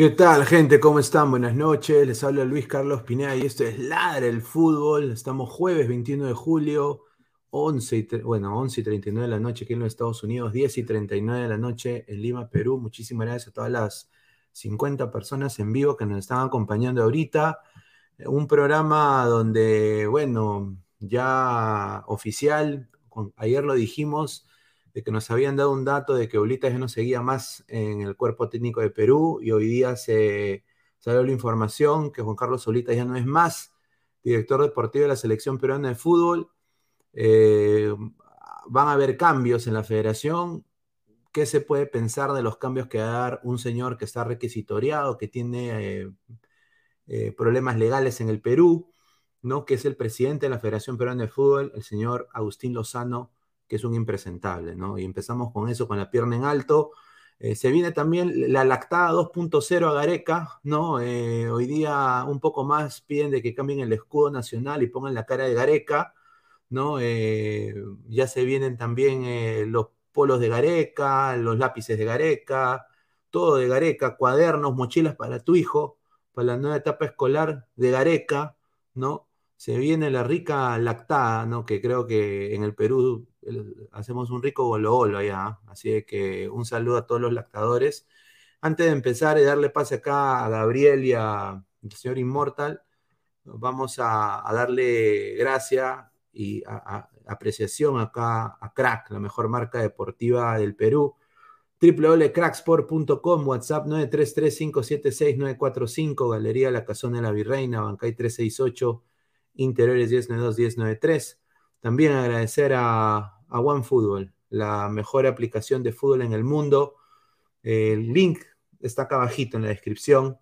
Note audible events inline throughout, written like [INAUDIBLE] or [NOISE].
¿Qué tal, gente? ¿Cómo están? Buenas noches. Les habla Luis Carlos Pineda y esto es Ladra el Fútbol. Estamos jueves 21 de julio, 11 y, bueno, 11 y 39 de la noche aquí en los Estados Unidos, 10 y 39 de la noche en Lima, Perú. Muchísimas gracias a todas las 50 personas en vivo que nos están acompañando ahorita. Un programa donde, bueno, ya oficial, ayer lo dijimos, de que nos habían dado un dato de que Oblita ya no seguía más en el cuerpo técnico de Perú y hoy día se salió la información que Juan Carlos Oblita ya no es más director deportivo de la selección peruana de fútbol. Eh, van a haber cambios en la federación. ¿Qué se puede pensar de los cambios que va a dar un señor que está requisitoriado, que tiene eh, eh, problemas legales en el Perú, ¿no? que es el presidente de la Federación Peruana de Fútbol, el señor Agustín Lozano? Que es un impresentable, ¿no? Y empezamos con eso, con la pierna en alto. Eh, se viene también la lactada 2.0 a Gareca, ¿no? Eh, hoy día un poco más piden de que cambien el escudo nacional y pongan la cara de Gareca, ¿no? Eh, ya se vienen también los polos de Gareca, los lápices de Gareca, todo de Gareca, cuadernos, mochilas para tu hijo, para la nueva etapa escolar de Gareca, ¿no? Se viene la rica lactada, ¿no? Que creo que en el Perú hacemos un rico golo allá. Así que un saludo a todos los lactadores. Antes de empezar y darle pase acá a Gabriel y al señor Inmortal, vamos a, darle gracia y apreciación acá a Crack, la mejor marca deportiva del Perú www.cracksport.com, WhatsApp 933-576-945, Galería La Casona de la Virreina, Bancay 368, Interiores 1092-1093. También agradecer a, a OneFootball, la mejor aplicación de fútbol en el mundo. El link está acá abajito en la descripción.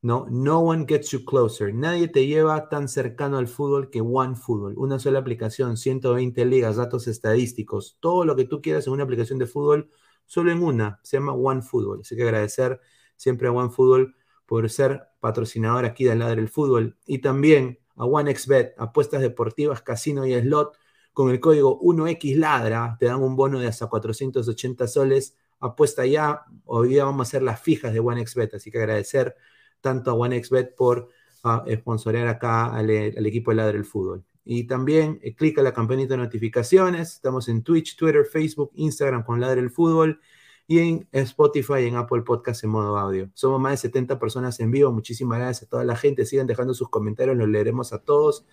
No, no one gets you closer. Nadie te lleva tan cercano al fútbol que OneFootball. Una sola aplicación, 120 ligas, datos estadísticos, todo lo que tú quieras en una aplicación de fútbol, solo en una. Se llama OneFootball. Así que agradecer siempre a OneFootball por ser patrocinador aquí de Ladre el Fútbol. Y también a OneXBet, apuestas deportivas, casino y slot. Con el código 1XLADRA te dan un bono de hasta 480 soles. Apuesta ya. Hoy día vamos a hacer las fijas de OneXBet, así que agradecer tanto a OneXBet por uh, sponsorear acá al, al, equipo de Ladre el Fútbol. Y también eh, clica la campanita de notificaciones. Estamos en Twitch, Twitter, Facebook, Instagram con Ladre el Fútbol y en Spotify y en Apple Podcast en modo audio. Somos más de 70 personas en vivo. Muchísimas gracias a toda la gente. Sigan dejando sus comentarios, los leeremos a todos.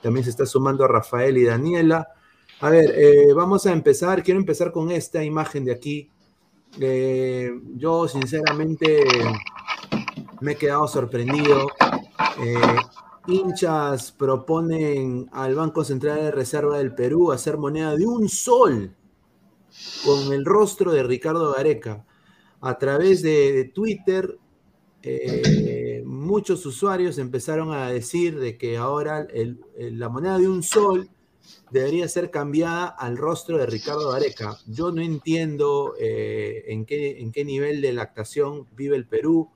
También se está sumando Rafael y Daniela. A ver, eh, vamos a empezar. Quiero empezar con esta imagen de aquí. Eh, yo sinceramente me he quedado sorprendido. Eh, hinchas proponen al Banco Central de Reserva del Perú hacer moneda de un sol con el rostro de Ricardo Gareca. A través de, Twitter, eh, muchos usuarios empezaron a decir de que ahora la moneda de un sol debería ser cambiada al rostro de Ricardo Gareca. Yo no entiendo eh, en, qué, en qué nivel de lactación vive el Perú,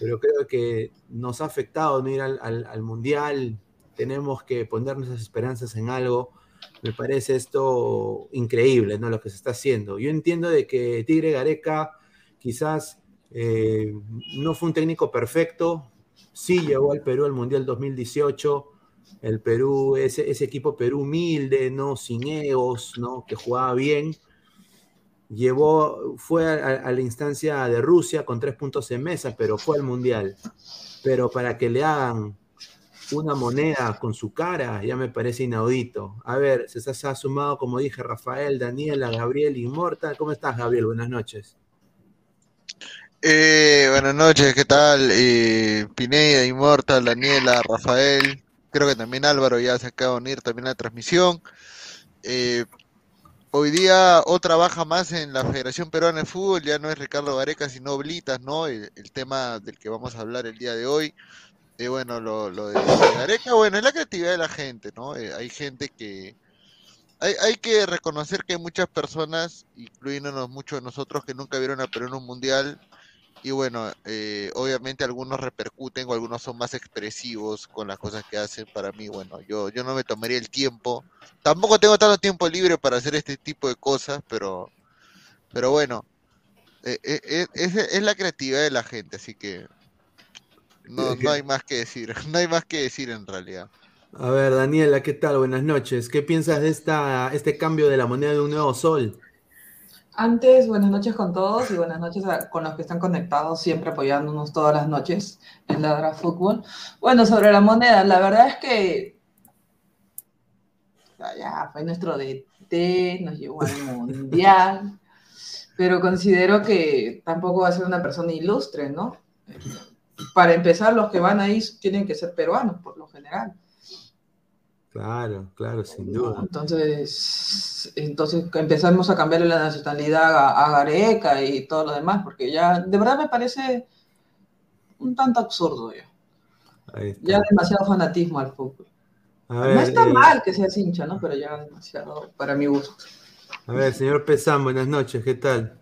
pero creo que nos ha afectado no ir al- al Mundial. Tenemos que poner nuestras esperanzas en algo. Me parece esto increíble, ¿no? Lo que se está haciendo. Yo entiendo de que Tigre Gareca quizás eh, no fue un técnico perfecto, sí llevó al Perú al Mundial 2018, el Perú, ese, ese equipo Perú humilde, ¿no? Sin egos, ¿no? Que jugaba bien. Llevó, fue a, a la instancia de Rusia con tres puntos en mesa, pero fue al Mundial. Pero para que le hagan una moneda con su cara, ya me parece inaudito. A ver, se, se ha sumado, como dije, Rafael, Daniela, Gabriel, Inmortal. ¿Cómo estás, Gabriel? Buenas noches. Eh, buenas noches, ¿qué tal? Eh, Pineda, Inmortal, Daniela, Rafael, creo que también Álvaro ya se acaba de unir también a la transmisión. Eh, hoy día otra baja más en la Federación Peruana de Fútbol, ya no es Ricardo Gareca, sino Blitas, ¿no? El, el tema del que vamos a hablar el día de hoy. Eh, bueno, lo, lo de, de Gareca, bueno, es la creatividad de la gente, ¿no? Eh, hay gente que... Hay, hay que reconocer que hay muchas personas, incluyéndonos muchos de nosotros, que nunca vieron a Perú en un mundial y bueno, eh, obviamente algunos repercuten o algunos son más expresivos con las cosas que hacen. Para mí, bueno, yo, yo no me tomaría el tiempo. Tampoco tengo tanto tiempo libre para hacer este tipo de cosas, pero, pero bueno, eh, es, es la creatividad de la gente, así que no, [LAUGHS] no hay más que decir, [LAUGHS] no hay más que decir en realidad. A ver, Daniela, ¿qué tal? Buenas noches. ¿Qué piensas de esta, este cambio de la moneda de un nuevo sol? Antes, buenas noches con todos y buenas noches a- con los que están conectados, siempre apoyándonos todas las noches en Ladra Fútbol. Bueno, sobre la moneda, la verdad es que ah, ya fue nuestro DT, nos llevó al [LAUGHS] Mundial, pero considero que tampoco va a ser una persona ilustre, ¿no? Para empezar, los que van ahí tienen que ser peruanos, por lo general. Claro, claro, sin duda. Entonces, entonces empezamos a cambiarle la nacionalidad a, a Gareca y todo lo demás, porque ya de verdad me parece un tanto absurdo ya. Ya demasiado fanatismo al fútbol. A no está eh, mal que seas hincha, ¿no? Pero ya demasiado para mi gusto. a ver, señor Pesán, buenas noches, ¿qué tal?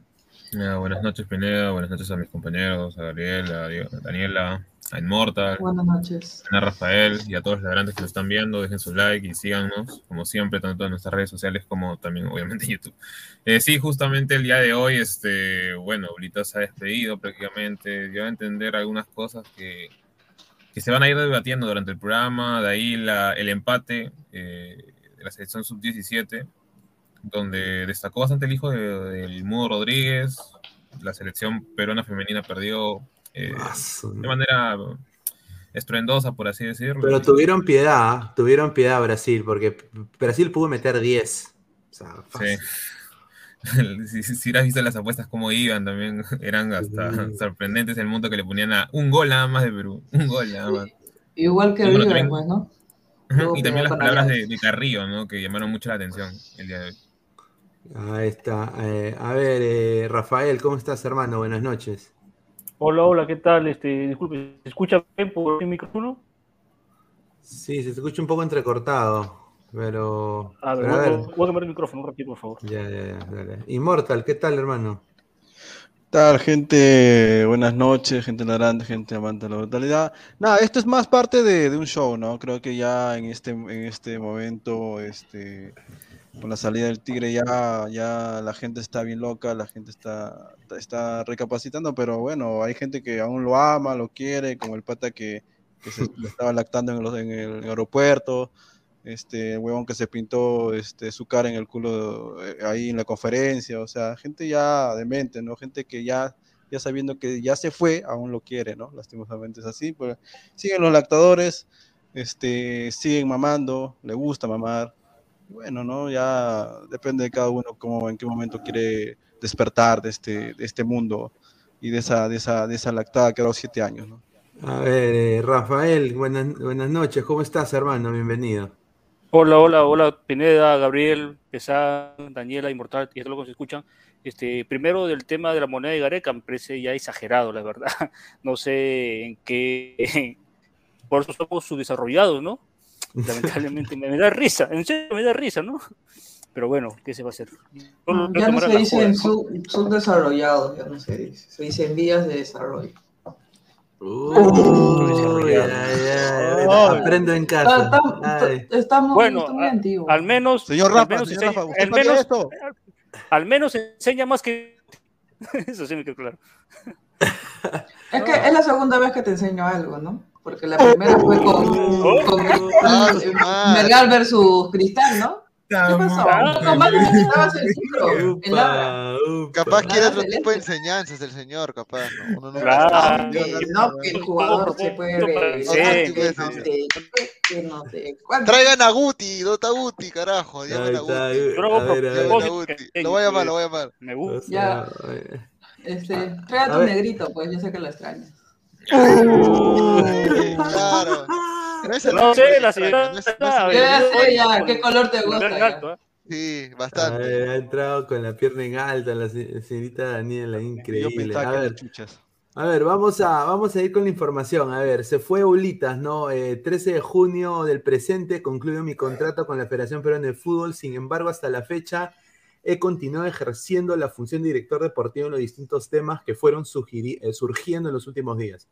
Buenas noches, Pineda. Buenas noches a mis compañeros, a Gabriel, a Diego- a Daniela, a Inmortal, Buenas noches. a Rafael y a todos los ladrantes que nos están viendo. Dejen su like y síganos, como siempre, tanto en nuestras redes sociales como también, obviamente, en YouTube. Eh, sí, justamente el día de hoy, este, bueno, Blita se ha despedido prácticamente. Dio a entender algunas cosas que, que se van a ir debatiendo durante el programa. De ahí la, el empate eh, de la selección sub-17 donde destacó bastante el hijo de- del Mudo Rodríguez. La selección peruana femenina perdió eh, Ah, de manera estruendosa, por así decirlo. Pero tuvieron piedad, tuvieron piedad Brasil, porque Brasil pudo meter 10. O sea, fácil. Sí. [LAUGHS] Si, si, hubieras visto las apuestas cómo iban, también eran hasta Sí. sorprendentes el monto que le ponían a un gol nada más de Perú. Un gol nada más. Igual que bueno, River, también- pues, ¿no? Y también las palabras de, de Carrillo, ¿no? Que llamaron mucho la atención el día de hoy. Ahí está. Eh, a ver, eh, Rafael, ¿cómo estás, hermano? Buenas noches. Hola, hola, ¿qué tal? Este, disculpe, ¿se escucha bien por mi micrófono? Sí, se te escucha un poco entrecortado, pero... A ver, pero a voy, ver. voy a cambiar el micrófono un ratito, por favor. Ya, ya, ya, dale. Immortal, ¿qué tal, hermano? tal, gente? Buenas noches, gente grande, gente amante de la brutalidad. Nada, esto es más parte de, de un show, ¿no? Creo que ya en este, en este momento, este, con la salida del Tigre, ya, ya la gente está bien loca, la gente está, está recapacitando, pero bueno, hay gente que aún lo ama, lo quiere, como el pata que, se estaba lactando en, los- en el aeropuerto. Este huevón que se pintó este, su cara en el culo eh, ahí en la conferencia, o sea, gente ya demente, ¿no? Gente que ya, ya sabiendo que ya se fue, aún lo quiere, ¿no? Lastimosamente es así, pero siguen los lactadores, este, siguen mamando, le gusta mamar, bueno, ¿no? Ya depende de cada uno cómo, en qué momento quiere despertar de este, de este mundo y de esa, de esa, de esa lactada que a los siete años, ¿no? A ver, eh, Rafael, buenas, buenas noches, ¿cómo estás, hermano? Bienvenido. Hola, hola, hola, Pineda, Gabriel, Pesán, Daniela, Inmortal, y a todos los que se escuchan. Este, primero del tema de la moneda de Gareca, me parece ya exagerado, la verdad. [LAUGHS] No sé en qué. [LAUGHS] Por eso somos subdesarrollados, ¿no? [LAUGHS] Lamentablemente me, me da risa, en serio me da risa, ¿no? Pero bueno, ¿qué se va a hacer? Ya no se dice en ¿no? sub- subdesarrollados, ya no se dice. Se dice en vías de desarrollo. Uy, ay, ay, Ay. aprendo en casa. está- Ay. está muy, Bueno, muy antiguo. al menos. Señor al Rafa, menos señor enseña- Rafa, ¿usted al faría menos, esto? al menos enseña más que. [LAUGHS] Eso sí me quedó claro. Es que es la segunda vez que te enseño algo, ¿no? Porque la primera fue con, con Ah, Cristal, madre. Melgar versus Cristal, ¿no? ¿Qué pasó? Ah, no upa. Capaz quiere otro tipo de enseñanzas el señor, capaz. ¿no? Uno nunca Claro. sabe. Que no, que el jugador se puede Sí. que no sé qué, que no sé cuánto. Traigan a Guti, Dota Guti, carajo. Ahí Llamen a Guti. Lo hago a ver, a ver. Llamen a propósito, Guti. que- Lo voy a llamar, lo voy a llamar. Me gusta. Ya. Este, trae a A tu ver. negrito, pues yo sé que lo extrañas. Claro. No, sé, la señora. no sé ya qué color te gusta. ¿eh? Sí, A bastante. ver, ha entrado con la pierna en alta la se- señorita Daniela, increíble. A ver, a ver, vamos a, vamos a ir con la información. A ver, se fue Ulitas, ¿no? Eh, 13 de junio del presente concluyo mi contrato con la Federación Peruana de Fútbol. Sin embargo, hasta la fecha he continuado ejerciendo la función de director deportivo en los distintos temas que fueron eh, surgiendo en los últimos días.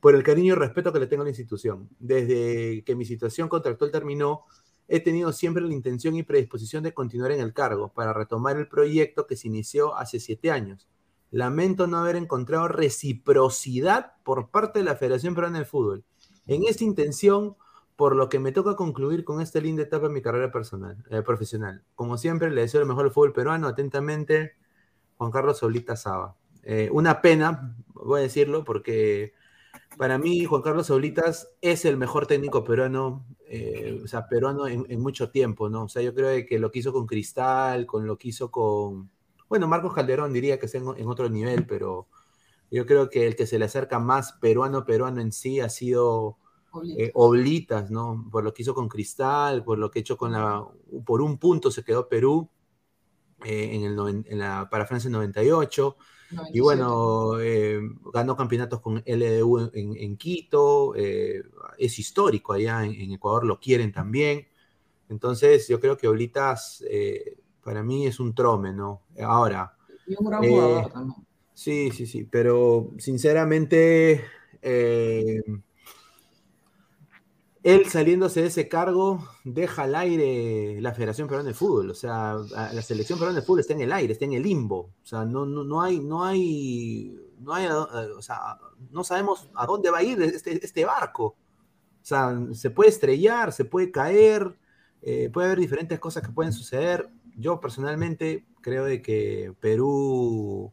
Por el cariño y respeto que le tengo a la institución. Desde que mi situación contractual terminó, he tenido siempre la intención y predisposición de continuar en el cargo para retomar el proyecto que se inició hace siete años. Lamento no haber encontrado reciprocidad por parte de la Federación Peruana de Fútbol en esta intención, por lo que me toca concluir con esta linda etapa en mi carrera personal, eh, profesional. Como siempre, le deseo lo mejor al fútbol peruano. Atentamente, Juan Carlos Solita Saba. Eh, una pena, voy a decirlo, porque para mí Juan Carlos Solitas es el mejor técnico peruano, eh, o sea, peruano en, mucho tiempo, ¿no? O sea, yo creo que lo que hizo con Cristal, con lo que hizo con, bueno, Marcos Calderón diría que está en otro nivel, pero yo creo que el que se le acerca más peruano, peruano en sí ha sido eh, Oblitas, ¿no? Por lo que hizo con Cristal, por lo que ha hecho con la, por un punto se quedó Perú eh, en el, noven- en la, para Francia en 98. Y bueno, eh, ganó campeonatos con LDU en, en Quito, eh, es histórico allá en, en Ecuador, lo quieren también. Entonces, yo creo que Oblitas eh, para mí es un trome, ¿no? Ahora, Y un gran jugador también. sí, sí, sí, pero sinceramente, eh, él saliéndose de ese cargo deja al aire la Federación Peruana de Fútbol, o sea, la selección peruana de fútbol está en el aire, está en el limbo, o sea, no, no, no hay, no hay, no hay, eh, o sea, no sabemos a dónde va a ir este, este barco, o sea, se puede estrellar, se puede caer, eh, puede haber diferentes cosas que pueden suceder. Yo personalmente creo de que Perú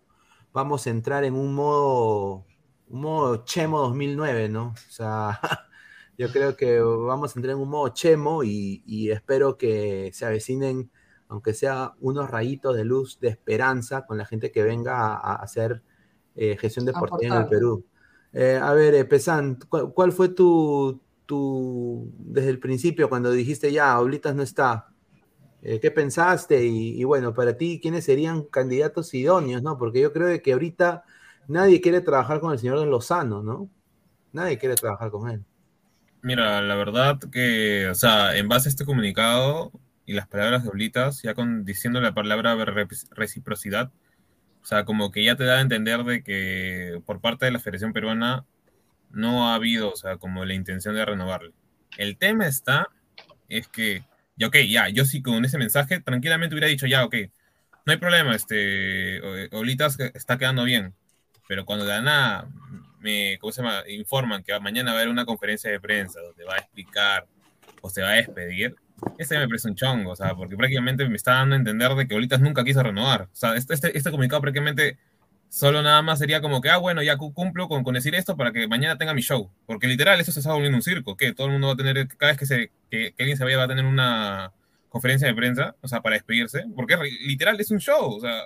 vamos a entrar en un modo, un modo Chemo 2009, ¿no? O sea, [LAUGHS] yo creo que vamos a entrar en un modo Chemo y, y espero que se avecinen, aunque sea unos rayitos de luz de esperanza con la gente que venga a, a hacer eh, gestión deportiva en el. Perú. Eh, a ver, eh, Pesan, ¿cuál, cuál fue tu, tu, desde el principio cuando dijiste ya, Oblitas no está? Eh, ¿Qué pensaste? Y, y bueno, para ti, ¿quiénes serían candidatos idóneos, no? Porque yo creo que ahorita nadie quiere trabajar con el señor Lozano, ¿no? Nadie quiere trabajar con él. Mira, la verdad que, o sea, en base a este comunicado y las palabras de Oblitas, ya con diciendo la palabra re- reciprocidad, o sea, como que ya te da a entender de que por parte de la Federación Peruana no ha habido, o sea, como la intención de renovarle. El tema está, es que, ya, ok, ya, yo sí con ese mensaje tranquilamente hubiera dicho, ya, ok, no hay problema, este, Oblitas está quedando bien, pero cuando de la nada me, ¿cómo se llama? Informan que mañana va a haber una conferencia de prensa donde va a explicar o se va a despedir, ese me parece un chongo, o sea, porque prácticamente me está dando a entender de que Oblitas nunca quiso renovar. O sea, este, este, este comunicado prácticamente solo nada más sería como que, ah, bueno, ya cu- cumplo con, con decir esto para que mañana tenga mi show. Porque literal, eso se está volviendo un circo, que todo el mundo va a tener, cada vez que, se, que, que alguien se vaya va a tener una conferencia de prensa, o sea, para despedirse, porque literal es un show, o sea,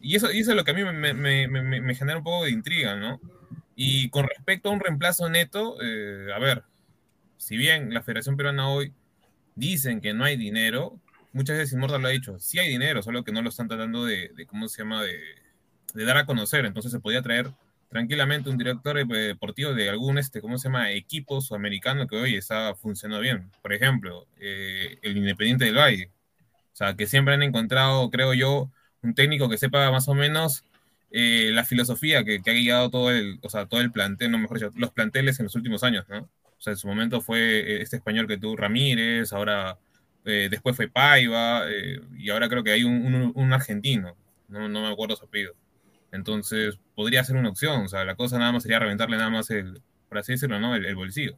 y eso, y eso es lo que a mí me- me- me- me genera un poco de intriga, ¿no? Y con respecto a un reemplazo neto, eh, a ver, si bien la Federación Peruana hoy dicen que no hay dinero, muchas veces Inmortal lo ha dicho, sí hay dinero, solo que no lo están tratando de, de ¿cómo se llama?, de, dar a conocer. Entonces se podía traer tranquilamente un director eh, deportivo de algún, este, ¿cómo se llama? Equipo sudamericano que hoy está funcionando bien. Por ejemplo, eh, el Independiente del Valle. O sea, que siempre han encontrado, creo yo, un técnico que sepa más o menos eh, la filosofía que, que, ha guiado todo el, o sea, todo el plantel, no mejor dicho, los planteles en los últimos años, ¿no? O sea, en su momento fue este español que tuvo Ramírez, ahora eh, después fue Paiva, eh, y ahora creo que hay un, argentino, no, no, me acuerdo su apellido. Entonces, podría ser una opción, o sea, la cosa nada más sería reventarle nada más el, por así decirlo, ¿no? El, bolsillo.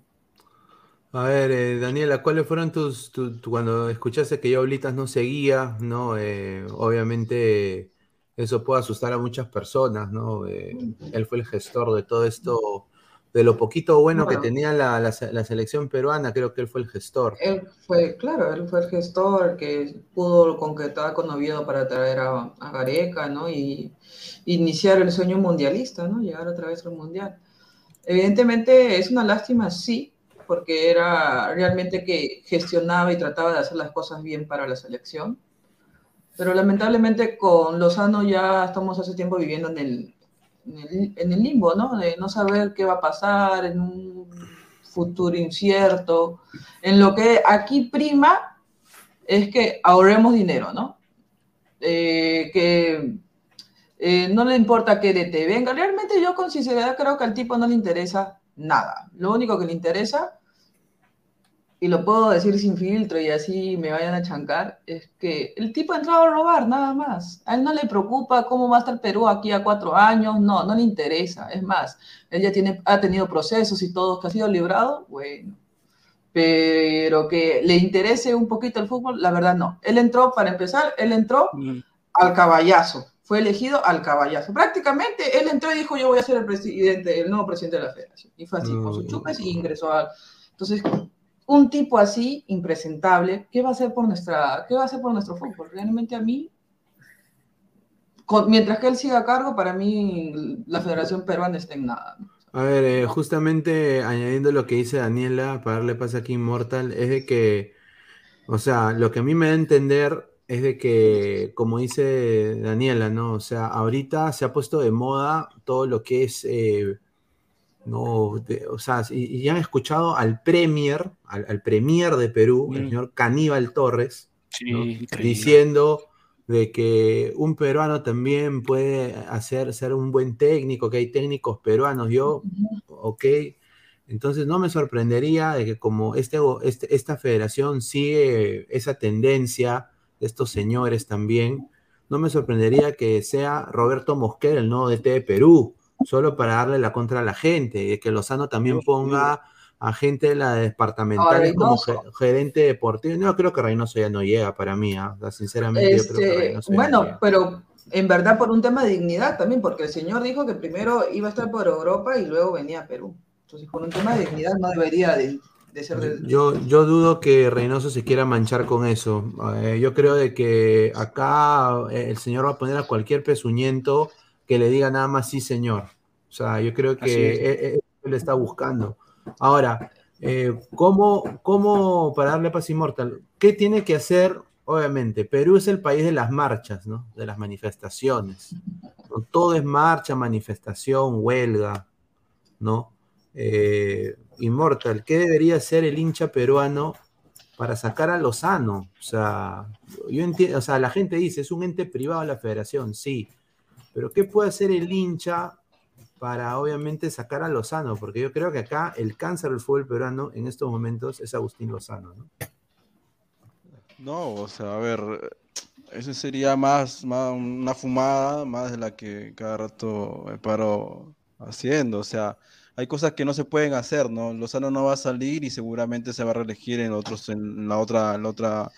A ver, eh, Daniela, ¿cuáles fueron tus, tu, tu, cuando escuchaste que yo Oblitas no seguía, ¿no? Eh, obviamente eso puede asustar a muchas personas, ¿no? Eh, él fue el gestor de todo esto, de lo poquito bueno, bueno que tenía la, la, la, selección peruana, creo que él fue el gestor. Él fue, claro, él fue el gestor que pudo concretar con Oviedo para traer a, a Gareca, ¿no? Y iniciar el sueño mundialista, ¿no? Llegar otra vez al mundial. Evidentemente es una lástima, sí, porque era realmente que gestionaba y trataba de hacer las cosas bien para la selección pero lamentablemente con Lozano ya estamos hace tiempo viviendo en el, en el, en el limbo, ¿no? De no saber qué va a pasar en un futuro incierto. En lo que aquí prima es que ahorremos dinero, ¿no? Eh, que eh, no le importa que te venga. Realmente yo con sinceridad creo que al tipo no le interesa nada. Lo único que le interesa y lo puedo decir sin filtro y así me vayan a chancar, es que el tipo ha entrado a robar, nada más. A él no le preocupa cómo va a estar Perú aquí a cuatro años, no, no le interesa. Es más, él ya tiene, ha tenido procesos y todo que ha sido librado, bueno. Pero que le interese un poquito el fútbol, la verdad no. Él entró, para empezar, él entró mm. al caballazo, fue elegido al caballazo. Prácticamente él entró y dijo, yo voy a ser el presidente, el nuevo presidente de la federación. Y fue así, mm. con sus chupes y ingresó al... Entonces, un tipo así, impresentable, ¿qué va a hacer por nuestra, qué va a hacer por nuestro fútbol? Realmente a mí, mientras que él siga a cargo, para mí la Federación Peruana está en nada. A ver, eh, justamente añadiendo lo que dice Daniela, para darle paso aquí Inmortal, es de que, o sea, lo que a mí me da a entender es de que, como dice Daniela, ¿no? O sea, ahorita se ha puesto de moda todo lo que es... Eh, no, de, o sea, y, y, han escuchado al Premier, al, al Premier de Perú, mm. el señor Caníbal Torres, sí, ¿no? diciendo de que un peruano también puede hacer ser un buen técnico, que hay técnicos peruanos, yo, ok, entonces no me sorprendería de que como este, este, esta federación sigue esa tendencia de estos señores también, no me sorprendería que sea Roberto Mosquera el nuevo DT de Perú, solo para darle la contra a la gente, y que Lozano también ponga a gente de la departamental como gerente deportivo. No, creo que Reynoso ya no llega para mí, ¿eh? sinceramente. Este, yo creo que Reynoso bueno, no pero en verdad por un tema de dignidad también, porque el señor dijo que primero iba a estar por Europa y luego venía a Perú. Entonces, por un tema de dignidad no debería de, de ser... De... Yo, yo dudo que Reynoso se quiera manchar con eso. Eh, yo creo de que acá eh, el señor va a poner a cualquier pezuñento que le diga nada más sí, señor. O sea, yo creo que él, él, está buscando. Ahora, eh, ¿cómo, ¿cómo, para darle paz inmortal, qué tiene que hacer? Obviamente, Perú es el país de las marchas, ¿no? De las manifestaciones. ¿no? Todo es marcha, manifestación, huelga, ¿no? Eh, inmortal, ¿qué debería hacer el hincha peruano para sacar a Lozano? O sea, yo entiendo, o sea, la gente dice, es un ente privado la federación, sí, pero ¿qué puede hacer el hincha para obviamente sacar a Lozano? Porque yo creo que acá el cáncer del fútbol peruano en estos momentos es Agustín Lozano, ¿no? No, o sea, a ver, eso sería más, más una fumada, más de la que cada rato me paro haciendo, o sea, hay cosas que no se pueden hacer, ¿no? Lozano no va a salir y seguramente se va a reelegir en otros, en la otra, en la otra,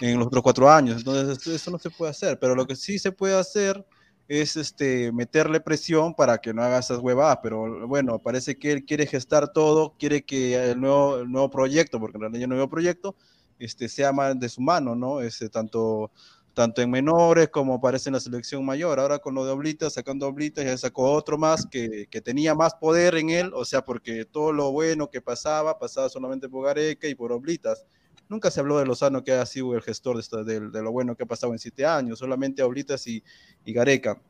en los otros cuatro años, entonces eso no se puede hacer, pero lo que sí se puede hacer es este, meterle presión para que no haga esas huevadas, pero bueno, parece que él quiere gestar todo, quiere que el nuevo, nuevo proyecto, porque en realidad el nuevo proyecto, este, sea más de su mano, ¿no? Este, tanto, tanto en menores como parece en la selección mayor. Ahora con lo de Oblitas, sacando Oblitas, ya sacó otro más que, que, tenía más poder en él, o sea, porque todo lo bueno que pasaba, pasaba solamente por Gareca y por Oblitas. Nunca se habló de Lozano que ha sido el gestor de, esta, de, de, lo bueno que ha pasado en siete años, solamente Oblitas y, y Gareca.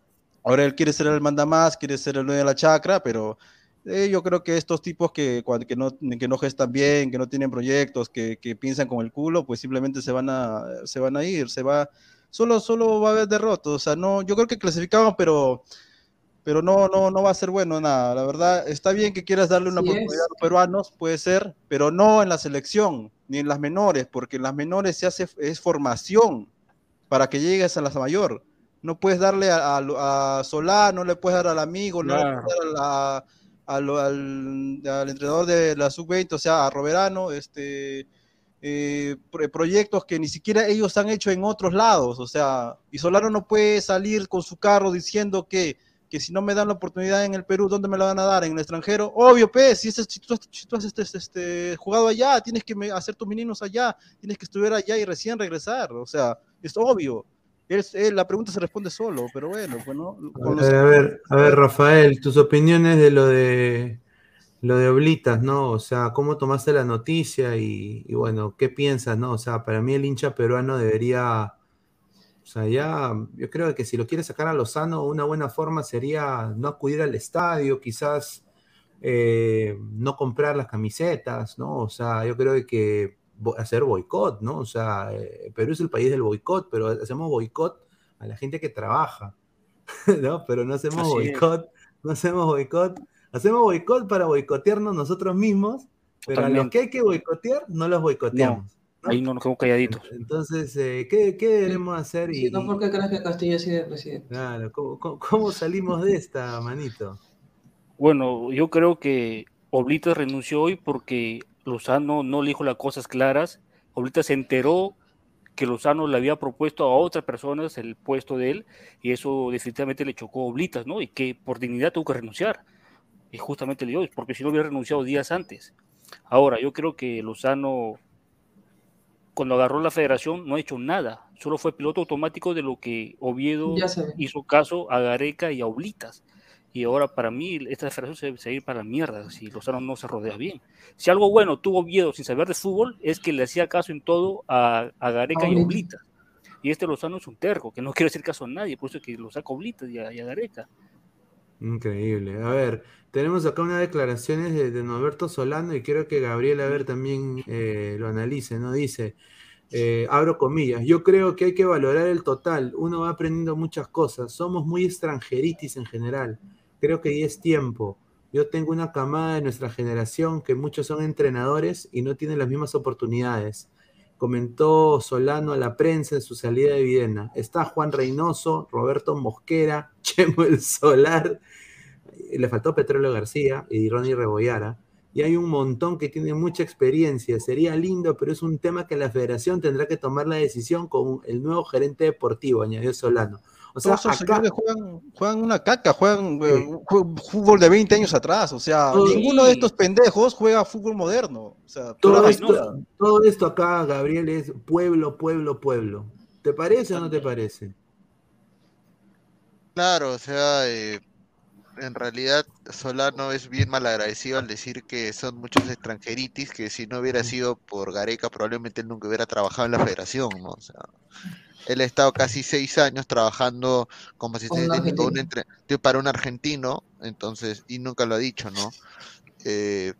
Ahora él quiere ser el mandamás, quiere ser el dueño de la chacra, pero eh, yo creo que estos tipos que, que, no, que no gestan bien, que no tienen proyectos, que, que piensan con el culo, pues simplemente se van a, se van a ir, se va, solo, solo va a haber derrotas. O sea, no, yo creo que clasificamos, pero, pero no, no, no va a ser bueno nada. La verdad, está bien que quieras darle una Así oportunidad es. a los peruanos, puede ser, pero no en la selección, ni en las menores, porque en las menores se hace, es formación para que llegues a la mayor. No puedes darle a, a- a Solá, no le puedes dar al amigo, no le Claro. puedes dar a la- a lo- al, al entrenador de la sub-20, o sea, a Roberano, este, eh, pro- proyectos que ni siquiera ellos han hecho en otros lados, o sea, y Solano no puede salir con su carro diciendo que, que si no me dan la oportunidad en el Perú, ¿dónde me la van a dar? ¿En el extranjero? Obvio, pues, si, ese- si tú, has- si tú has este, este, jugado allá, tienes que hacer tus meninos allá, tienes que estudiar allá y recién regresar, o sea, es obvio. Es- eh, la pregunta se responde solo, pero bueno, pues, ¿no? A Con los- a ver, a ver, Rafael, tus opiniones de lo de lo de Oblitas, ¿no? O sea, ¿cómo tomaste la noticia y, y bueno, qué piensas, no? O sea, para mí el hincha peruano debería, sea, ya, yo creo que si lo quiere sacar a Lozano, una buena forma sería no acudir al estadio, quizás eh, no comprar las camisetas, ¿no? O sea, yo creo que hacer boicot, ¿no? O sea, eh, Perú es el país del boicot, pero hacemos boicot a la gente que trabaja, [LAUGHS] ¿no? Pero no hacemos Así es. boicot, no hacemos boicot, hacemos boicot para boicotearnos nosotros mismos, pero a los que hay que boicotear, no los boicoteamos. Ahí no nos quedamos calladitos. Entonces, eh, ¿qué, qué deberemos hacer? Y, no, ¿por qué crees que Castillo sigue presidente? claro, ¿cómo, cómo- cómo salimos de esta, manito? Bueno, yo creo que Oblitas renunció hoy porque Lozano no le dijo las cosas claras. Oblitas se enteró que Lozano le había propuesto a otras personas el puesto de él y eso definitivamente le chocó a Oblitas, ¿no? Y que por dignidad tuvo que renunciar. Y justamente le dio, porque si no hubiera renunciado días antes. Ahora, yo creo que Lozano, cuando agarró la federación, no ha hecho nada. Solo fue piloto automático de lo que Oviedo hizo caso a Gareca y a Oblitas. Y ahora para mí esta federación se debe ir para la mierda si Lozano no se rodea bien. Si algo bueno tuvo Oviedo sin saber de fútbol es que le hacía caso en todo a, a Gareca y a Oblitas. Y este Lozano es un terco, que no [LAUGHS] quiere hacer caso a nadie, por eso es que lo saca Oblitas y a, y a Gareca. Increíble. A ver, tenemos acá unas declaraciones de, de Norberto Solano y quiero que Gabriel, a ver, también eh, lo analice, ¿no? Dice, eh, abro comillas, yo creo que hay que valorar el total, uno va aprendiendo muchas cosas, somos muy extranjeritis en general, creo que ya es tiempo. Yo tengo una camada de nuestra generación que muchos son entrenadores y no tienen las mismas oportunidades. Comentó Solano a la prensa en su salida de Videna. Está Juan Reynoso, Roberto Mosquera, [LAUGHS] Chemo el Solar, le faltó Petróleo García y Ronnie Rebollara. Y hay un montón que tienen mucha experiencia. Sería lindo, pero es un tema que la federación tendrá que tomar la decisión con el nuevo gerente deportivo, añadió Solano. O sea, Todos esos acá, señores juegan, juegan una caca, juegan eh, fútbol de 20 años atrás. O sea, ninguno de estos pendejos juega fútbol moderno. O sea, todo esto, todo esto acá, Gabriel, es pueblo, pueblo, pueblo. ¿Te parece o no te parece? Claro, o sea, eh, en realidad Solano es bien malagradecido al decir que son muchos extranjeritis, que si no hubiera sido por Gareca probablemente él nunca hubiera trabajado en la federación, ¿no? O sea, él ha estado casi seis años trabajando como asistente técnico un entre- para un argentino, entonces, y nunca lo ha dicho, ¿no? Eh,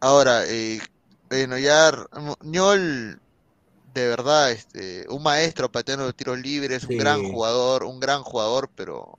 ahora, eh, bueno, ya R- Ñol, de verdad, este, un maestro pateando los tiros libres, un gran jugador, un gran jugador, pero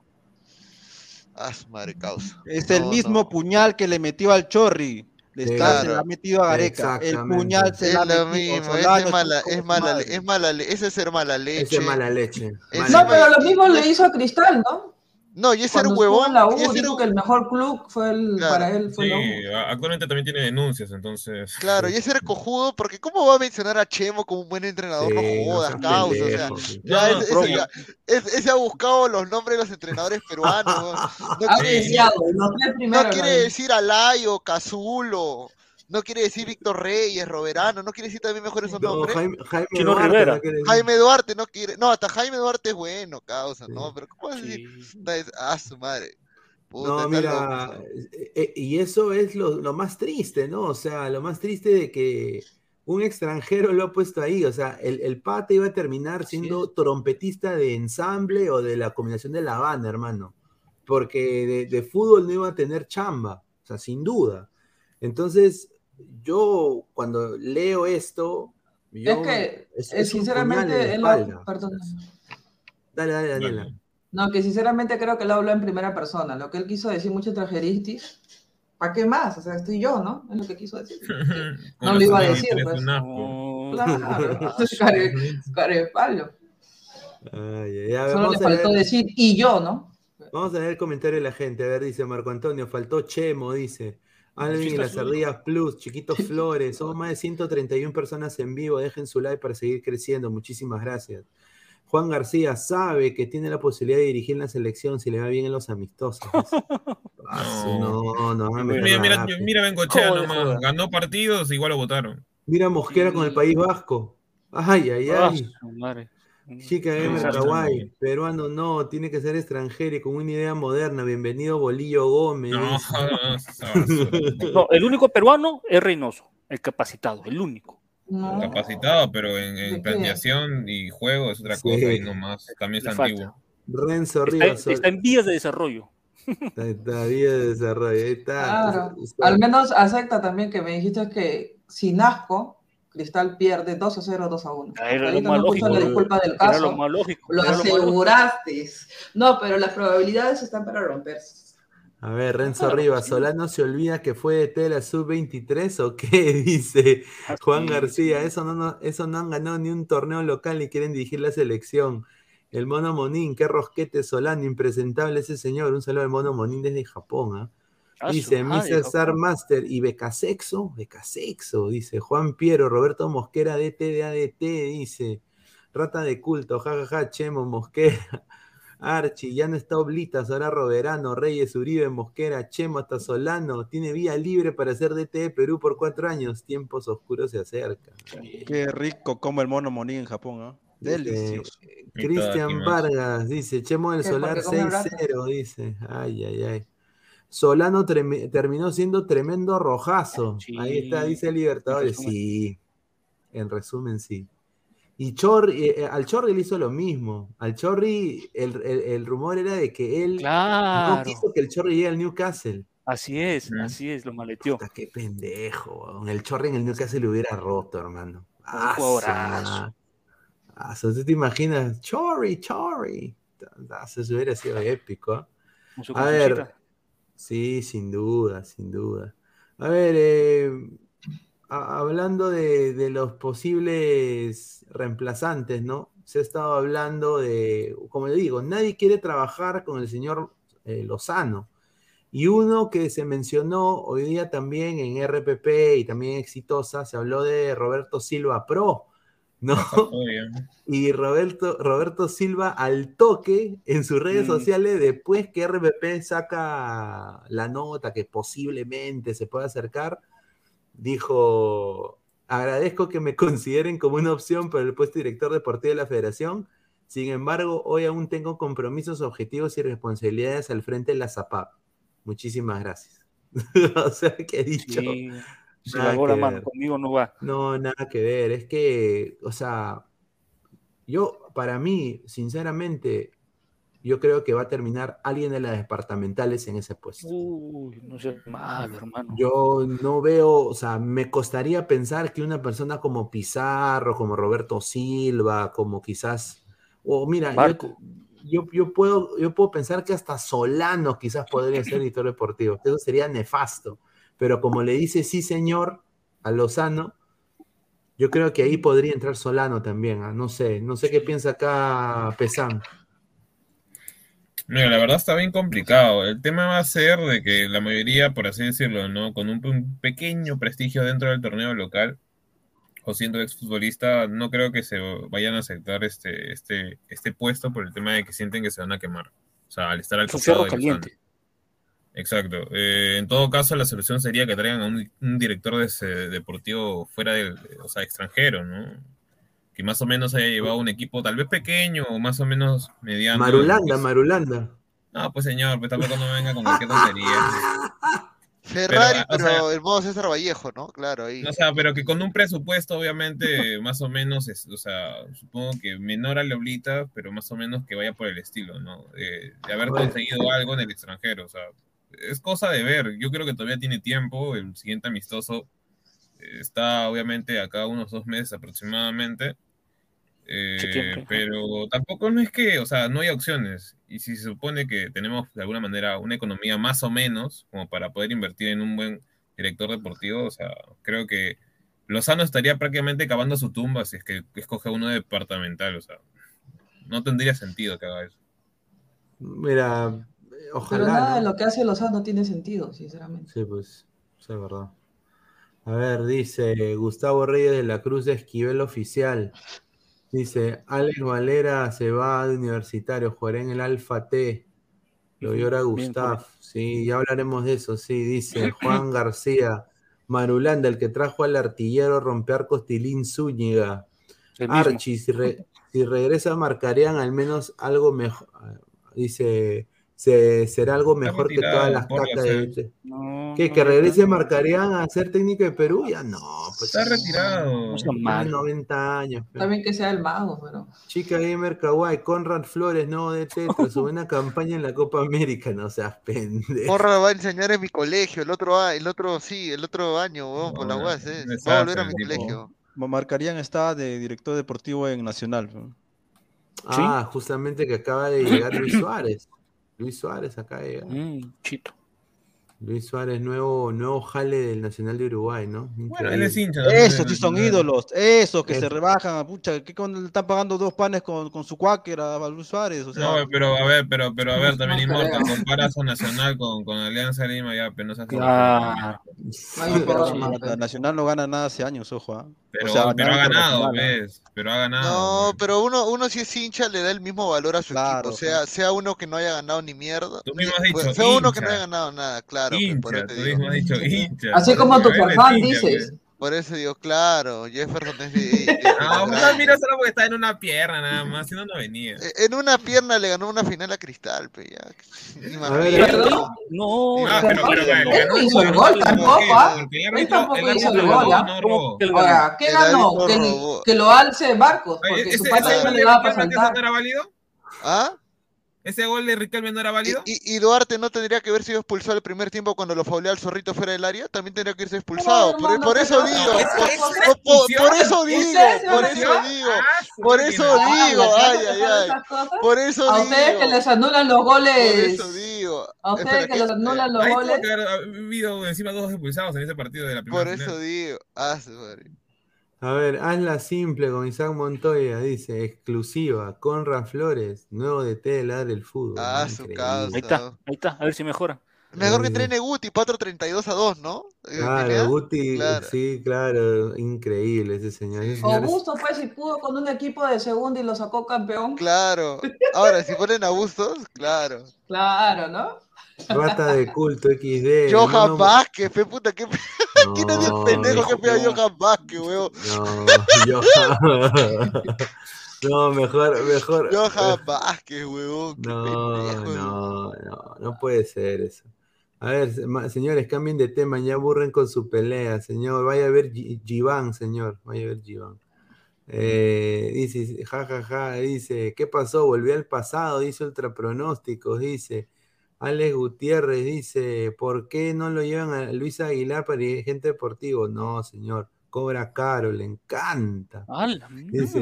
Ah, su madre causa. Es el mismo no. puñal que le metió al Chorri. Le Sí. está, se la ha metido a Gareca. El puñal se Es la ha lo metido. mismo, Solano, es de mala, es mala, es mala, ese es ser mala leche. Ese es mala leche. Mala No, pero leche. lo mismo le hizo a Cristal, ¿no? No, y es ser Cuando estuvo huevón, la y U, ser dijo que el mejor club fue el, Claro. para él fue Sí, la U. actualmente también tiene denuncias, entonces. Claro, y es ser cojudo, porque ¿cómo va a mencionar a Chemo como un buen entrenador? No Sí, no jodas, seas causa, o sea, ya, No, es- no, ese, promo. ya- es- ese ha buscado los nombres de los entrenadores peruanos, no Ha quiere decir, deseado, los tres primeros. no quiere ¿no? decir Alayo, Cazulo, no quiere decir Víctor Reyes, Roberano, no quiere decir también mejor esos No, nombres. Jaime, Jaime Chino Duarte, Rivera. ¿no? Jaime Duarte no quiere, no, hasta Jaime Duarte es bueno, causa, Sí. no, pero ¿cómo vas a decir? Sí. Ah, su madre. Puta, No, mira, loco, eh, eh, y eso es lo, lo más triste, ¿no? O sea, lo más triste de que un extranjero lo ha puesto ahí, o sea, el, el pata iba a terminar siendo trompetista de ensamble o de la combinación de La Habana, hermano. porque de, de fútbol no iba a tener chamba, o sea, sin duda. Entonces, yo cuando leo esto, yo, es que, es- eh, es sinceramente, la él perdón. Dale, dale, Daniela. No, que sinceramente creo que él habló en primera persona. Lo que él quiso decir, mucho extranjeristis. ¿Para qué más? O sea, estoy yo, ¿no? Es lo que quiso decir. [LAUGHS] No lo iba a decir, pues. Claro, [LAUGHS] [LAUGHS] care, care de palo. Ay, Solo le faltó leer- decir, y yo, ¿no? Vamos a leer el comentario de la gente. A ver, dice Marco Antonio, faltó Chemo, dice. Alvin y las ardillas Plus, Chiquitos [LAUGHS] Flores. Somos más de 131 personas en vivo. Dejen su like para seguir creciendo. Muchísimas gracias. Juan García sabe que tiene la posibilidad de dirigir la selección si le va bien en los amistosos. [LAUGHS] Ah, no, no, me metan Mira, mira, mira Bengochea Joder, nomás. Ganó partidos, igual lo votaron. Mira Mosquera con el País Vasco. Ay, ay, ay. Chica Gamer. Kawaii, peruano no, tiene que ser extranjero y con una idea moderna. Bienvenido Bolillo Gómez. No, [LAUGHS] no, el único peruano es Reynoso, el capacitado, el único. Capacitado, pero en, en qué? planeación y juego es otra Sí. cosa y no más. También Le está falta. antiguo. Renzo Está, Ríos. está en vías de desarrollo. Está, está bien de desarrollo. Ahí está. Claro. Está- Al menos acepta también que me dijiste que si Nasco, Cristal pierde 2 a 0, 2 a 1. Ah, era lo Ahorita más no lógico, la disculpa del era caso. lo más lógico, Lo era lo más lógico. aseguraste. No, pero las probabilidades están para romperse. A ver, Renzo Claro, Rivas, sí. ¿Solano se olvida que fue de Tela Sub-23 o qué? [LAUGHS] Dice Juan sí, García, eso no, no, eso no han ganado ni un torneo local ni quieren dirigir la selección. El Mono Monín, qué rosquete Solano, impresentable ese señor. Un saludo al Mono Monín desde Japón. ¿ah? Ah, Dice madre, Mr. Star. Master y Becasexo, Becasexo, dice Juan Piero, Roberto Mosquera, DT de ADT, dice Rata de culto, jajaja, Chemo, Mosquera, [LAUGHS] Archie, ya no está Oblitas, ahora Roberano, Reyes, Uribe, Mosquera, Chemo, hasta Solano, tiene vía libre para ser DT de Perú por cuatro años, tiempos oscuros se acercan. Qué rico como el mono moní en Japón, ¿ah? Dice, Delicioso. Cristian Vargas dice, Chemo del. Solar Porque come 6-0, dice. Ay, ay, ay. Solano terminó siendo tremendo rojazo. Ahí está, dice Libertadores. Sí, en resumen, sí. Y Chorri, eh, eh, al Chorri le hizo lo mismo. Al Chorri, el, el- el rumor era de que él no Claro. quiso que el Chorri llegue al Newcastle. Así es, así es, lo maleteó. Puta, qué pendejo. weón. El Chorri en el Newcastle le hubiera roto, hermano. Ah, ¿tú te imaginas? Chorri, Chorri. Eso hubiera sido épico. su A ver. Sí, sin duda, sin duda. A ver, eh, hablando de, de los posibles reemplazantes, ¿no? Se ha estado hablando de, como le digo, nadie quiere trabajar con el señor eh, Lozano. Y uno que se mencionó hoy día también en RPP y también exitosa, se habló de Roberto Silva Pro, ¿no? [LAUGHS] Y Roberto, Roberto Silva al toque en sus redes Mm. sociales, después que RPP saca la nota que posiblemente se pueda acercar, dijo, agradezco que me consideren como una opción para el puesto de director deportivo de la federación. Sin embargo, hoy aún tengo compromisos, objetivos y responsabilidades al frente de la ZAPAP. Muchísimas gracias. [LAUGHS] o sea, que he dicho. Sí, se nada lavó la que mano, ver. conmigo no va. No, nada que ver. Es que, o sea, yo, para mí, sinceramente, yo creo que va a terminar alguien de las departamentales en ese puesto. Uy, no seas malo, hermano. Yo no veo, o sea, me costaría pensar que una persona como Pizarro, como Roberto Silva, como quizás, o mira, yo, yo puedo, yo puedo pensar que hasta Solano quizás podría ser editor deportivo. Eso sería nefasto. Pero como le dice sí, señor, a Lozano, yo creo que ahí podría entrar Solano también. ¿ah? No sé, no sé qué piensa acá Pesán. Mira, la verdad está bien complicado. El tema va a ser de que la mayoría, por así decirlo, ¿no? Con un, un pequeño prestigio dentro del torneo local, o siendo exfutbolista, no creo que se vayan a aceptar este, este, este puesto por el tema de que sienten que se van a quemar. O sea, al estar al costado de Lozano. Exacto. Eh, en todo caso, la solución sería que traigan a un, un director de ese deportivo fuera del, o sea, extranjero, ¿no? Que más o menos haya llevado un equipo tal vez pequeño o más o menos mediano. Marulanda, pues, Marulanda. no, pues señor, pues tampoco no venga con cualquier tontería. [LAUGHS] Ferrari, Pero, pero, o sea- el modo César Vallejo, ¿no? Claro, ahí. O sea, pero que con un presupuesto, obviamente, más o menos, es- o sea, supongo que menor a la Oblita, pero más o menos que vaya por el estilo, ¿no? De, de haber conseguido algo en el extranjero, o sea, es cosa de ver. Yo creo que todavía tiene tiempo. El siguiente amistoso eh, está, obviamente, acá unos dos meses aproximadamente. Eh, pero tampoco no es que, o sea, no hay opciones. Y si se supone que tenemos de alguna manera una economía más o menos como para poder invertir en un buen director deportivo, o sea, creo que Lozano estaría prácticamente cavando su tumba si es que escoge uno departamental, o sea, no tendría sentido que haga eso. Mira, Pero nada de ¿no? lo que hace Lozano tiene sentido, sinceramente. Sí, pues, eso es verdad. A ver, dice Gustavo Reyes de la Cruz Esquivel Oficial. Dice, Alex Valera se va de universitario, jugará en el Alfa T. Lo Bien, Gustav. Sí, ya hablaremos de eso. Sí, dice Juan [LAUGHS] García. Marulanda, el que trajo al artillero romper Costilín Zúñiga. Archie, si, re- si regresa marcarían al menos algo mejor. Dice, se, será algo mejor que todas las cacas de... No, ¿Qué? no, ¿Que regrese no. marcarían a ser técnico de Perú? Ya no, pues Está retirado. Malo. 90 años. pero- También que sea el mago, pero. Chica Gamer Kawaii, Conrad Flores, no de tras su buena [LAUGHS] campaña en la Copa América, no seas pendejo. Porra va a enseñar en mi colegio, el otro, a- el otro, sí, el otro año, weón, por la No, UAS, eh. no Va a volver a mi tipo. colegio. Marcarían está de director deportivo en Nacional. Ah, justamente que acaba de llegar Luis Suárez. Luis Suárez acaba de llegar. Mm, chito. Luis Suárez, nuevo, nuevo jale del Nacional de Uruguay, ¿no? Bueno, él es hincha. Esos sí son ídolos, esos que Es- se rebajan, pucha, que cuando le están pagando dos panes con, con su cuáquer a Luis Suárez, o sea, No, pero a ver, pero, pero a ver, también No importa, comparas a Nacional con, con Alianza Lima, ya, pero no pero pero- la Nacional no gana nada hace años, ojo, ¿ah? Pero, O sea, pero ha ganado. ¿ves? Pero ha ganado. No, ¿ves? pero uno, uno si es hincha le da el mismo valor a su Claro, equipo, sea, sea uno que no haya ganado ni mierda, Tú mismo has dicho, pues, sea uno que no haya ganado nada, claro, pues, por eso digo. dicho hincha. Así como tu hincha, dices. pues. Por eso digo, claro, Jefferson es de, [LAUGHS] Ah, pues, grandes. mira solo porque está en una pierna nada más, si no, no venía. Eh, En una pierna le ganó una final a Cristal, pe, ya. A ¿Perdón? No, Ah, pero, pero, no hizo el gol tampoco, ¿ah? Él árbitro- tampoco hizo el gol, ¿ah? no ¿qué ganó? Que, lo alce Barcos, porque ¿Ese, su pata no le daba para Riquelme saltar. no era válido? ¿Ah? ¿Ese gol de Riquelme no era válido? Y, y- y Duarte no tendría que haber sido expulsado el primer tiempo cuando lo fauleó al zorrito fuera del área, también tendría que irse expulsado. por, por eso digo, por, eso- por- por- por digo, ¿Ustedes se por a eso digo, por eso digo, ¿les ay, ay, ay. Por eso A digo. ustedes que les anulan los Por goles. eso digo. A ustedes que les anulan los goles. que haber habido encima dos expulsados en ese partido de la primera Por eso digo. Ah, su madre. A ver, hazla simple con Isaac Montoya, dice, exclusiva, Conra Flores, nuevo DT de Ladre el Fútbol. Ah, ¿no? su causa. Ahí está, ahí está, a ver si mejora. Mejor que Sí. entrene Guti, 4.32 a 2, ¿no? Eh, Claro. Guti, Claro. sí, claro, increíble ese señor. Ese señor es- Augusto, pues, si pudo con un equipo de segunda y lo sacó campeón. Claro. Ahora, si ponen a Bustos, claro. Claro, ¿no? Rata de culto XD. [LAUGHS] Johan Vázquez, fe puta, qué [LAUGHS] ¿Quién es el No, pendejo que pega a no. Johan Vázquez, weón? No, Johan. [LAUGHS] No, mejor, mejor. Johan Vázquez, weón. Qué No, pendejo. no, no, no puede ser eso. A ver, señores, cambien de tema, ya aburren con su pelea, señor. Vaya a ver Gi- Giván, señor. Vaya a ver Giván. Eh, dice, ja, ja, ja, dice, ¿qué pasó? Volvió al pasado, dice Ultra Pronósticos, dice. Alex Gutiérrez dice, ¿por qué no lo llevan a Luis Aguilar para dirigente deportivo? No, señor, cobra caro, le encanta. ¡Hala! Dice,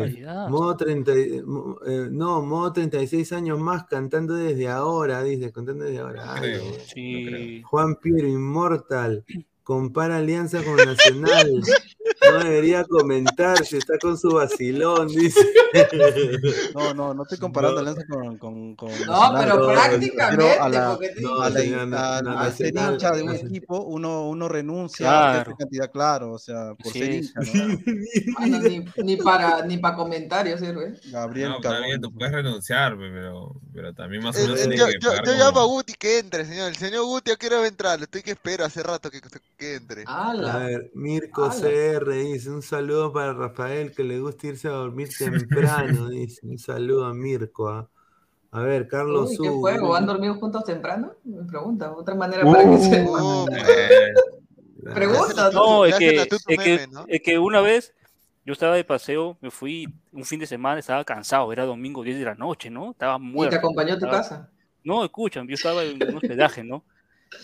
modo 30, y- mo- eh, no, modo 36 años más cantando desde ahora, dice, cantando desde ahora. Creo. Juan Piero, Inmortal, compara alianza con Nacional. No debería comentar si está con su vacilón, dice. No, no, no estoy comparando No. Alianza con, con, con No, Nacional. pero no, prácticamente, a la- porque te- No, a la- señor, no, a- no, al ser hincha de un Nacional. equipo, uno, uno renuncia Claro. a cierta cantidad, claro, o sea, por Sí, ser sí. hincha, ¿no? Mano, ni, ni para ni para comentarios sirve. Gabriel No, bien, tú puedes renunciar, pe, pero, pero también más o Eh, menos eh, yo, que yo, yo llamo a Guti que entre, señor. El señor Guti, ¿a qué hora va a entrar? Lo estoy que espero hace rato que, que entre. A ver, Mirko Ala. Dice, un saludo para Rafael que le gusta irse a dormir temprano, [LAUGHS] dice, un saludo a Mirko. ah. A ver, Carlos Uy, ¿Qué juego? ¿Han dormido juntos temprano? Me pregunta. Otra manera para que se. Oh, [LAUGHS] Pregunta. No, es que, es, que, meme, ¿no? es que una vez yo estaba de paseo, me fui un fin de semana, estaba cansado, era domingo 10 de la noche, ¿no? Estaba ¿Y muerto. te acompañó a tu estaba- casa? No, escuchan, yo estaba en un hospedaje, ¿no?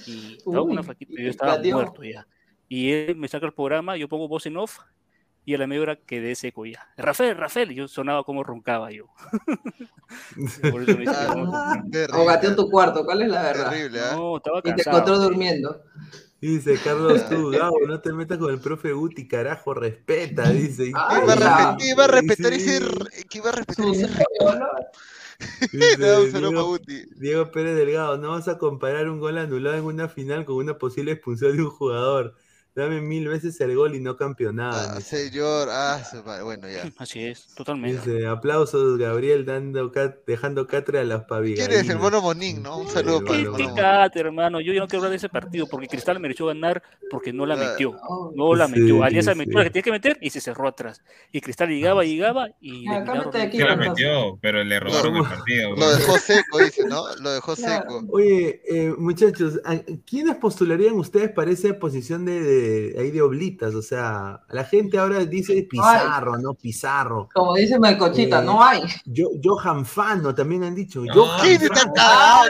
Y estaba con una Uy, flaquita, yo estaba muerto ya. Y él me saca el programa, yo pongo voz en off, y a la media hora quedé seco ya. Rafael, Rafael, yo sonaba como roncaba yo. [LAUGHS] Por eso me que. O gateó en tu cuarto, ¿cuál es la verdad? Terrible, ¿ah? No, estaba Y te encontró durmiendo. Dice Carlos tú, [LAUGHS] Gabo, no te metas con el profe Guti, carajo, respeta, dice. ¿Qué iba a respetar, qué iba a respetar ese, qué iba a respetar ese [LAUGHS] Dice, Diego. Diego Pérez Delgado, no vas a comparar un gol anulado en una final con una posible expulsión de un jugador. Dame mil veces el gol y no campeonada. Ah, señor, ah, bueno, ya. [LAUGHS] Así es, totalmente. Dice, aplausos, Gabriel, dando cat- dejando cátedra a las pavigallinas. ¿Quién es el mono Monín, no? Un saludo para el ¿Qué, mono qué Monín. cate, hermano? Yo ya no quiero hablar de ese partido porque Cristal mereció ganar porque no la Ah, metió. No la Sí, metió. Alianza sí. metió la que tenía que meter y se cerró atrás. Y Cristal llegaba, llegaba y Ah, Que la metió, pero le robaron el partido. Lo dejó seco, dice, ¿no? Lo dejó Claro. seco. Oye, eh, muchachos, ¿a- ¿quiénes postularían ustedes para esa posición de, de- ahí de oblitas? O sea, la gente ahora dice Pizarro, ¿no? Pizarro. Como dice Melcochita, Eh, no hay. Yo, Johan Fano también han dicho. No, Johan ¿Quién está Fano. cagado?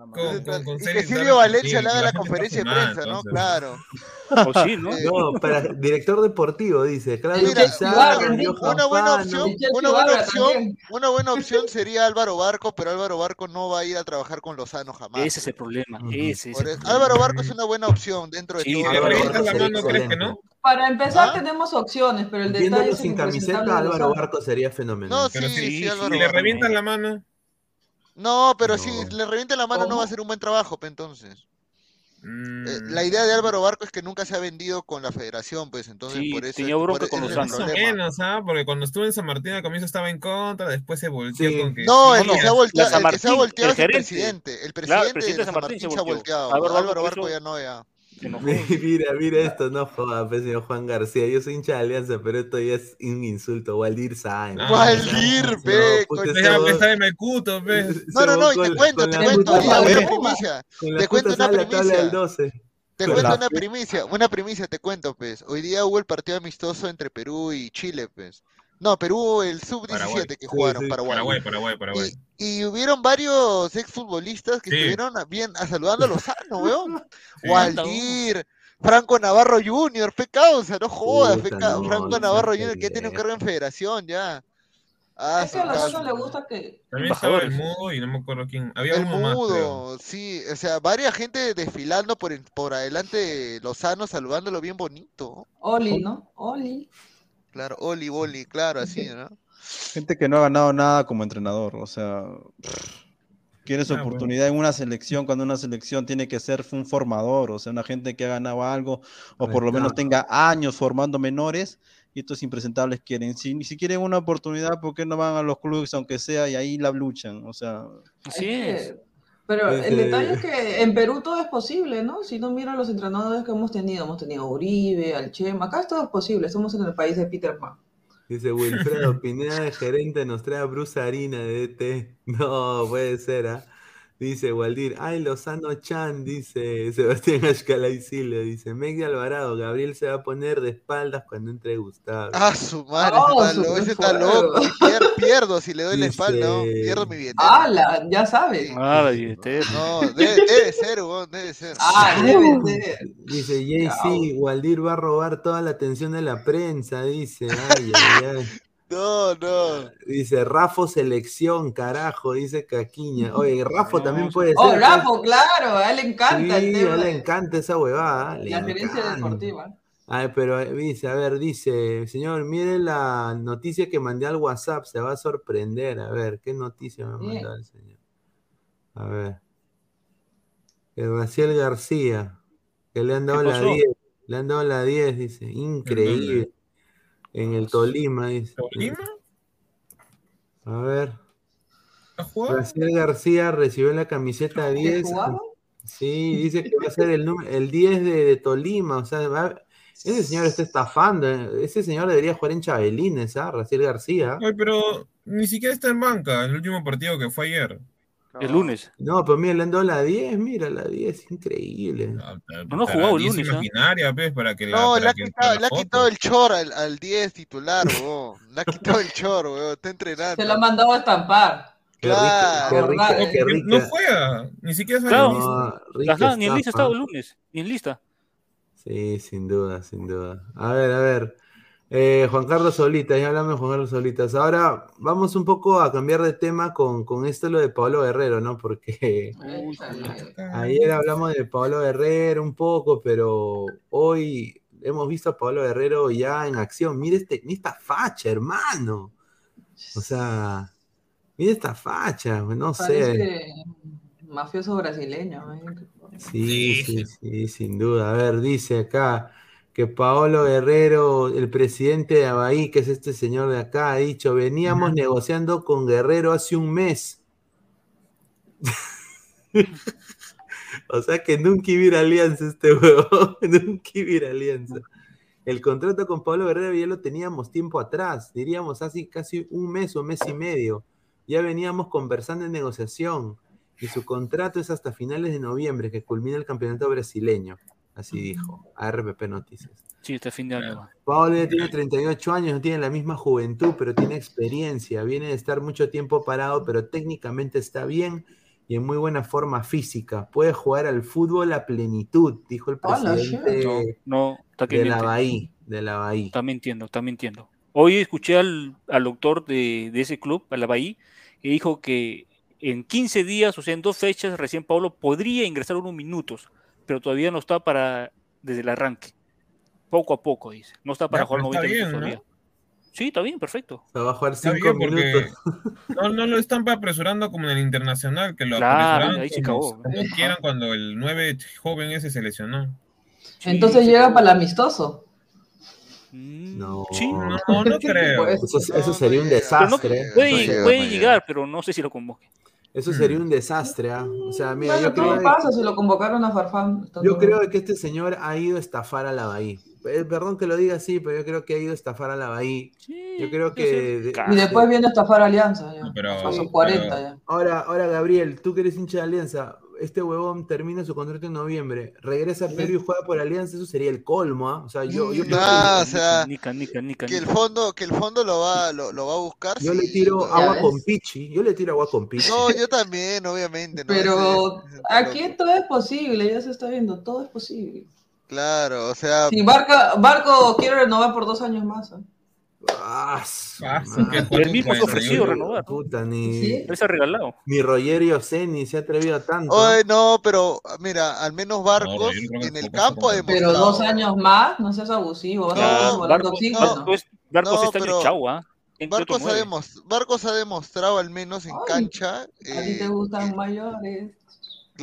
Con, con, con Y que Silvio Valencia le haga la conferencia de prensa, ¿no? entonces. Claro. [LAUGHS] O sí, ¿no? Eh, No, para director deportivo, dice. Claudio Mira, Pizarro, Una buena opción, una buena opción, una buena opción sería Álvaro Barco, pero Álvaro Barco no va a ir a trabajar con Lozano jamás. Ese es el problema. Ujú. Ese es. Álvaro Barco es una buena opción dentro de Sí, todo. Para empezar ¿Ah? tenemos opciones, pero el detalle Viéndolo es sin camiseta, Álvaro. Barco sería fenomenal. No, Pero sí, si, sí, si le Barco. revientas la mano, No, pero No. si le revienta la mano no va a ser un buen trabajo, entonces. mm, Eh, la idea de Álvaro Barco es que nunca se ha vendido con la federación, pues entonces Sí, por eso tenía bronca con problema. menos, ¿ah? Porque cuando estuvo en San Martín al comienzo estaba en contra, después se volteó Sí. con que No, el que no, se ha volteado, el que se ha Martín, volteado el es el presidente. El Claro, presidente, el presidente de San Martín se ha volteado. Álvaro, Álvaro Barco Barco ya no, ya. Se enojó. [LAUGHS] Mira, mira esto, no joda, pues, señor Juan García. Yo soy hincha de Alianza, pero esto ya es un insulto. Waldir Sáenz. Ah, Waldir, No, con- huevón- pues, está en el cuto, ese No, no, no, y te cuento, te cuento, una primicia. Te cuento una primicia. 12. Te cuento la- una primicia, una primicia, te cuento, pues. Hoy día hubo el partido amistoso entre Perú y Chile, pues. No, Perú, el Paraguay. sub-17 que jugaron, sí. Paraguay. Paraguay, Paraguay, Paraguay. Y, y hubieron varios exfutbolistas que Sí. estuvieron a- bien a saludando a Lozano, [LAUGHS] weón. Waldir, Franco Navarro Jr., fe causa, no jodas, fe no, Franco no Navarro Jr. que ya tiene un cargo en federación ya. Ah, Es que a Lozano le gusta que. También estaba el mudo y no me acuerdo quién. Había El uno más, mudo, sí, o sea, varias gente desfilando por, en- por adelante de Lozano, saludándolo bien bonito. Oli, ¿no? Oli. Claro, Oli, Boli, claro, [LAUGHS] así, ¿no? Gente que no ha ganado nada como entrenador, o sea, quiere su Ah, bueno. oportunidad en una selección cuando una selección tiene que ser un formador, o sea, una gente que ha ganado algo o por lo menos tenga años formando menores y estos impresentables quieren, si, si quieren una oportunidad, ¿por qué no van a los clubes aunque sea y ahí la luchan? O sea, Así Es Pero el detalle es que en Perú todo es posible, ¿no? Si no mira los entrenadores que hemos tenido, hemos tenido Uribe, al Chema, acá todo es posible, estamos en el país de Peter Pan. Dice Wilfredo Pineda gerente nos trae a Bruce Harina de DT. [LAUGHS] No, puede ser, ¿ah? Dice Waldir, ay, Lozano Chan, dice [LAUGHS] Sebastián Ashcalay Silva, dice Meg Alvarado, Gabriel se va a poner de espaldas cuando entre Gustavo. Ah, su madre, Oh, ese está, su- lo- ese qué está fuego. loco. [LAUGHS] Pier- pierdo si le doy la espalda, ¿no? Pierdo mi billetera. ¡Hala! Ya sabes. Ah, la billetera. No, debe, debe ser, weón, debe ser. [LAUGHS] Ah, debe ser. Dice JC, Waldir va a robar toda la atención de la prensa, dice. Ay, ay, ay. No, no. Dice Rafo Selección, carajo, dice Caquiña. Oye, [LAUGHS] Rafo No, también puede Oh, ser. Rafa, claro, a él le encanta Sí, el a tema él le encanta esa huevada. la gerencia encanta. deportiva. Ay, pero eh, dice, a ver, dice, señor, mire la noticia que mandé al WhatsApp, se va a sorprender. A ver, ¿qué noticia me Bien. mandó el señor? A ver. Que Raciel García, que le han dado ¿Qué la pasó? 10, le han dado la 10, dice, increíble. En el Tolima, dice. ¿Tolima? A ver. ¿Ha jugado? Raciel García recibió la camiseta ¿Que 10. jugaba? Sí, dice que va a ser el, número, el 10 de, de Tolima, o sea, va- Ese señor está estafando. eh. Ese señor debería jugar en Chabelines, ¿ah? Raciel García. Ay, pero ni siquiera está en banca en el último partido que fue ayer. El lunes. No, pero mira, le han dado la 10, mira, la 10, increíble. No, no ha jugado el lunes, pues, para que la. No, para le ha que quitado, la [LAUGHS] le ha quitado el chor al, al 10 titular, weón. Le ha quitado el chor, weón. Está entrenando. Se lo ha mandado a estampar. Qué rica, qué rica, Claro. qué No, no rica. juega, ni siquiera sale Claro. en lista. No, rica Ajá, ni en lista estaba el lunes, ni en lista. Sí, sin duda, sin duda. A ver, a ver. Eh, Juan Carlos Solitas, ya hablamos de Juan Carlos Solitas. Ahora vamos un poco a cambiar de tema con, con esto lo de Pablo Guerrero, ¿no? Porque [LAUGHS] ayer hablamos de Pablo Guerrero un poco, pero hoy hemos visto a Pablo Guerrero ya en acción. Mire este, mira esta facha, hermano. O sea, mira esta facha, no sé. Mafioso brasileño. ¿eh? Sí, sí, sí, sin duda. A ver, dice acá que Paolo Guerrero, el presidente de Abahí, que es este señor de acá, ha dicho, veníamos negociando con Guerrero hace un mes. [LAUGHS] o sea que nunca iba a ir a alianza este huevo, [LAUGHS] nunca iba a ir a alianza. El contrato con Pablo Guerrero ya lo teníamos tiempo atrás, diríamos casi un mes o mes y medio. Ya veníamos conversando en negociación y su contrato es hasta finales de noviembre, que culmina el campeonato brasileño. Así dijo, a RPP Noticias. Sí, este fin de año. ya tiene 38 años, no tiene la misma juventud, pero tiene experiencia. Viene de estar mucho tiempo parado, pero técnicamente está bien y en muy buena forma física. Puede jugar al fútbol a plenitud, dijo el Hola, presidente No, está que de la. Bahía. De la Bahía. Está mintiendo, está mintiendo. Hoy escuché al, al doctor de, de ese club, a la Bahía, y dijo que en 15 días, o sea, en dos fechas, recién Pablo podría ingresar unos minutos, pero todavía no está para desde el arranque. Poco a poco, dice. No está para Ya, jugar pero 90 está minutos todavía. Sí, está bien, perfecto. Se va a jugar Está 5 bien porque minutos. [LAUGHS] no, no lo están apresurando como en el internacional, que lo Claro, apresuraron ahí se como, acabó. como quieran cuando el 9 joven ese se lesionó. Entonces llega para el amistoso. No, Sí. No, no [LAUGHS] creo. Eso, eso sería un no, desastre. puede, no puede no llega. llegar, pero no sé si lo convoque. Eso sería un desastre. ¿ah? O sea, mira, Bueno, yo ¿qué creo, de- pasa si lo convocaron a Farfán? Yo creo que este señor ha ido a estafar a la Bahía. Eh, Perdón que lo diga así, pero yo creo que ha ido a estafar a la Bahía. Yo creo que. Y después viene a estafar a Alianza. Ya. pero- 40 ya. Ahora, ahora, Gabriel, tú que eres hincha de Alianza, este huevón termina su contrato en noviembre, regresa a Perú y juega por Alianza, eso sería el colmo, ¿ah? O sea, yo, yo, No, o sea, Nica, nica, nica, que el fondo, que el fondo lo va, lo, lo va a buscar. yo le tiro agua ves. con pichi, yo le tiro agua con pichi. No, yo también, obviamente. ¿no? Pero Ese- ese aquí loco. todo es posible, ya se está viendo, todo es posible. Claro, o sea, Si Barco, Barco quiere renovar por dos años más. ¿eh? Ah, Ah, Él mismo se ha 41. ofrecido renovar. Puta, ni, ¿Sí? Ha regalado. ni Rogerio Ceni se ha atrevido a tanto. Oye, no, pero mira, al menos Barcos que en el campo ha poco. Pero dos años más, no seas abusivo. No, estar volando Barco, oxígeno. Barco es, Barco No, año pero es chau, ¿ah? Tiene otro Barcos ha, Barcos demostrado al menos en Ay, cancha. A ti te eh, gustan mayores.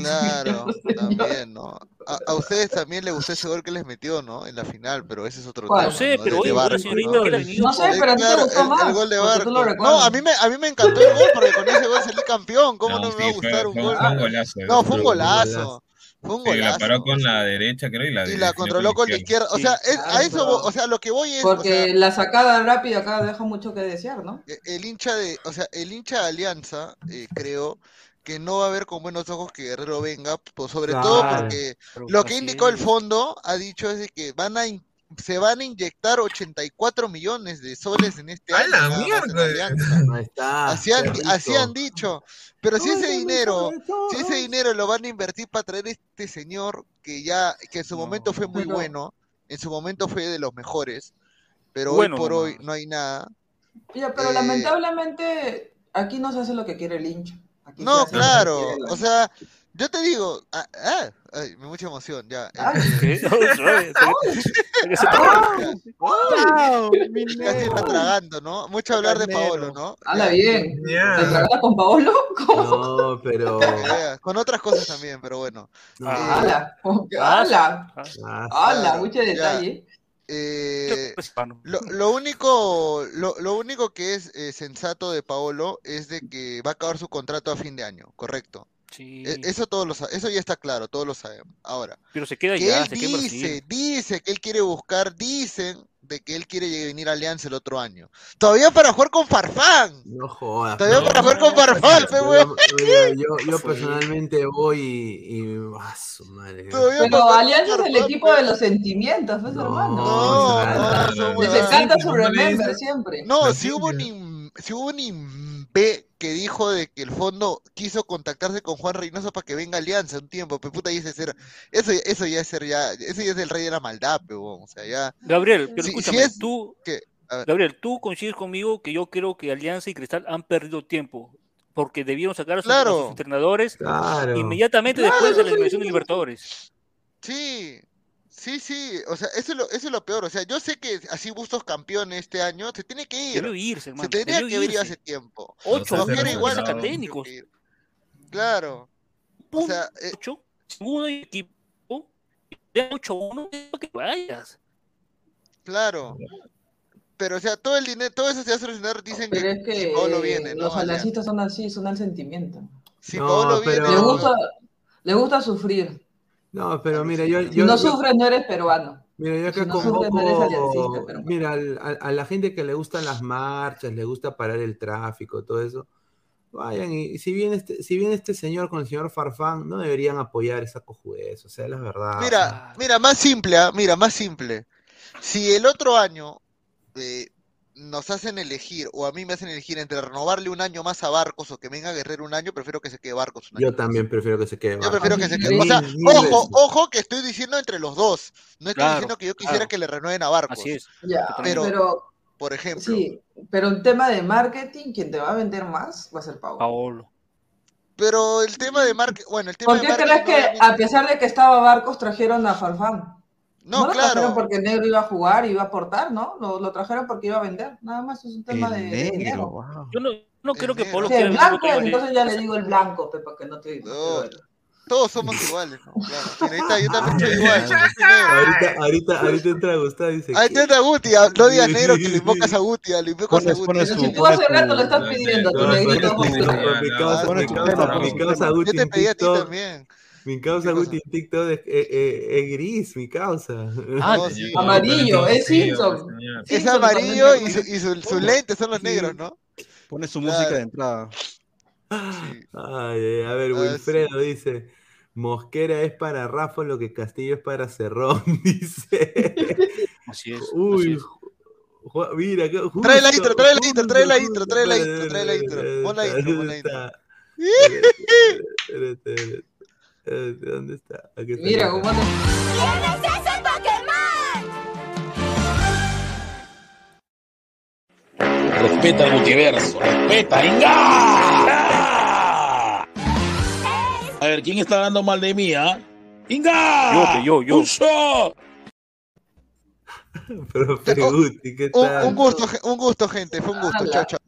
Claro, [LAUGHS] Señor. también, ¿no? A, a ustedes también les gustó ese gol que les metió, ¿no? En la final, pero ese es otro tema. No sé, pero ¿no? sé, Eh, pero a ti te gustó el, más. el gol de Barco. No, a mí, me, a mí me encantó el gol porque con ese gol salí campeón. ¿Cómo no, No, me va a fue, gustar un gol? fue un golazo. No, fue un Fue un golazo. Fue un Sí, la golazo. paró con la derecha, creo, y la, Y la controló con la izquierda. O sea, es- a eso, o sea, lo que voy es, o Porque sea, la sacada rápida acá deja mucho que desear, ¿no? e- el hincha de, o sea, el hincha de Alianza, eh, creo que no va a ver con buenos ojos que Guerrero venga, pues, sobre todo porque Lo que indicó el fondo ha dicho es de que van a se van a inyectar 84 millones de soles en este ¡A año. la mierda! Está. Así han, así dicho. Pero si ese dinero, si ese dinero lo van a invertir para traer este señor que ya, que en su No, momento fue muy pero- bueno, en su momento fue de los mejores, pero Bueno hoy por nomás. hoy no hay nada. Ya, pero Eh, lamentablemente aquí no se hace lo que quiere el hincha. Aquí No, claro, o sea, yo te digo, ah, ah, ay, me mucha emoción, ya. [LAUGHS] Ay. eh, ¿Qué? No, suave, que se [LAUGHS] te- ¡Wow! Mi [LAUGHS] Casi está tragando, ¿no? Mucho hablar de. Paolo, ¿no? Habla Ya. bien. Ya. ¿Te tragaste con Paolo? ¿Cómo? No, pero. Con otras cosas también, pero bueno. No, Ah, ¡Hala! ¿Cómo que Ah, ¡Hala! ah, ah, ¡Hala! claro, Mucho ya. detalle. Eh, lo, lo único, lo, lo único que es eh, sensato de Paolo es de que va a acabar su contrato a fin de año, correcto. E- Eso todos lo eso ya está claro, todos lo sabemos. Ahora, Pero se queda que ya, él se dice, dice que él quiere buscar, dicen de que él quiere venir a Alianza el otro año. Todavía para jugar con Farfán. No jodas. Todavía no. para jugar con Farfán, Yo, yo, yo personalmente voy y. y ah, su madre. Pero Alianza es el equipo de los sentimientos, pues, hermano. No, no, no, pues, no le remember dice- siempre. No, imbe que dijo de que el fondo quiso contactarse con Juan Reynoso para que venga a Alianza un tiempo, pe puta, y ese ser, eso, eso ya es ser ya, eso ya es el rey de la maldad, pe, weón, o sea, ya. Gabriel, pero Si- es tú, que-. Gabriel, tú coincides conmigo que yo creo que Alianza y Cristal han perdido tiempo porque debieron sacar a sus, a Claro. sus entrenadores Claro. inmediatamente Claro, después de la eliminación de Libertadores. Sí, sí, sí, o sea, eso es lo, eso es lo peor, o sea, yo sé que así Bustos campeón este año, se tiene que ir. Debió irse, hermano. Se debió que irse. hace tiempo. Ocho, Mosquera ocho igual. ir. Claro. O sea, eh, Ocho, segundo hay equipo, 8-1, para que vayas. claro. Pero, o sea, todo el dinero, todo eso se va a solucionar, dicen Pero que, es que si Paolo viene, ¿no? los aliancistas son así, son al sentimiento. Si No, Paolo pero- viene, Le gusta, le gusta sufrir. No, pero mira, yo. Si yo- no sufres, no eres peruano. Mira, yo acá Si no sufres, no eres aliancista, convoco, pero- mira, a, la gente que le gustan las marchas, le gusta parar el tráfico, todo eso, vayan y si bien este, si bien este señor con el señor Farfán no deberían apoyar esa cojudez, o sea, la verdad. Mira, mira, más simple, ¿ah? mira, más simple. Si el otro año eh, nos hacen elegir, o a mí me hacen elegir entre renovarle un año más a Barcos o que venga Guerrero un año, prefiero que se quede Barcos un año. Yo también prefiero que se quede. Yo Barcos. prefiero que se quede. O sea, ojo, ojo que estoy diciendo entre los dos. No estoy Claro, diciendo que yo quisiera claro. que le renueven a Barcos. Así es. Ya, Pero, pero, por ejemplo, sí, pero en tema de marketing, quien te va a vender más va a ser Paolo. Paolo. pero el tema de marketing, bueno, el tema ¿Por de qué marketing crees que a pesar de que estaba Barcos trajeron a Farfán? No, lo claro. trajeron porque el negro iba a jugar, iba a aportar, ¿no? Lo, lo trajeron porque iba a vender. Nada más es un tema de, de dinero. Yo no, no creo que Paolo Sí, el blanco, entonces ya le digo el blanco, pe, para que no te... No, todos somos iguales, ¿no? Claro. Está, yo también soy igual. soy [LAUGHS] negro. Ahorita, ahorita, ahorita entra Gustavo y dice. Ahí ¿qué? está Guti, ah, no digas negro que le invocas a Guti, ah, le invocas a Guti. si tú hace pones rato tu- le estás pidiendo No, causa, Yo te pedí a ti también. Mi causa. Guti en TikTok es, eh, eh, es gris, mi causa. Ah, No, sí. Amarillo, es Simpson. Es amarillo y, su, y su- sus lentes son los negros, ¿no? Pone su música de entrada. Sí. Ay, ay, a ver, Ah, Wilfredo dice, Mosquera es para Rafa lo que Castillo es para Cerrón, dice. Así es. así Uy, es. Mira, justo, Trae la intro, trae la intro, trae la intro, trae la intro, trae la intro. Pon la ¿Dónde intro, pon la intro. [LAUGHS] ¿Dónde está? Aquí está, Mira cómo está. te... Respeta el multiverso, respeta, ¡Inga! A ver, ¿quién está hablando mal de mí, ah? ¡Inga! Yo, yo, yo. ¡Uso! [LAUGHS] Profe Oh, Guti, ¿qué Un, tal? un gusto, un gusto, gente, fue un gusto. Chao, chao.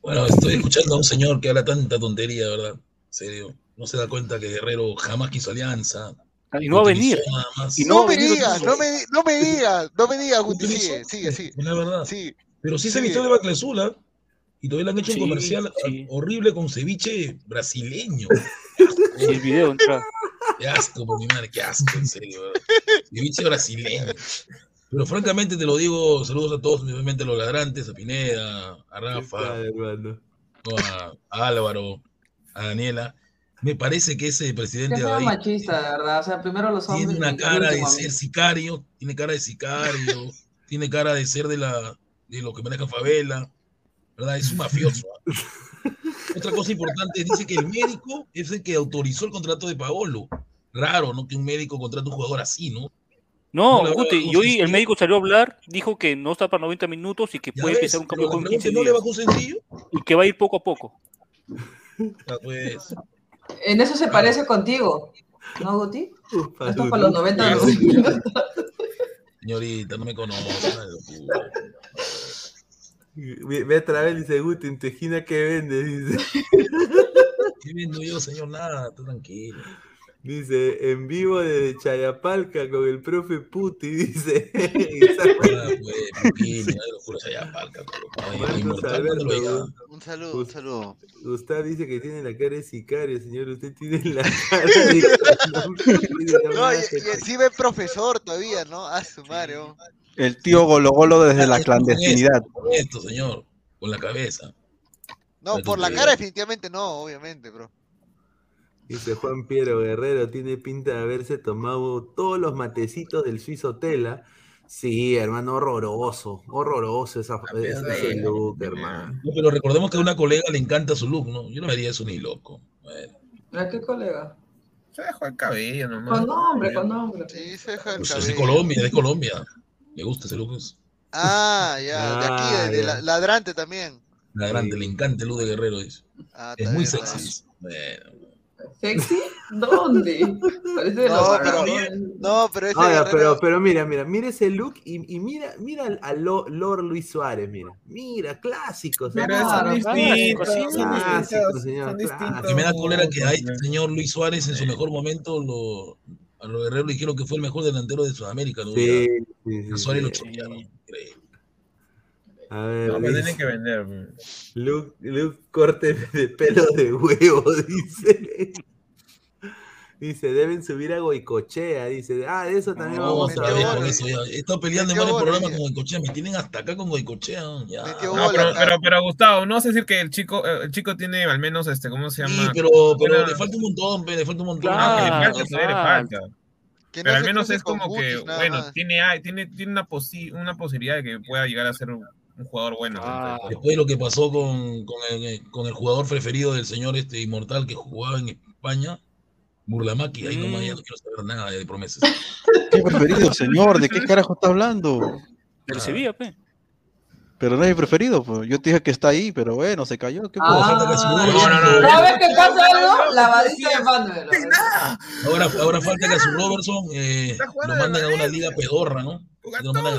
Bueno, estoy escuchando a un señor que habla tanta tontería, ¿verdad? En serio. No se da cuenta que Guerrero jamás quiso alianza. Y no va a venir. Y no No me digas, no me, no me digas, no me digas, Guti, sigue, sigue, sí. Es la verdad. Sí, Pero sí se vistió de Baclesula y todavía le han hecho Sí, un comercial sí. horrible con ceviche brasileño. Sí, el video entra. Qué asco, por mi madre, qué asco, en serio. Ceviche brasileño. Pero francamente te lo digo, saludos a todos, obviamente a los ladrantes, a Pineda, a ¿Qué Rafa, a Álvaro, a Daniela. Me parece que ese presidente ahí machista, de verdad. O sea, primero los hombres. tiene una cara de ser sicario, tiene cara de sicario, [LAUGHS] tiene cara de ser de la de lo que maneja favela, ¿verdad? Es un mafioso. Otra cosa importante, dice que el médico es el que autorizó el contrato de Paolo. Raro, ¿no? Que un médico contrate a un jugador así, ¿no? No, No y hoy el médico salió a hablar, dijo que no está para 90 minutos y que puede ves, empezar un cambio con realmente 15 no le días. bajó sencillo. Y que va a ir poco a poco. Ah, pues, En eso se parece contigo, ¿no, Guti? Ufa, Esto es para los Guti. 90 Sí. minutos. señorita, no me conoce. Ve, ve otra vez, dice Guti, en tu esquina que vende, dice. ¿Qué vendo yo, señor? Nada, está tranquilo. Dice, en vivo desde Chayapalca con el profe Puti, [LAUGHS] dice. Ah, pues. Un saludo, un saludo. Gustavo dice que tiene la cara de sicario, señor. Usted tiene la cara de. No, y, y encima es profesor todavía, ¿no? A su madre, oh. El tío Golo Golo desde la clandestinidad. Con esto, señor, con la cabeza. No, por la cara definitivamente no, obviamente, bro. Dice Juan Piero Guerrero, tiene pinta de haberse tomado todos los matecitos del suizo Tela. Sí, hermano, horroroso, horroroso esa, ese look, hermano. No, pero recordemos que a una colega le encanta su look, ¿no? Yo no me haría eso ni loco. Bueno, ¿A qué colega? Se dejó el cabello nomás. Con nombre, con nombre. Sí, se deja el pues es de cabello. Colombia, de Colombia. Me gusta ese look. Ah, ya, de aquí, Ah, de, de ya. la- ladrante también. la grande, le encanta el look de Guerrero. dice. Ah, Es muy sexy. Bueno, ¿Sexy? ¿Dónde? Parece de No, los pero-. No, pero ese Ah, pero, pero mira, mira, mira ese look y, y mira, mira al- a Lo- Lord Luis Suárez, mira. Mira, clásicos. Pero son distintos, clásicos, señor, son distintos. y me da cólera que hay, señor Luis Suárez en su mejor momento, lo, a los Guerreros le dijeron que fue el mejor delantero de Sudamérica. ¿no? Sí, sí, Suárez lo. Increíble. A ver, No, dice, tienen que vender. look, look corte de pelo de huevo, [LAUGHS] dice. Dice, deben subir a Goicochea, dice. Ah, de eso también No, vamos a estado peleando en varios gol, programas con Goicochea. Me tienen hasta acá con Goicochea. Ya. No, pero, pero, pero Gustavo, no vas a decir que el chico, eh, el chico tiene al menos este, ¿cómo se Sí, llama? pero, pero le falta un montón, le falta un montón. No, que le Claro, falta, todavía le falta. Que no Pero al menos es como que, bueno, tiene, hay- tiene, tiene una, posi- una posibilidad de que pueda llegar a ser un, un jugador bueno. Ah. Después de lo que pasó con, con, el, con el jugador preferido del señor este inmortal que jugaba en España, Burlamaki, ahí nomás ya no quiero saber nada de promesas. [LAUGHS] ¿Qué preferido, señor? ¿De qué carajo está hablando? Del Ah. Sevilla, pe. Pero no es mi preferido, pues. Yo te dije que está ahí, pero bueno, se cayó. ¿Qué Ah, no, no, no, ¿Sabes qué pasa algo? La badita de Manuel. Ahora, ahora falta que a su Robertson eh, lo en manden a una liga pedorra, ¿no? Lo la.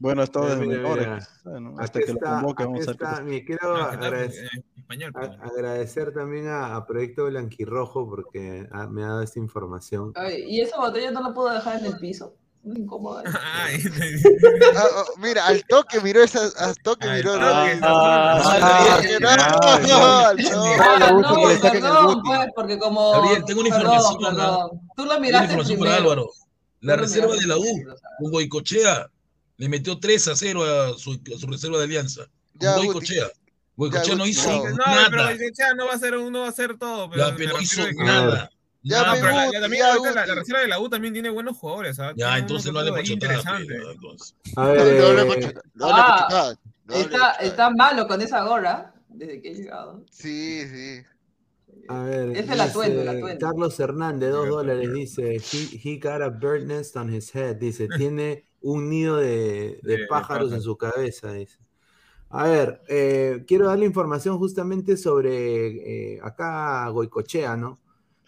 Bueno, desde mira, menores. bueno, hasta que lo está, convoque, vamos a ver. Me quiero No, agradecer, español, a- pero- agradecer también a, a Proyecto Blanquirrojo porque me ha dado esta información. Ay, ¿Y esa botella no la puedo dejar en el piso? Me incomoda. [LAUGHS] Ay, [LAUGHS] Ah, oh, mira, al toque miró esa, al toque miró. ¿no? no, no, no, perdón, porque como... Gabriel, tengo una perdón, información, ¿no? perdón. Tú lo Una miraste primero. Álvaro. La reserva de la U con Goicochea le metió 3 a 0 a su, a su reserva de alianza. Ya. Goicochea. Goicochea no hizo no. No, pero nada. ya no va a ser, no va a ser todo. Pero Ya, pero hizo nada. Ya, No, pe, pero la, Guti, ya también ya, ahorita la, Guti. la reserva de la U también tiene buenos jugadores. ¿ah? Ya, entonces no le pachotada. interesante. A No, ver, no le eh, Ah, Está, está malo con esa gorra desde que he llegado. Sí, sí. A ver, Es el atuendo, el dice atuendo. Carlos Hernández, dos dólares, dice, he, he got a bird nest on his head, dice, [LAUGHS] tiene un nido de, de pájaros en su cabeza, dice. A ver, eh, quiero darle información justamente sobre eh, acá Goicochea, ¿no?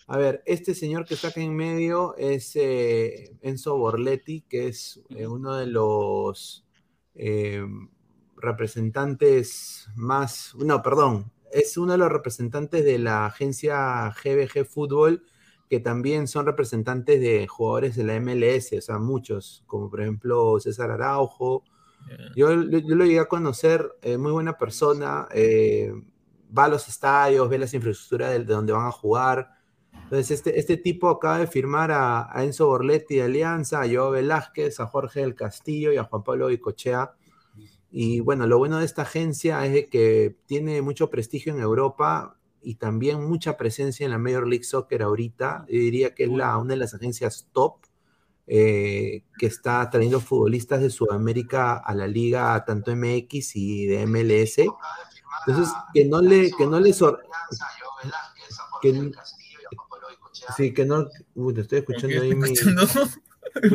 A ver, este señor que está acá en medio es eh, Enzo Borletti, que es eh, uno de los eh, representantes más, no, perdón, es uno de los representantes de la agencia GBG Fútbol, que también son representantes de jugadores de la MLS, o sea, muchos, como por ejemplo César Araujo. Yo, yo lo llegué a conocer, eh, muy buena persona, eh, va a los estadios, ve las infraestructuras de, de donde van a jugar. Entonces, este, este tipo acaba de firmar a, a Enzo Borletti de Alianza, a Joao Velázquez, a Jorge del Castillo y a Juan Pablo Icochea. Y bueno, lo bueno de esta agencia es que tiene mucho prestigio en Europa y también mucha presencia en la Major League Soccer ahorita. Yo diría que es la, una de las agencias top eh, que está trayendo futbolistas de Sudamérica a la liga, tanto MX y de MLS. Entonces, que no le, que no le sor- que, sí, que no, uy, te estoy escuchando ahí mi,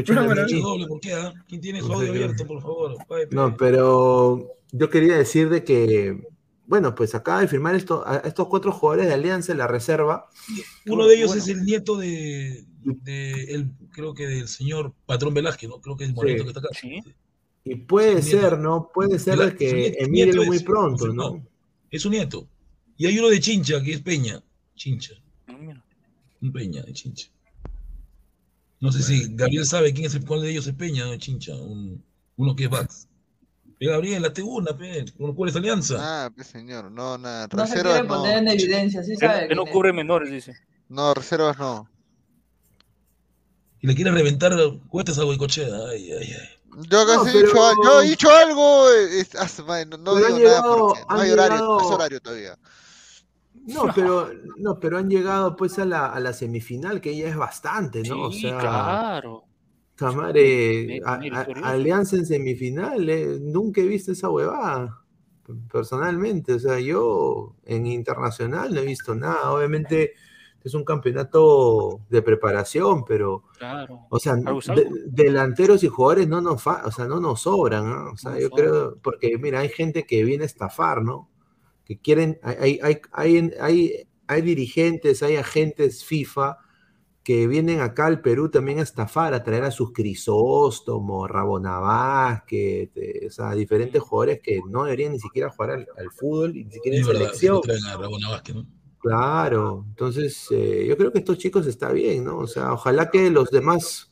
Pero, doble, ¿por qué? ah? ¿Quién tiene su audio abierto, por favor? Ay. No, pero yo quería decir de que, bueno, pues acaba de firmar esto, a estos cuatro jugadores de Alianza en la reserva. Uno de ellos Bueno, es el nieto de, de el, creo que del señor Patrón Velázquez, ¿no? Creo que es Moreno Sí. que está acá. Sí. Y puede ser, ¿no? Puede ser de que emigre muy es, pronto. ¿no? Es su nieto. Y hay uno de Chincha, que es Peña. Chincha. Un Peña de Chincha. No sé si Gabriel sabe quién es el cuál de ellos es Peña, ¿no? Chincha, un- uno que es Bax. Gabriel, la tribuna, ¿con cuál es Alianza? Ah, pues señor, no, nada. No se reservas quiere no. poner en evidencia, sí Que, sabe. que no cubre menores, dice. No, reservas no. Y le quiere reventar cuestas a Goicochea. Ay, ay, ay. Yo, No, casi he pero- dicho, al- yo he dicho algo, no, no Pero digo han nada llegado- porque no hay horario, llegado- no es horario todavía. No, pero, no, pero han llegado pues a la, a la semifinal, que ya es bastante, ¿no? o Sí, sea, claro. Camare, a- a-. Alianza en semifinal, eh, nunca he visto esa huevada, personalmente. O sea, yo en internacional no he visto nada. Obviamente es un campeonato de preparación, pero, Claro. o sea, de- delanteros y jugadores no nos, fa- o sea, no nos sobran, ¿no? O sea, No yo sobran. creo, porque mira, hay gente que viene a estafar, ¿no? Que quieren, hay, hay, hay, hay, hay dirigentes, hay agentes FIFA que vienen acá al Perú también a estafar, a traer a sus Crisóstomo, Rabona Vázquez, eh, o sea, diferentes jugadores que no deberían ni siquiera jugar al, al fútbol, ni siquiera en selección. Vázquez, ¿no? Claro, entonces eh, yo creo que estos chicos está bien, ¿no? O sea, ojalá que los demás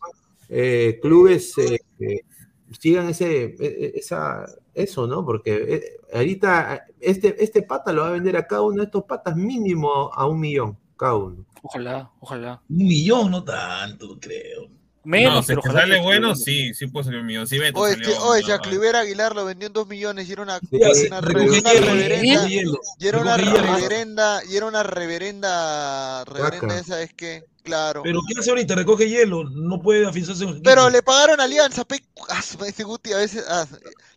eh, clubes eh, sigan ese, e- e- esa, eso, ¿no? Porque eh, ahorita este, este pata lo va a vender a cada uno de estos patas mínimo a un millón, cada uno. Ojalá, ojalá. Un millón, no tanto, creo. Menos, no, si pero ojalá sale que- bueno, sí, sí puede salir un millón. Sí, Beto Oye, salió, oye, Jacliver Aguilar lo vendió en dos millones y era una, hielo, reverenda, y era una reverenda, y era una reverenda, reverenda esa es que, claro. Pero ¿qué hace ahorita? Recoge hielo, no puede afianzarse Pero le pagaron a Alianza, pe, ah, ese Guti a veces, ah,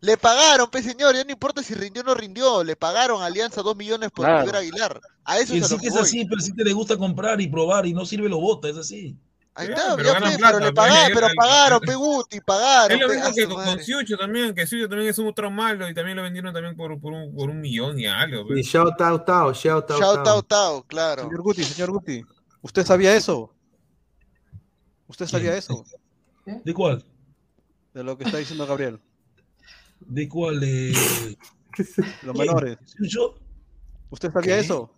le pagaron, pe señor, ya no importa si rindió o no rindió, le pagaron a Alianza dos millones por Claro. Oliver Aguilar, a eso Y es sí que que es así, pero sí te le gusta comprar y probar y no sirve lo bota, es así. Ahí está, pero ya, ganan pe, plata, pero le pe, pagaron, pero pagaron, pe Guti, pagaron, Es lo mismo ah, que con. Siucho también, que Siucho también es un otro malo y también lo vendieron también por, por, un, por un millón y algo. Y pe. shout out, out, shout out, Chao, out. tao, tao, claro. Señor Guti, señor Guti, ¿usted sabía eso? ¿Usted sabía eso? ¿De cuál? De lo que está diciendo Gabriel. ¿De cuál? De... Los menores. ¿Yo? ¿Usted sabía ¿Qué? eso?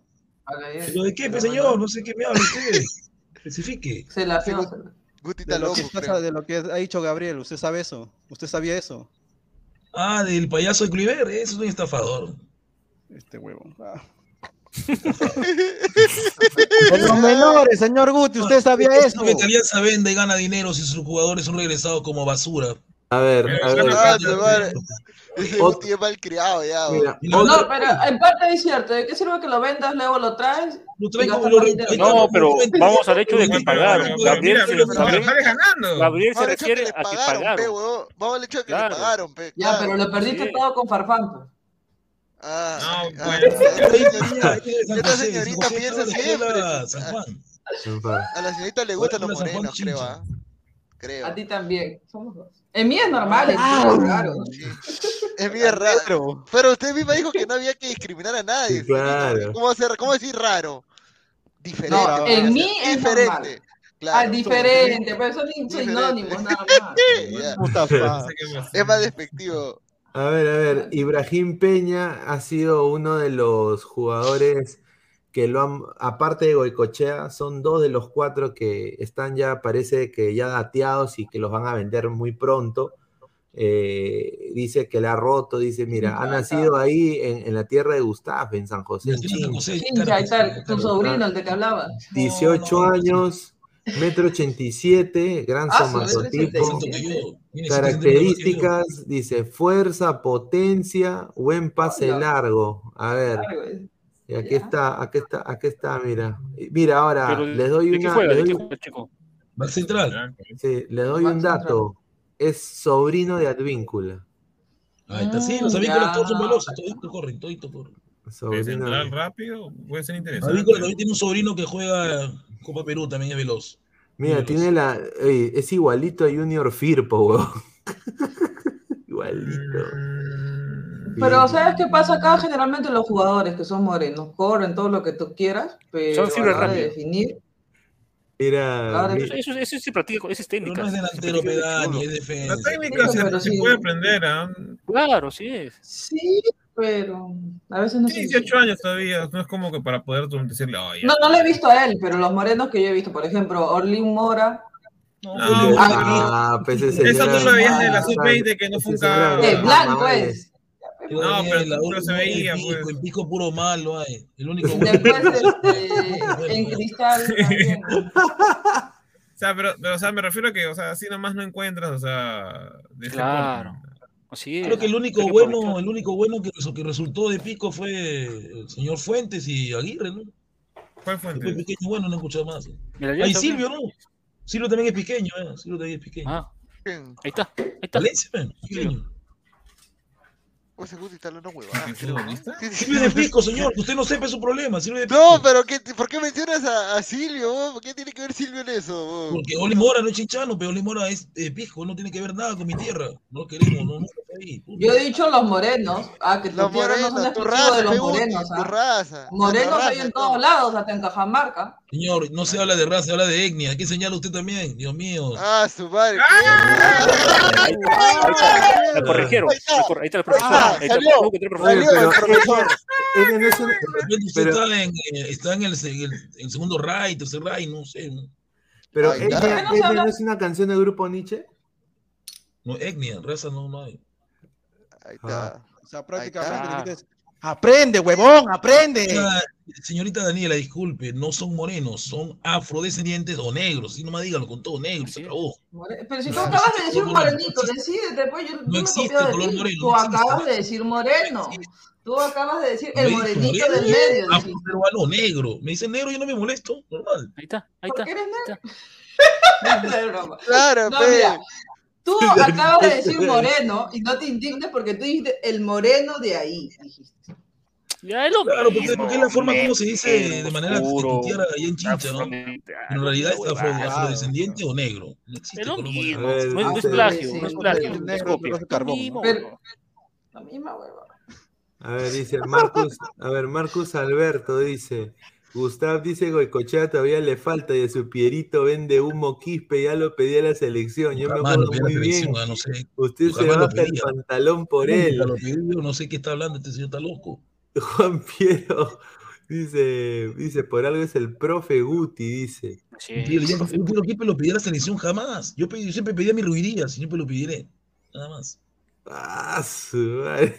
¿Pero de qué, señor? No sé qué me habla usted. Especifique. Se la Sí, fió. Gu- Guti De lo, loco, que creo. de lo que ha dicho Gabriel, ¿usted sabe eso? ¿Usted sabía eso? Ah, del payaso de Cliver, eso es un estafador. Este huevo. Ah. De los menores, señor Guti, ¿usted sabía Es eso? que Alianza vende y gana dinero si sus jugadores son regresados como basura. A ver, a ver. Ese Guti es malcriado ya, Mira, No, pero en parte es cierto. ¿De qué sirve que lo vendas, luego lo traes? Lo lo-. No, pero vamos al hecho de que pagaron. Gabriel ganando. Gabriel se refiere a que pagaron. Vamos al hecho de que Claro. le pagaron, pe. Ya, pero lo perdiste Sí. todo con Farfán. Ah, No, ah, bueno. San esta señorita piensa en siempre. escuela San Juan. A la señorita le gustan los morenos, creo. ¿ah? Creo. A ti también. Somos dos. En mí es normal, en ti Ah. es raro. Sí. Es bien raro. Pero usted misma dijo que no había que discriminar a nadie. Sí, claro. ¿Cómo, hacer, ¿Cómo decir raro? Diferente. No, en mí es Diferente. normal. Claro. Ah, diferente, pero son sinónimos nada [LAUGHS] más. Mustafa. [LAUGHS] Es más despectivo. A ver, a ver, Ibrahim Peña ha sido uno de los jugadores que lo han, aparte de Goicochea, son dos de los cuatro que están ya, parece que ya dateados y que los van a vender muy pronto. Eh, dice que la ha roto, dice, mira, ha nacido ahí en, en la tierra de Gustav, en San José, en Chincha. José, Chincha, ahí está tu sobrino, el de que hablaba. 18 años, metro 87, gran Ah, somatotipo. Características, dice fuerza, potencia, buen pase Hola. largo. A ver, y aquí Ya. está, aquí está, aquí está, mira. Mira, ahora Pero, les doy ¿De qué una, juega? les ¿De qué doy, juega, central. sí, les doy un dato. Es sobrino de Advíncula. Ahí está, sí, los avícolas todos son veloces, toditos corren, toditos corren. Sobrino central de- rápido puede ser interesante. Avícola también tiene un sobrino que juega Copa Perú, también es veloz. Mira, Veloz. tiene la. ey, es igualito a Junior Firpo, weón. [LAUGHS] igualito. Mm, Pero ¿sabes qué pasa acá? Generalmente los jugadores que son morenos corren todo lo que tú quieras, pero Son a la hora de rápida. definir, mi- Eso, eso, eso sí practica, eso es Pero técnica. no es delantero pedani, es defensa. La técnica Sí, se, se puede aprender, ¿ah? Claro, sí es. sí, pero a veces no Tiene sé. 18 años todavía, no es como que para poder decirle, oye. No, no lo he visto a él, pero los morenos que yo he visto, por ejemplo, Orlin Mora, Ah, pues ese Eso tú lo veías de la Ah, sub-20 que no fue un cabrón. Eh, blanco mamá, es. No, pero la tú lo se veía, pues. pico, en pico puro malo hay. El único Después, este, [LAUGHS] en cristal también. O sea, pero, pero, o sea, me refiero a que, o sea, así nomás no encuentras, o sea, de Claro. Así es. Creo que el único que bueno, el único bueno que, que resultó de pico fue el señor Fuentes y Aguirre, ¿no? ¿Cuál Fuentes? pequeño bueno, no he escuchado más. Ah, y está, Silvio, ¿no? Silvio también es pequeño, ¿eh? Silvio también es pequeño. Ah, ahí está, ahí está. Valencia, man, pequeño. O ese Guti está hablando sí. Silvio de pico, señor, que usted no sepa es su problema, Silvio de pico. No, pero ¿qué, ¿por qué mencionas a, a Silvio? vos? ¿Por qué tiene que ver Silvio en eso? vos? Porque Oli Mora no es chinchano, pero Oli Mora es eh, pisco, no tiene que ver nada con mi tierra. No lo queremos, no, no ahí. Yo he dicho los morenos. Ah, que Los tierra no morenos, tu raza, de los morenos. tu ah. raza. Morenos hay en todos lados, hasta en Cajamarca. Señor, no se habla de raza, se habla de etnia. ¿Qué señala usted también? Dios mío. Ah, su madre. Ahí está, Ahí está el profesor. Está el salió. el profesor. En, está en, el, en segundo Ray, tercer Ray, no sé. Pero Ahí ella, está. ¿Por qué no es una canción del grupo Nietzsche. no etnia, raza no, no hay. Ahí está. Ah. O sea, prácticamente aprende, huevón, aprende. Señorita Daniela, disculpe, no son morenos, son afrodescendientes o negros. Si no me dígalo con todo negro, se acabó. Pero si tú No, acabas de decir morenito, no decídete, pues yo, No me existe color moreno, Tú no existe. acabas de decir moreno. Tú acabas de decir el morenito moreno, del medio. Ah, dijiste. peruano negro. Me dicen negro, yo no me molesto, normal. Ahí está, ahí ¿Por está. qué eres ahí negro? [LAUGHS] está. Es broma. Claro, No, mira, tú [LAUGHS] acabas de decir moreno y no te indignes porque tú dijiste el moreno de ahí. dijiste. Ya es lo Claro, porque, mismo, porque es la forma como se dice de manera tierra allá en Chincha, ¿no? ah, En realidad es afro- afrodescendiente o negro. No Es lo mismo. ver, No es, no es dice- plagio, no es plagio. es copia. La misma hueva. A ver, dice Marcus, a ver, Marcus Alberto dice, Gustav dice Goicochea todavía le falta y de su Pierito vende humo quispe, ya lo pedí a la selección, yo me Jamás acuerdo lo pedí a muy bien, selección, no sé. usted se Jamás lo baja el pantalón por Nunca él. lo pedí, yo no sé qué está hablando, este señor está loco. [LAUGHS] Juan Piero dice, dice, por algo es el profe Guti, dice. Así Yo, yo siempre lo pedí a la selección, jamás. Yo, pedí- yo siempre pedía mi ruiría, siempre lo pediré. Nada más. Ah, su madre.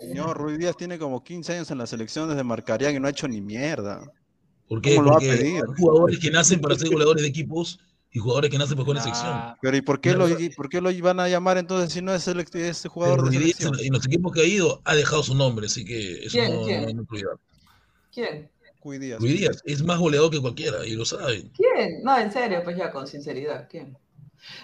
Señor, Ruiz Díaz tiene como 15 años en la selección desde Marcarián y no ha hecho ni mierda. ¿Por qué? ¿Cómo lo va a Porque pedir? hay jugadores que nacen para ser goleadores de equipos y jugadores que nacen para jugar en sección. Ah, Pero ¿y por qué, lo, y por qué lo iban a llamar entonces si no es selec- ese jugador de Ruiz Díaz selección? en, en los equipos que ha ido ha dejado su nombre, así que eso ¿Quién? no, ¿Quién? no, no. ¿Quién? Ruiz Díaz. Ruiz Díaz es más goleador que cualquiera y lo saben. ¿Quién? No, en serio, pues ya con sinceridad. ¿Quién?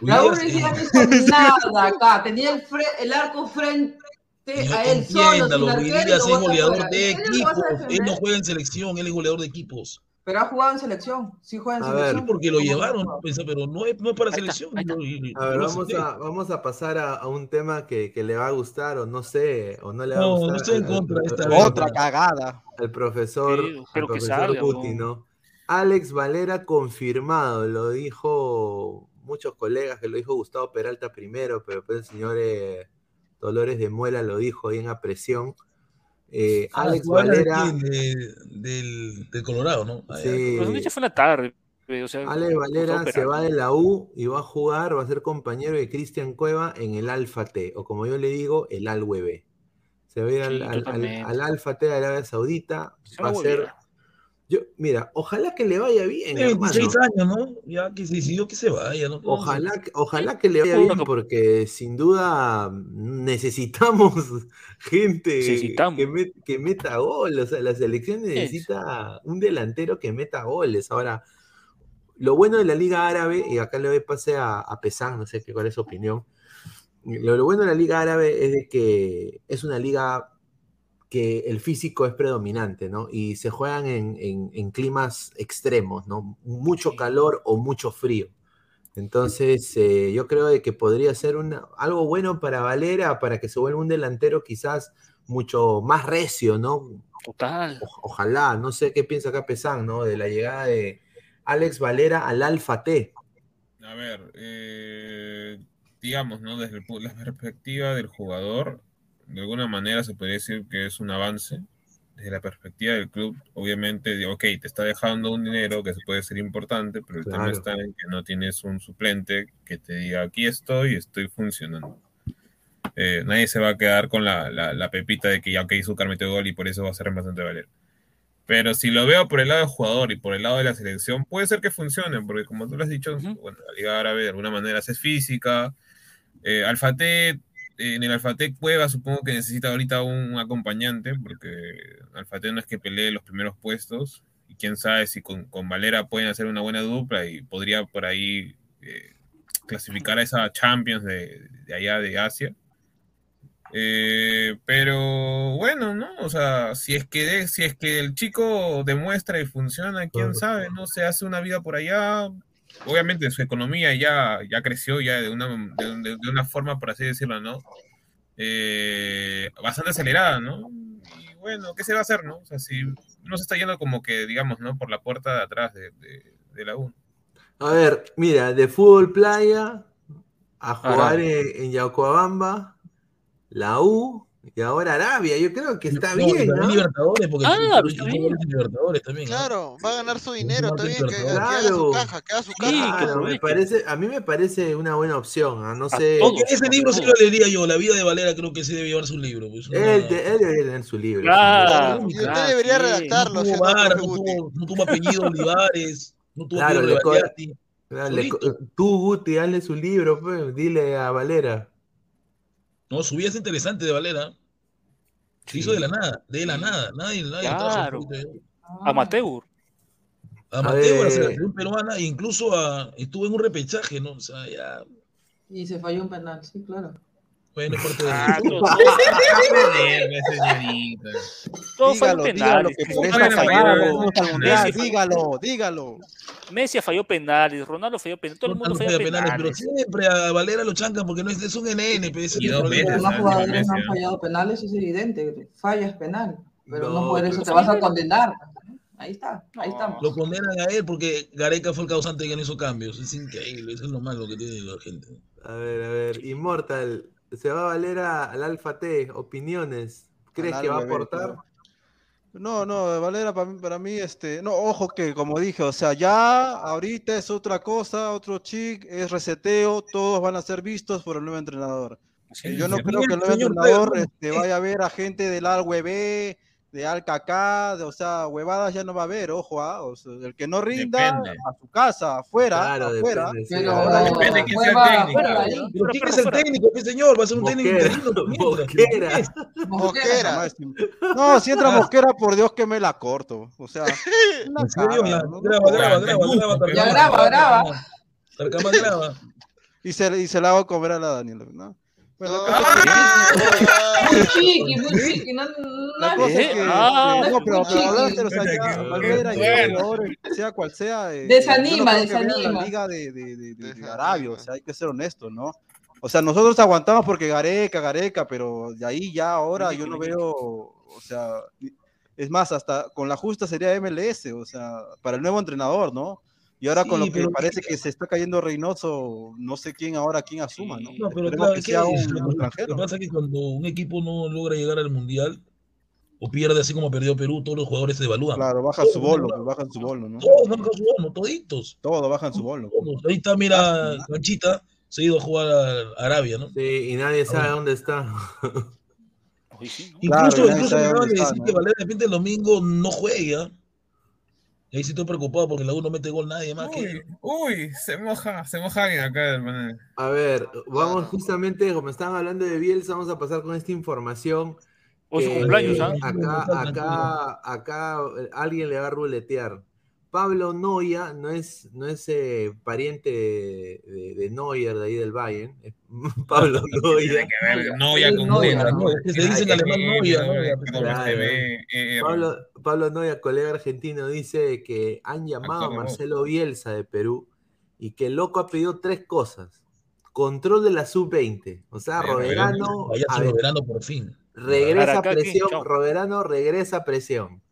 Raúl Ruiz Díaz no hizo [LAUGHS] nada acá. Tenía el, fre- el arco frente señor, a él solo, sin entiéndalo, Ruiz arquero, y Díaz lo es goleador de ¿En serio lo vas a equipos, él no juega en selección, él es goleador de equipos. Pero ha jugado en selección. Sí juega en A selección. ver. Porque lo ¿Cómo no? llevaron, pues, pero no es, no es para Ahí está, selección. está. y- A ver, vamos a, vamos a pasar a, a un tema que, que le va a gustar o no sé, o no le va a No, gustar. no estoy en contra de esta vez. Otra cagada. El profesor, Sí, que profesor salga, Guti, ¿no? ¿no? Alex Valera confirmado, lo dijo muchos colegas, que lo dijo Gustavo Peralta primero, pero después el señor eh, Dolores de Muela lo dijo ahí en a presión. Eh, Ah, Alex de Valera, de- Colorado, ¿no? Sí, eso fue en la tarde. eh, O sea, Alex Valera se va de la U y va a jugar, va a ser compañero de Cristian Cueva en el Alfa T, o como yo le digo, el Al B. Se va a ir al, Sí, al- al- Alfa T de Arabia Saudita, va una a ser. Yo, mira, ojalá que le vaya bien, Tiene hermano. 26 años, ¿no? Ya que se decidió que se vaya, ¿no? Ojalá, que- ojalá que le vaya bien, que- porque sin duda necesitamos [LAUGHS] gente Necesitamos. Que, met- que meta gol. O sea, la selección necesita un delantero que meta goles. Ahora, lo bueno de la Liga Árabe, y acá le doy pase a, a Pesán, no sé qué, cuál es su opinión. Lo, lo bueno de la Liga Árabe es de que es una liga que el físico es predominante, ¿no? Y se juegan en, en- en climas extremos, ¿no? Mucho calor o mucho frío. Entonces, eh, yo creo de que podría ser una- algo bueno para Valera, para que se vuelva un delantero quizás mucho más recio, ¿no? Total. O- ojalá, no sé qué piensa acá Pesán, ¿no? De la llegada de Alex Valera al Alfa T. A ver, eh, digamos, ¿no? Desde el la perspectiva del jugador, de alguna manera se podría decir que es un avance, desde la perspectiva del club, obviamente, ok, te está dejando un dinero que puede ser importante, pero el tema está en que no tienes un suplente que te diga, aquí estoy, estoy funcionando. Eh, nadie se va a quedar con la, la- la pepita de que ya, ok, Zúcar metió gol y por eso va a ser reemplazante de Valera. Pero si lo veo por el lado del jugador y por el lado de la selección, puede ser que funcione, porque como tú lo has dicho, bueno, la Liga Árabe de alguna manera es física. Eh, Alfate, eh, en el Alfate Cueva supongo que necesita ahorita un acompañante, porque Alfate no es que pelee los primeros puestos, y quién sabe si con, con Valera pueden hacer una buena dupla y podría por ahí eh, clasificar a esa Champions de, de allá de Asia. Eh, pero bueno, ¿no? O sea, si es que si es que el chico demuestra y funciona, quién sabe, ¿no? Se hace una vida por allá. Obviamente su economía ya, ya creció ya de una, de, de- de una forma, por así decirlo, ¿no? Eh, bastante acelerada, ¿no? Y bueno, ¿qué se va a hacer, no? O sea, si no se está yendo como que, digamos, ¿no? Por la puerta de atrás de, de- de la U. A ver, mira, de fútbol playa a jugar en, en Yacuabamba, la U y ahora Arabia. Yo creo que está No, bien, también ¿no? Libertadores, porque Ah. Claro, va a ganar su dinero, está bien, que, haga su Claro. caja, que haga su Sí, caja. claro, me parece, a mí me parece una buena opción. ¿ah? No sé. ese libro sí lo leería yo, La vida de Valera, creo que sí debe llevar su libro. Pues, una- Él, de- él debería tener su libro. Claro. Y usted debería redactarlo, No tuvo Guti. tuvo, no tuvo apellido [LAUGHS] Olivares, no tuvo Claro, apellido claro, Guti, dale su libro, pues, dile a Valera. No, su vida es interesante de Valera. Se hizo de la nada, de la nada. Nadie, nadie Claro. poquito de- Amateur. A selección peruana, e incluso a- estuvo en un repechaje, ¿no? O sea, ya, Y se falló un penal, sí, claro. Bueno, es parte de. Ah, todo- señorita. Todos Dígalo, dígalo, penales. que por Messi eso falló- dígalo, dígalo. Messi falló penales, Ronaldo falló penales, todo el mundo falla penales, pero penales. siempre a Valera lo chancan porque no es, es un NN, pero Y dos veces, Los ¿sabes? jugadores no han fallado penales, es evidente. Fallas penal. Pero no, No, por eso te vas a condenar. Ahí está, ahí estamos. Lo condenan a él porque Gareca fue el causante que no hizo cambios. Es increíble, eso es lo malo que tiene la gente. A ver, a ver, Immortal, se va Valera al Alfa T, opiniones. ¿Crees que va a aportar? No, no, Valera para mí, para mí, este, no, ojo que como dije, o sea, ya ahorita es otra cosa, otro chic, es reseteo, todos van a ser vistos por el nuevo entrenador. Sí, Yo no creo que el nuevo entrenador este, vaya a ver a gente del ALWB, de Alcacá, de, o sea, huevadas ya no va a haber, ojo, ah, o sea, el que no rinda Depende. a su casa, afuera, Claro, afuera. depende, sí. Pero Depende de quién sea el fuera- técnico. fuera de ahí. Pero Pero, ¿quién pero es el técnico, mi señor? Va a ser un técnico Mosquera, [LAUGHS] interino. Mosquera. Mosquera. No, si entra Mosquera, por Dios que me la corto. O sea. [LAUGHS] Graba, graba, graba, graba. ya graba, graba. [LAUGHS] Graba. Y se, y se la hago comer a la Daniela, ¿no? Bueno, No. la cosa es que- Muy chiqui, muy chiqui. No, no, no, Eh, ah, no, pero, pero o sea, ya, y jugadores, cual sea, eh, Desanima, desanima. la liga de, de, de, de-. Arabia, o sea, hay que ser honestos, ¿no? O sea, nosotros aguantamos porque Gareca, Gareca, pero de ahí ya ahora yo no veo, o sea, es más, hasta con la justa sería MLS, o sea, para el nuevo entrenador, ¿no? Y ahora con Sí, lo que parece que se está cayendo Reynoso, no sé quién ahora, quién asuma, ¿no? No, pero claro, que Lo que- Lo extranjero. que pasa es que cuando un equipo no logra llegar al mundial o pierde así como perdió Perú, todos los jugadores se devalúan. Claro, bajan su bolo, bajan su bolo, ¿no? Todos bajan su bolo, toditos. Todo bajan su bolo. Todos. Ahí está, mira, Conchita se ha ido a jugar a Arabia, ¿no? Sí, y nadie sabe dónde está. Incluso, incluso me de está, decir que Valera de repente el domingo no juega. Y ahí sí estoy preocupado porque la U no mete gol nadie más que Uy, él. uy, se moja, se moja alguien acá, hermano. A ver, vamos justamente, como estaban hablando de Bielsa, vamos a pasar con esta información. Hoy su que cumpleaños, ¿ah? Acá, acá, acá eh, alguien le va a ruletear. Pablo Noya no es, no es eh, pariente de, de, de Neuer, de ahí del Bayern. es [LAUGHS] Pablo Noya. Tiene que ver Noya con Noya, se dice en alemán eh, Pablo, Pablo Noya, colega argentino, dice que han llamado a. Marcelo Bielsa de Perú y que el loco ha pedido tres cosas. Control de la sub-20. O sea, Roberano, Vaya Roberano por fin. regresa presión. Roberano regresa presión.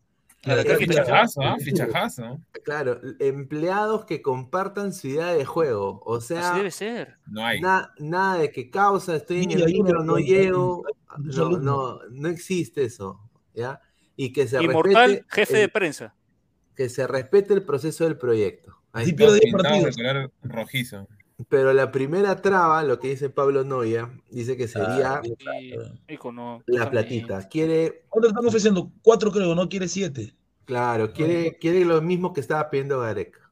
Claro, Eh, Fichajazo, ¿ah? Fichajazo. Claro, empleados que compartan su idea de juego. O Así sea, debe ser. No hay. na- nada de que causa, estoy en el micro, no hay- llego. No, no, no existe eso. ¿ya? y que se Inmortal, respete jefe el- de prensa. que se respete el proceso del proyecto. Ahí Sí, está. pierde partidos. color rojizo. Pero la primera traba, lo que dice Pablo Noya, dice que sería Ah, Sí, hijo, no, la platita. Quiere, ¿Cuánto están ofreciendo? Cuatro creo, no quiere siete. claro, quiere, quiere lo mismo que estaba pidiendo Gareca.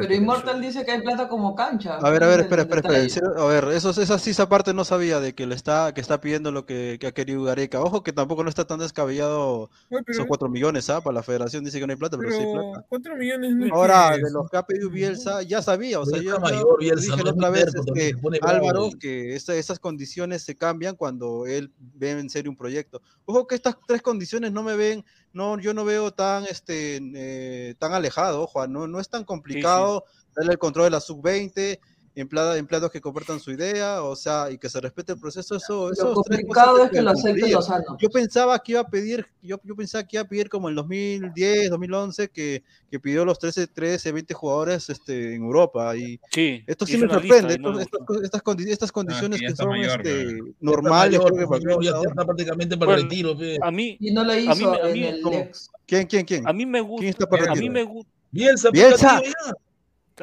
Pero Immortal dice que hay plata como cancha. A ver, a ver, ¿Cuál es espera, espera, espera. A ver, eso, esa sí, esa parte no sabía de que le está, que está pidiendo lo que, que ha querido Gareca. Ojo que tampoco no está tan descabellado pero- esos cuatro millones, ¿ah? Para la federación dice que no hay plata, pero, sí hay Pero plata. 4 millones no Ahora, que de los que ha pedido Bielsa, ya sabía, o sea, Pero yo, mayor, Bielsa, dije no la otra vez, bravo Álvaro, que esa- esas condiciones se cambian cuando él ve en serio un proyecto. Ojo que estas tres condiciones no me ven, no, yo no veo tan, este, eh, tan alejado, ah, no, no es tan complicado darle el control de la sub-20, empleada- empleados que compartan su idea, o sea, y que se respete el proceso, eso, tres complicado es que lo pueden acepte cumplir. Lozano. Yo pensaba que iba a pedir, yo, yo pensaba que iba a pedir como en 2010, 2011, que, que pidió los 13, 13, 20 jugadores este, en Europa. Y Sí, esto sí hizo me sorprende, lista no estos- estas, co- estas, condi- estas condiciones Ah, que está son mayor, este, normales. que pues, para prácticamente para el Bueno, retiro. pe. A mí, Y no lo a mí, hizo a en mí, el ¿cómo? ex. ¿Quién, quién, quién? a mí me ¿Quién gusta, está para a mí me gusta. Bielsa, pe, Bielsa. tío,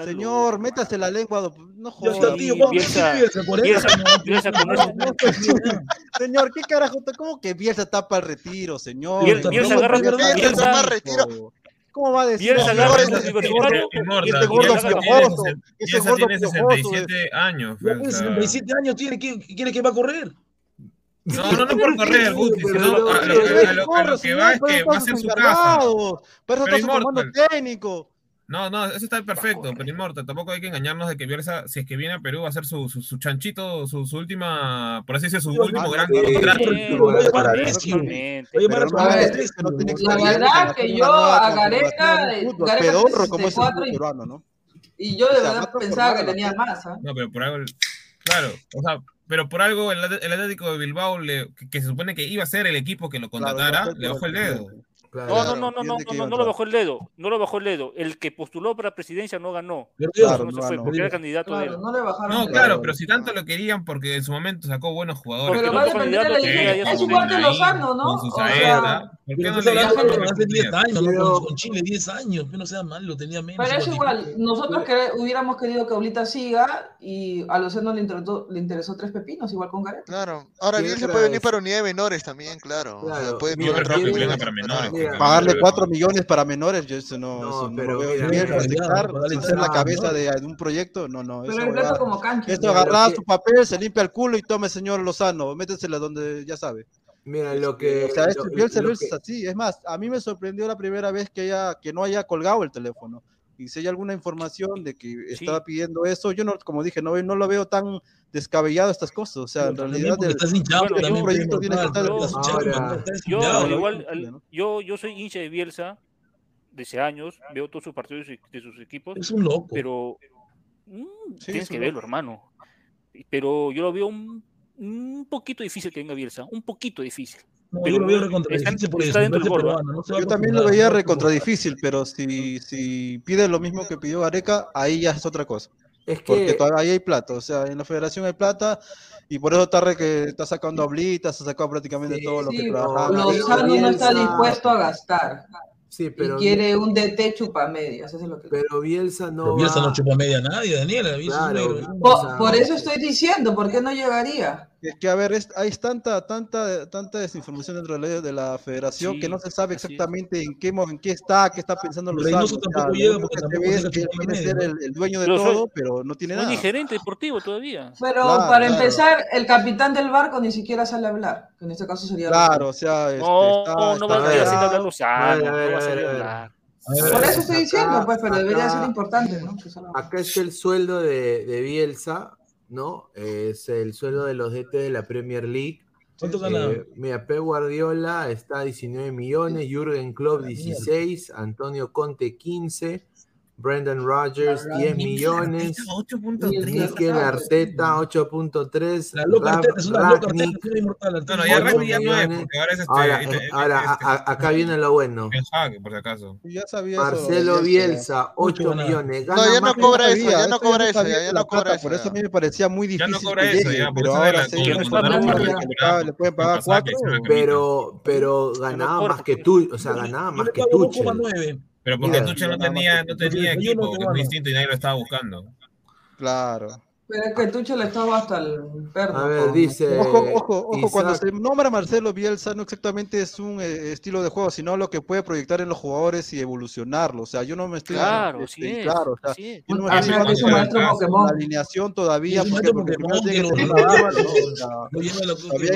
Señor, métase la lengua, no jodas. tío. Sí, ¿Cuánto Bielsa- tiene Bielsa? ¿40? Bielsa- No, Bielsa con no, esto- no, no, Señor, ¿qué carajo? ¿Cómo que Bielsa para el retiro, señor? ¿Cómo Bielsa va a agarra- decir Bielsa eso? está para retiro. ¿Cómo va a decir Bielsa eso? agarra Ese- los ese universitarios gordo- tiene piojoso, sesen- ese Bielsa gordo tiene piojoso, 67 años. Ya pues, tiene o sea, 67 años, tiene que, quiere que va a correr. No, no, no por correr, Guti, sino no, a lo, que va es que va a ser su casa. Para eso está su comando técnico. No, no, eso está perfecto, pero Inmortal, tampoco hay que engañarnos de que Bielsa, si es que viene a Perú, va a hacer su, su, su chanchito, su, su última, por así decirlo, su último gran contrato. La verdad que yo a Gareca, Gareca como es el 64 fútbol y- peruano, ¿no? Y yo de verdad pensaba que tenía más. ¿ah? No, pero por algo, claro, o sea, pero por algo el, el Atlético de Bilbao, le- que, se supone que iba a ser el equipo que lo contratara, le bajó el dedo. Claro. No, no, no, no, no, no, no, lo bajó el dedo, no lo bajó el dedo. El que postuló para presidencia no ganó. Claro, no se fue porque era candidato de Claro, él. no le bajaron. No, el- claro, pero si tanto lo querían porque en su momento sacó buenos jugadores. Porque Pero el va a depender de la ya Es su igual que Lozano, ¿no? Con su O sea. ¿Por qué Pero no le hace 10 años. Pero- Con, Chile 10 años, que no sea malo, tenía menos. Pero es igual nosotros que hubiéramos querido que Oblita siga y a Lozano le interesó, le interesó tres pepinos, igual con Gareca. Claro. Ahora Quiero Bielsa puede venir para unidad de menores también, claro. Puede venga para menores. Pagarle 4 millones para menores, yo eso no, No, eso no pero lo veo bien aceptar, ser la cabeza ¿no? de, de un proyecto, no, no. Pero Eso el plato como cancha. esto agarra su papel, se limpia el culo y tome señor Lozano, métesela donde ya sabe. Mira, lo que. o sea, esto lo- Bielsa lo no es que- así. Es más, a mí me sorprendió la primera vez que, haya, que no haya colgado el teléfono. Y si hay alguna información de que estaba pidiendo eso, yo no, como dije, no, no lo veo tan descabellado estas cosas. O sea, en realidad el, hinchado proyecto tiene que estar... Yo hinchado, al igual, ¿no? al- yo, yo soy hincha de Bielsa desde años, veo todos sus partidos y- de sus equipos, Es un loco. pero mm, Sí, tienes es que verlo, hermano. Pero yo lo veo un, un poquito difícil que venga Bielsa, un poquito difícil. No, pero yo lo veo recontra está- difícil dentro del Yo también lo veía no recontra como- difícil, pero si, si pide lo mismo que pidió Gareca, ahí ya es otra cosa. Es Porque que. todavía ahí hay plata, o sea, en la federación hay plata y por eso está re que está sacando oblitas, ha sacado prácticamente Sí, todo lo que Sí, trabajaba. Lozano no está dispuesto a gastar Sí, pero. y quiere un DT chupamedias, eso es lo que Pero Bielsa no. Pero Bielsa va- no chupa media a nadie, Daniela. Bielsa es Claro. un negro. Por, por eso estoy diciendo, ¿por qué no llegaría? Es que, a ver, es- hay tanta, tanta, tanta desinformación dentro de la, de la federación Sí, que no se sabe es. exactamente en qué, en qué está, qué está pensando los Reynoso tampoco llega porque tampoco es que quiere ser el, el dueño de Pero soy- todo, pero no tiene No es nada. ni gerente deportivo todavía. Pero Claro, para claro. empezar, el capitán del barco ni siquiera sale a hablar, que en este caso sería Claro, o sea, este, No, está, no está va a salir a hablar Lozano, no va a salir a hablar. Ver, Por eso estoy Acá- diciendo, pues, pero debería acá- ser importante, ¿no? Acá está el sueldo de, de Bielsa, ¿no? Es el sueldo de los DT de la Premier League. ¿Cuánto gana? Eh, mira, Pep Guardiola está a 19 millones, Jürgen Klopp 16, Antonio Conte 15, Brendan Rogers, 10 millones. Mikel Arteta, 8.3. La loca Arteta es una loca ahora. Ahora, acá viene lo bueno. Marcelo Bielsa, 8 millones. No, ya no cobra eso, ya no cobra eso, ya no cobra eso. Por eso a mí me parecía muy difícil. Ya no cobra eso, ya, ahora sí. Le pagar Pero ganaba más que tú, o sea, ganaba más que tú. Pero porque claro, no tenía, no tenía equipo, que es distinto y nadie lo estaba buscando. Claro. Pero es que Tuchel estaba hasta el perro. A ver, dice. Ojo, ojo, ojo. Isaac. Cuando se nombra Marcelo Bielsa, no exactamente es un eh, estilo de juego, sino lo que puede proyectar en los jugadores y evolucionarlo. O sea, yo no me estoy. Claro, este, sí. Es, claro, o sea, sí yo no me ah, estoy. Ah, es maestro Pokémon. La alineación todavía. Pokémon, que, todavía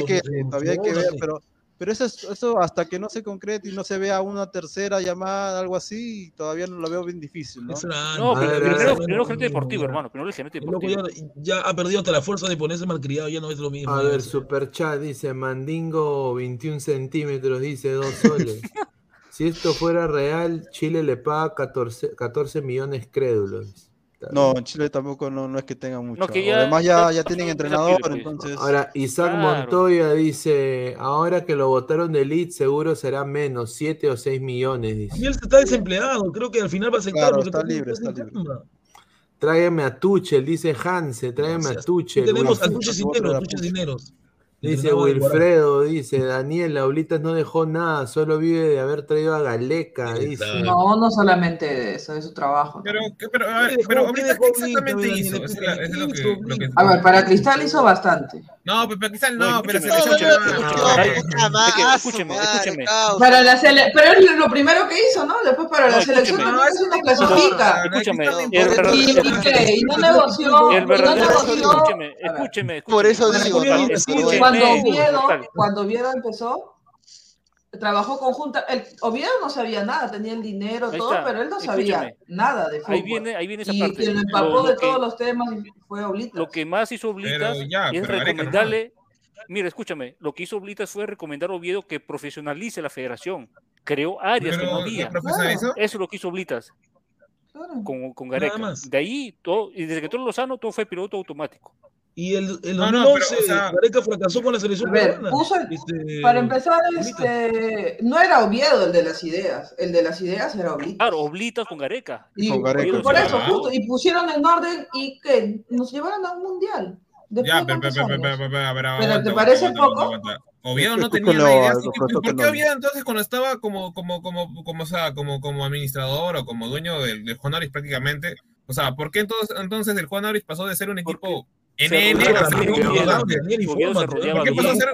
que, todavía hay que ver, pero pero eso, es, eso hasta que no se concrete y no se vea una tercera llamada, algo así, todavía no lo veo bien difícil, ¿no? No, pero, primero, primero gerente deportivo, hermano. Primero el gerente deportivo. Ya, ha perdido hasta la fuerza de ponerse malcriado, ya no es lo mismo. A ver, Superchat dice, Mandingo 21 centímetros, dice 2 soles. [LAUGHS] si esto fuera real, Chile le paga 14, 14 millones crédulos. No, en Chile tampoco no, no es que tenga mucho. No, Además ya, ya tienen entrenador, entonces... Ahora, Isaac. Montoya dice, ahora que lo votaron de Elite seguro será menos, 7 o 6 millones. Dice. Y él está desempleado, creo que al final va a aceptar. Claro, está libre, está, libre. Tráigame a Tuchel, dice Hanse, tráigame a Tuchel. Tenemos a Tuchel Cineros, Tuchel Cineros. Dice Wilfredo, dice Daniel, Aulitas no dejó nada, solo vive de haber traído a Galeca. Dice. No, no solamente de eso, de su trabajo. Pero, pero a ver, pero ¿qué exactamente hizo? A ver, para Cristal hizo bastante. No, pero para Cristal no, pero Escúcheme, escúcheme. Para la pero es lo primero que hizo, ¿no? Después para la selección no es una clasifica. Escúcheme, y no negoció. Escúcheme, escúcheme. Por eso digo, cuando Oviedo, cuando Oviedo empezó, trabajó conjunta. El Oviedo no sabía nada, tenía el dinero, todo, pero él no sabía nada de fútbol. Ahí viene, ahí viene esa y parte. quien lo empapó lo de que, todos los temas fue Oblitas. Lo que más hizo Oblitas ya, es recomendarle. Mira, escúchame, lo que hizo Oblitas fue recomendar a Oviedo que profesionalice la federación. Creó áreas pero, que no había. Eso es lo que hizo Oblitas. Claro. Con, con Gareca. De ahí, todo, y desde que todo Lozano, todo fue piloto automático. Y el, el 2011 no, o sea, Gareca fracasó con la selección ver, este, para empezar, este, no era Oviedo el de las ideas. El de las ideas era Oblitas. Claro, Oblitas con Gareca. Y, con Gareca, por eso, justo, y pusieron en orden y que nos llevaron a un mundial. Ya, pero, pero, pero, ¿te parece poco? Aguanta. Oviedo no tenía la idea. Así ¿Por qué Oviedo entonces cuando estaba como, como, como, como, o sea, como, como administrador o como dueño del, Juan Aris prácticamente? O sea, ¿por qué entonces, entonces el Juan Aris pasó de ser un equipo en enero ¿Qué pasó hace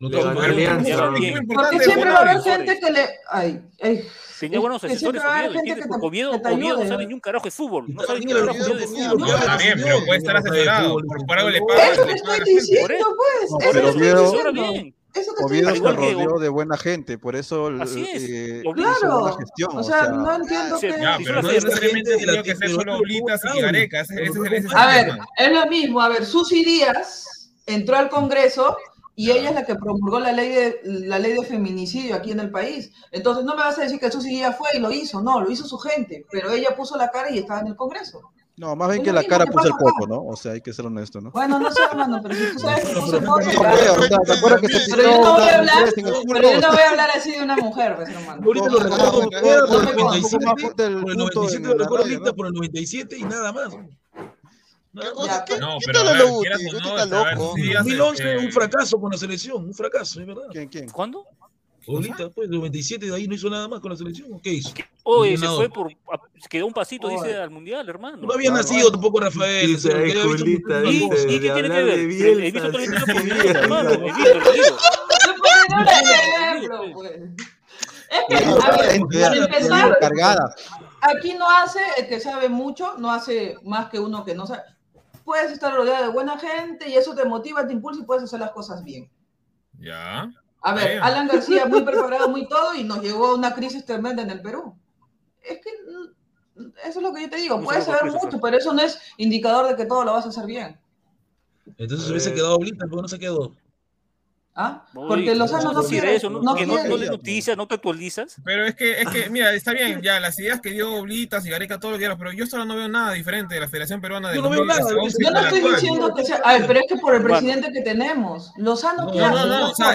no tengo Porque siempre va a haber gente que le. Ay, ay. Tenía buenos asesores Oviedo, Oviedo, Oviedo no sabe ni un carajo de fútbol. No sabe ni un carajo de fútbol. Está bien, pero puede estar asesorado. Por algo le pagan. Eso te estoy diciendo, pues. Eso te estoy diciendo. Eso que Oviedo se rodeó de buena gente, por eso Así es. Eh, claro. O, sea, no entiendo que... Pero no necesariamente que ser solo Ulitas y Garecas. A ver, es lo mismo. A ver, Susi Díaz entró al Congreso y ella es la que promulgó la ley de la ley de feminicidio aquí en el país. Entonces no me vas a decir que Susi Díaz fue y lo hizo, no, lo hizo su gente, pero ella puso la cara y estaba en el Congreso. No, más bien pues que la cara puse el coco, ¿no? O sea, hay que ser honesto, ¿no? Bueno, no sé, hermano, pero si tú sabes que puse el coco. Pero yo no voy a hablar, pero yo no voy a hablar así de una mujer, pues, hermano. Ahorita lo recuerdo por el 97, por el 97 lo recuerdo ahorita, por el 97 y nada más. ¿Qué cosa? Pues, ¿Qué, no, ¿qué tal lo loco. 2011 un fracaso con la selección, un fracaso, es verdad. ¿Quién, quién? ¿Cuándo? Olita, pues, los 27 de ahí no hizo nada más con la selección. ¿Qué hizo? Oye, se fue por. Quedó un pasito, Oye. dice, al mundial, hermano. No había nacido claro. tampoco Rafael. O sea, ¿Y, ¿Y, qué tiene que ver? He visto tres por Bielsa, hermano. He visto, lo digo. No pues. Es que, a ver, para empezar, aquí no hace el que sabe mucho, no hace más que uno que no sabe. Puedes estar rodeado de buena gente y eso te motiva, te impulsa y puedes hacer las cosas bien. Ya. A ver, Alan García muy [LAUGHS] preparado, muy todo, y nos llegó a una crisis tremenda en el Perú. Es que mm, eso es lo que yo te digo. Puedes saber mucho, pero eso no es indicador de que todo lo vas a hacer bien. Entonces se hubiese quedado Blinder, pero no se quedó. ¿Ah? Porque los años no, quiere, eso, no, no, no, no le noticias, no te actualizas. Pero es que, es que, mira, está bien, ya las ideas que dio Oblitas y Gareca, todo lo que quieras, pero yo solo no veo nada diferente de la Federación Peruana de Yo no veo nada. Yo no estoy diciendo que sea. A ver, pero es que por el presidente que tenemos, Lozano, no. No, no, no. O sea,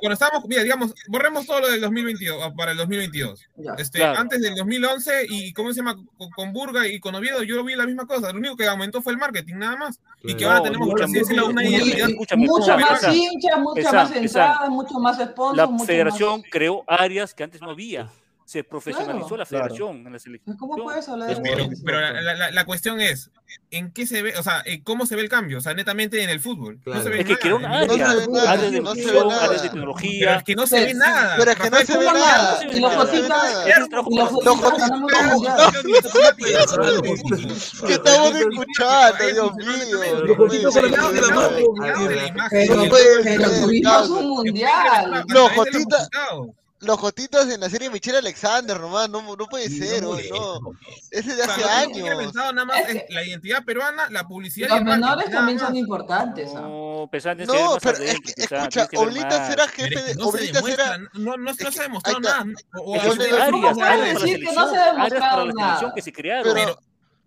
cuando estábamos, mira, digamos, borremos todo lo del 2022, ah, para el 2022. Este. Antes del 2011, y ¿cómo se llama? Con, Burga y con Oviedo, yo vi la misma cosa. Lo único que aumentó fue el marketing, nada más. Y que ahora tenemos, por así decirlo, una más entradas, más sponsors. La mucho federación creó áreas que antes no había se profesionalizó la federación en la selección. ¿Cómo puedes hablar de Pero, pero la, la, cuestión es, ¿en qué se ve, o sea, cómo se ve el cambio? O sea, netamente en el fútbol. No se ve es que quedó una área, nada, de no de tecnología. Es que no se ve nada. Pero es que no se ve. Y los jotitas, que estamos escuchando, Dios mío. Los jotitas Los jotitas los gotitos en la serie Michelle Alexander, nomás, no, puede ser, no. no. Ese de hace años. pensado nada más la identidad peruana, la publicidad. Los menores también son importantes. ¿ah? No, pero es que, escucha, Oblitas era jefe de. No No, no, se ha demostrado nada.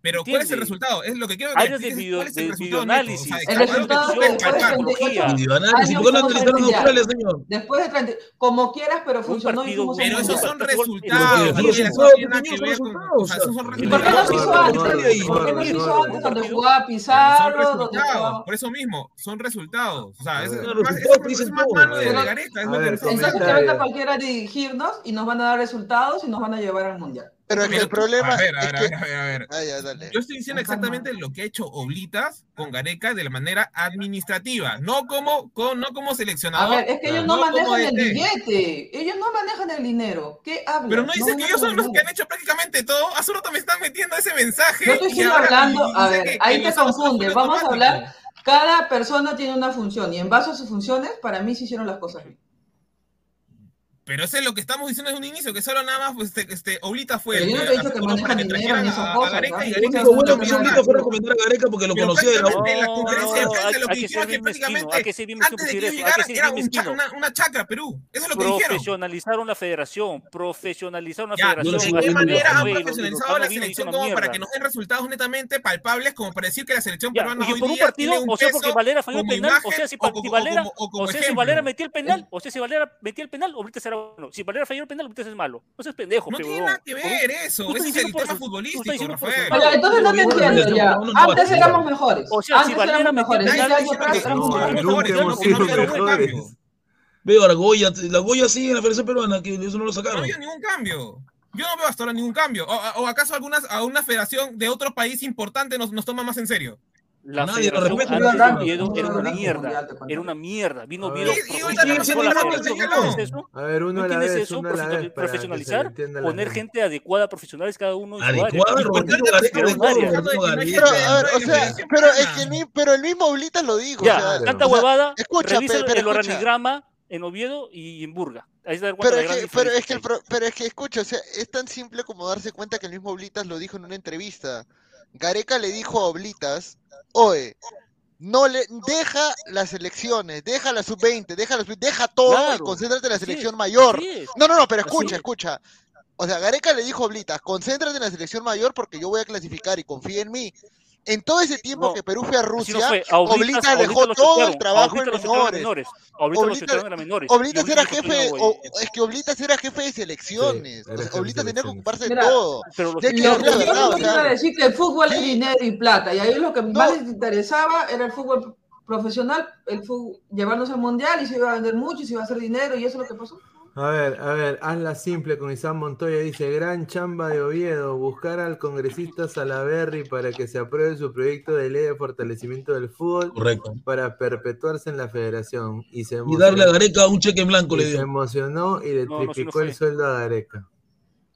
Pero ¿Entiendes? ¿cuál es el resultado? Es lo que quiero que Años de, video, ¿cuál es el de videoanálisis. O sea, el resultado de 38 videoanálisis. ¿Por qué no utilizaron Australia, señor? Después de 30, como quieras, pero funcionó. y pero esos son resultados. ¿Y por qué no hizo antes? ¿Por qué no hizo antes donde jugaba Pizarro? Por eso mismo, son resultados. O sea, es más mano de la gareta. Entonces, que venga cualquiera a dirigirnos y nos van a dar resultados y nos van a llevar al Mundial. Pero es que el problema. A ver, a ver, es que... a ver, a ver. A ver. Ah, Yo estoy diciendo exactamente lo que ha hecho Oblitas con Gareca de la manera administrativa, no como, con, no como seleccionador. A ver, es que ellos no, manejan el este. billete, ellos no manejan el dinero. ¿Qué hablan? Pero no dices no que ellos son los que han hecho prácticamente todo. A solo me están metiendo ese mensaje. Yo estoy hablando, a ver, ahí te confunde. Vamos a hablar. Cada persona tiene una función y en base a sus funciones, para mí se hicieron las cosas bien. Pero eso es lo que estamos diciendo desde un inicio, que solo nada más pues, este, este Oblita fue Pero el, yo no te he dicho que manejan dinero en esas cosas. Gareca, y Gareca lo bueno que hizo Oblita fue recomendar a Gareca porque lo conocía de la En la conferencia de prensa lo que dijeron es que prácticamente antes de que llegara era una chacra Perú. Eso es lo que dijeron. Profesionalizaron la federación, profesionalizaron la federación. ¿De qué manera han profesionalizado la selección como para que nos den resultados netamente palpables como para decir que la selección peruana hoy por un partido, o sea, porque Valera falló el penal, o sea, si Valera metió el penal, o sea, si Valera metió el penal, Oblita será era bueno. Si Valera falló el penal, entonces es malo. No seas pendejo, No tiene nada que ver eso. Es el tema futbolístico, entonces no te entiendo ya. Antes éramos mejores. O sea, si Valera éramos mejores. Veo a la Goya, la Goya sigue en la Federación Peruana, que eso no lo sacaron. No había ningún cambio. Yo no veo hasta ahora ningún cambio. ¿O, o acaso algunas, a una federación de otro país importante nos, nos toma más en serio? La Nadie lo respeta. Era, una mierda. Era una mierda. Vino, vino. A ver, uno a la eso? profesionalizar, poner gente adecuada, profesionales cada uno. Pero el mismo Blitas lo dijo. Ya, tanta huevada. Revisa el organigrama en Oviedo y en Burga. Pero, es que, pero, es que, el pro, pero, es que, escucha, o sea, es tan simple como darse cuenta que el mismo Oblitas lo dijo en una entrevista. Gareca le dijo a Oblitas oye, no le deja las elecciones, deja la sub-20, deja la sub deja todo y concéntrate en la selección mayor. No, no, no, pero escucha, escucha. O sea, Gareca le dijo a Blitas, concéntrate en la selección mayor porque yo voy a clasificar y confía en mí en todo ese tiempo que Perú fue a Rusia, no dejó todo el trabajo en menores. menores. Oblitas, era menores. Era jefe, o, es que Oblitas era jefe de selecciones. Sí, tenía que ocuparse de todo. Pero los... de que, lo, lo, verdad, yo decir que el fútbol es dinero y plata, y ahí lo que más les interesaba era el fútbol profesional, el fútbol, llevarnos al mundial y se iba a vender mucho y se iba a hacer dinero, y eso es lo que pasó. A ver, a ver, hazla simple con Isán Montoya. Dice: Gran chamba de Oviedo, buscar al congresista Salaberry para que se apruebe su proyecto de ley de fortalecimiento del fútbol. Para perpetuarse en la federación. Y, darle a Gareca un cheque en blanco, le dio. Se emocionó y le triplicó el sueldo a Gareca.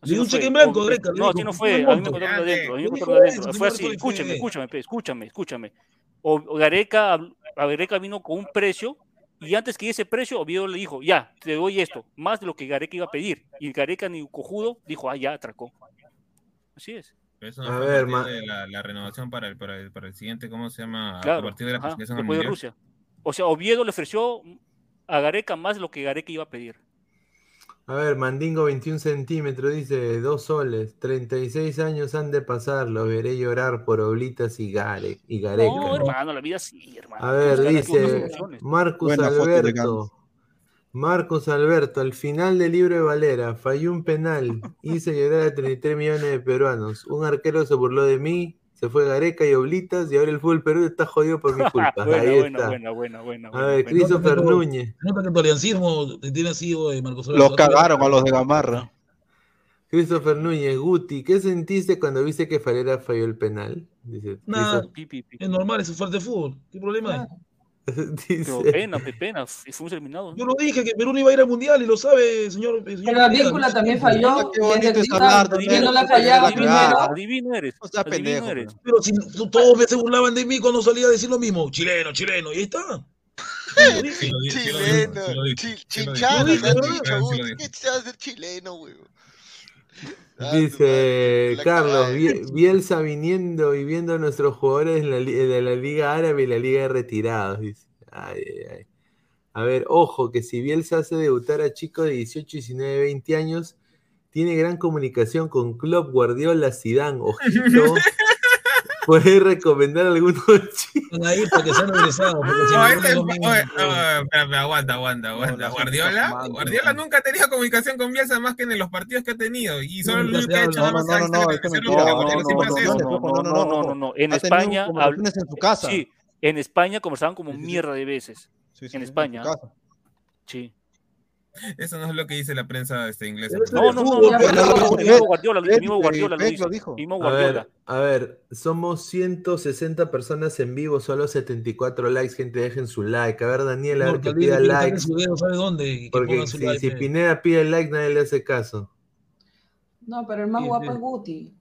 Le un cheque en blanco, Gareca. No, así no fue. A mí me contaron adentro. A mí me contaron adentro. Fue así. Escúchame, escúchame, escúchame, escúchame. O Gareca, Gareca vino con un precio y antes que ese precio, Oviedo le dijo, ya, te doy esto, más de lo que Gareca iba a pedir. Y Gareca ni cojudo dijo, ah, ya, atracó. Así es. Pero eso no A ver, ma- la, la renovación para el, para, el, para el siguiente, ¿cómo se llama? a partir de la ajá, después de. Rusia. O sea, Oviedo le ofreció a Gareca más de lo que Gareca iba a pedir. A ver, Mandingo 21 centímetros, dice, dos soles, 36 años han de pasar, lo veré llorar por Oblitas y, Gare, y Gareca. No, hermano, la vida sí, hermano. A ver, dice. Marcus Buena Alberto. Marcos Alberto, al final del libro de Valera, falló un penal, hice llorar a 33 millones de peruanos. Un arquero se burló de mí, se fue Gareca y Oblitas, y ahora el fútbol Perú está jodido por mi [LAUGHS] culpa. Buena, Ahí buena, está. buena, buena, buena, A ver. Christopher Núñez. Nota que tu aliancismo te tiene así, oye, Marcos. Los cagaron a los de Gamarra. Christopher Núñez, Guti, ¿qué sentiste cuando viste que Falera falló el penal? Dice, Nada, es normal, es de fútbol. ¿Qué problema hay? Pero dice- pena, pe- pena, f- fuimos eliminados. Yo lo dije que Perú no iba a ir al mundial y lo sabe, señor. señor Pero la Pineda, víncula ¿no? también falló. Qué bonito es hablar, ¿quién no la fallaba Adivino, primero? Adivino eres. No seas pendejo, eres. Pero si todos se burlaban de mí cuando salía a decir lo mismo. Chileno, chileno, y ahí está. Chileno, chinchano. ¿qué te vas a hacer chileno, weón? Ah, Dice la Carlos, Bielsa viniendo y viendo a nuestros jugadores la, de la Liga Árabe y la Liga de Retirados. Dice. Ay, ay, ay. A ver, ojo, que si Bielsa hace debutar a chicos de 18, 19, 20 años, tiene gran comunicación con Klopp, Guardiola, Zidane, [LAUGHS] ojito. Puede recomendar algunos [LAUGHS] chicos. Están ahí para que sean si No, no, este- no es lo mismo. oye, no, espera, aguanta, aguanta, aguanta. Guardiola, Guardiola ¿no? nunca ha tenido comunicación con Bielsa más que en los partidos que ha tenido. Y solo lo único que ha hecho nada No, más no, es no, no, No, no, no, no, eso. no, no, no, no, no, no. En España, en su casa. sí, en España conversaban como mierda de veces. Sí, sí, en España. Sí. Eso no es lo que dice la prensa este, inglesa. Pero No, no, no, Guardiola, Guardiola lo dijo. A Guardiola. ver, a ver, somos 160 personas en vivo, solo 74 likes, gente, dejen su like. A ver, Daniel, a ver que pida likes. Porque si. Pineda pide like, nadie le hace caso. No, pero el más guapo es Guti.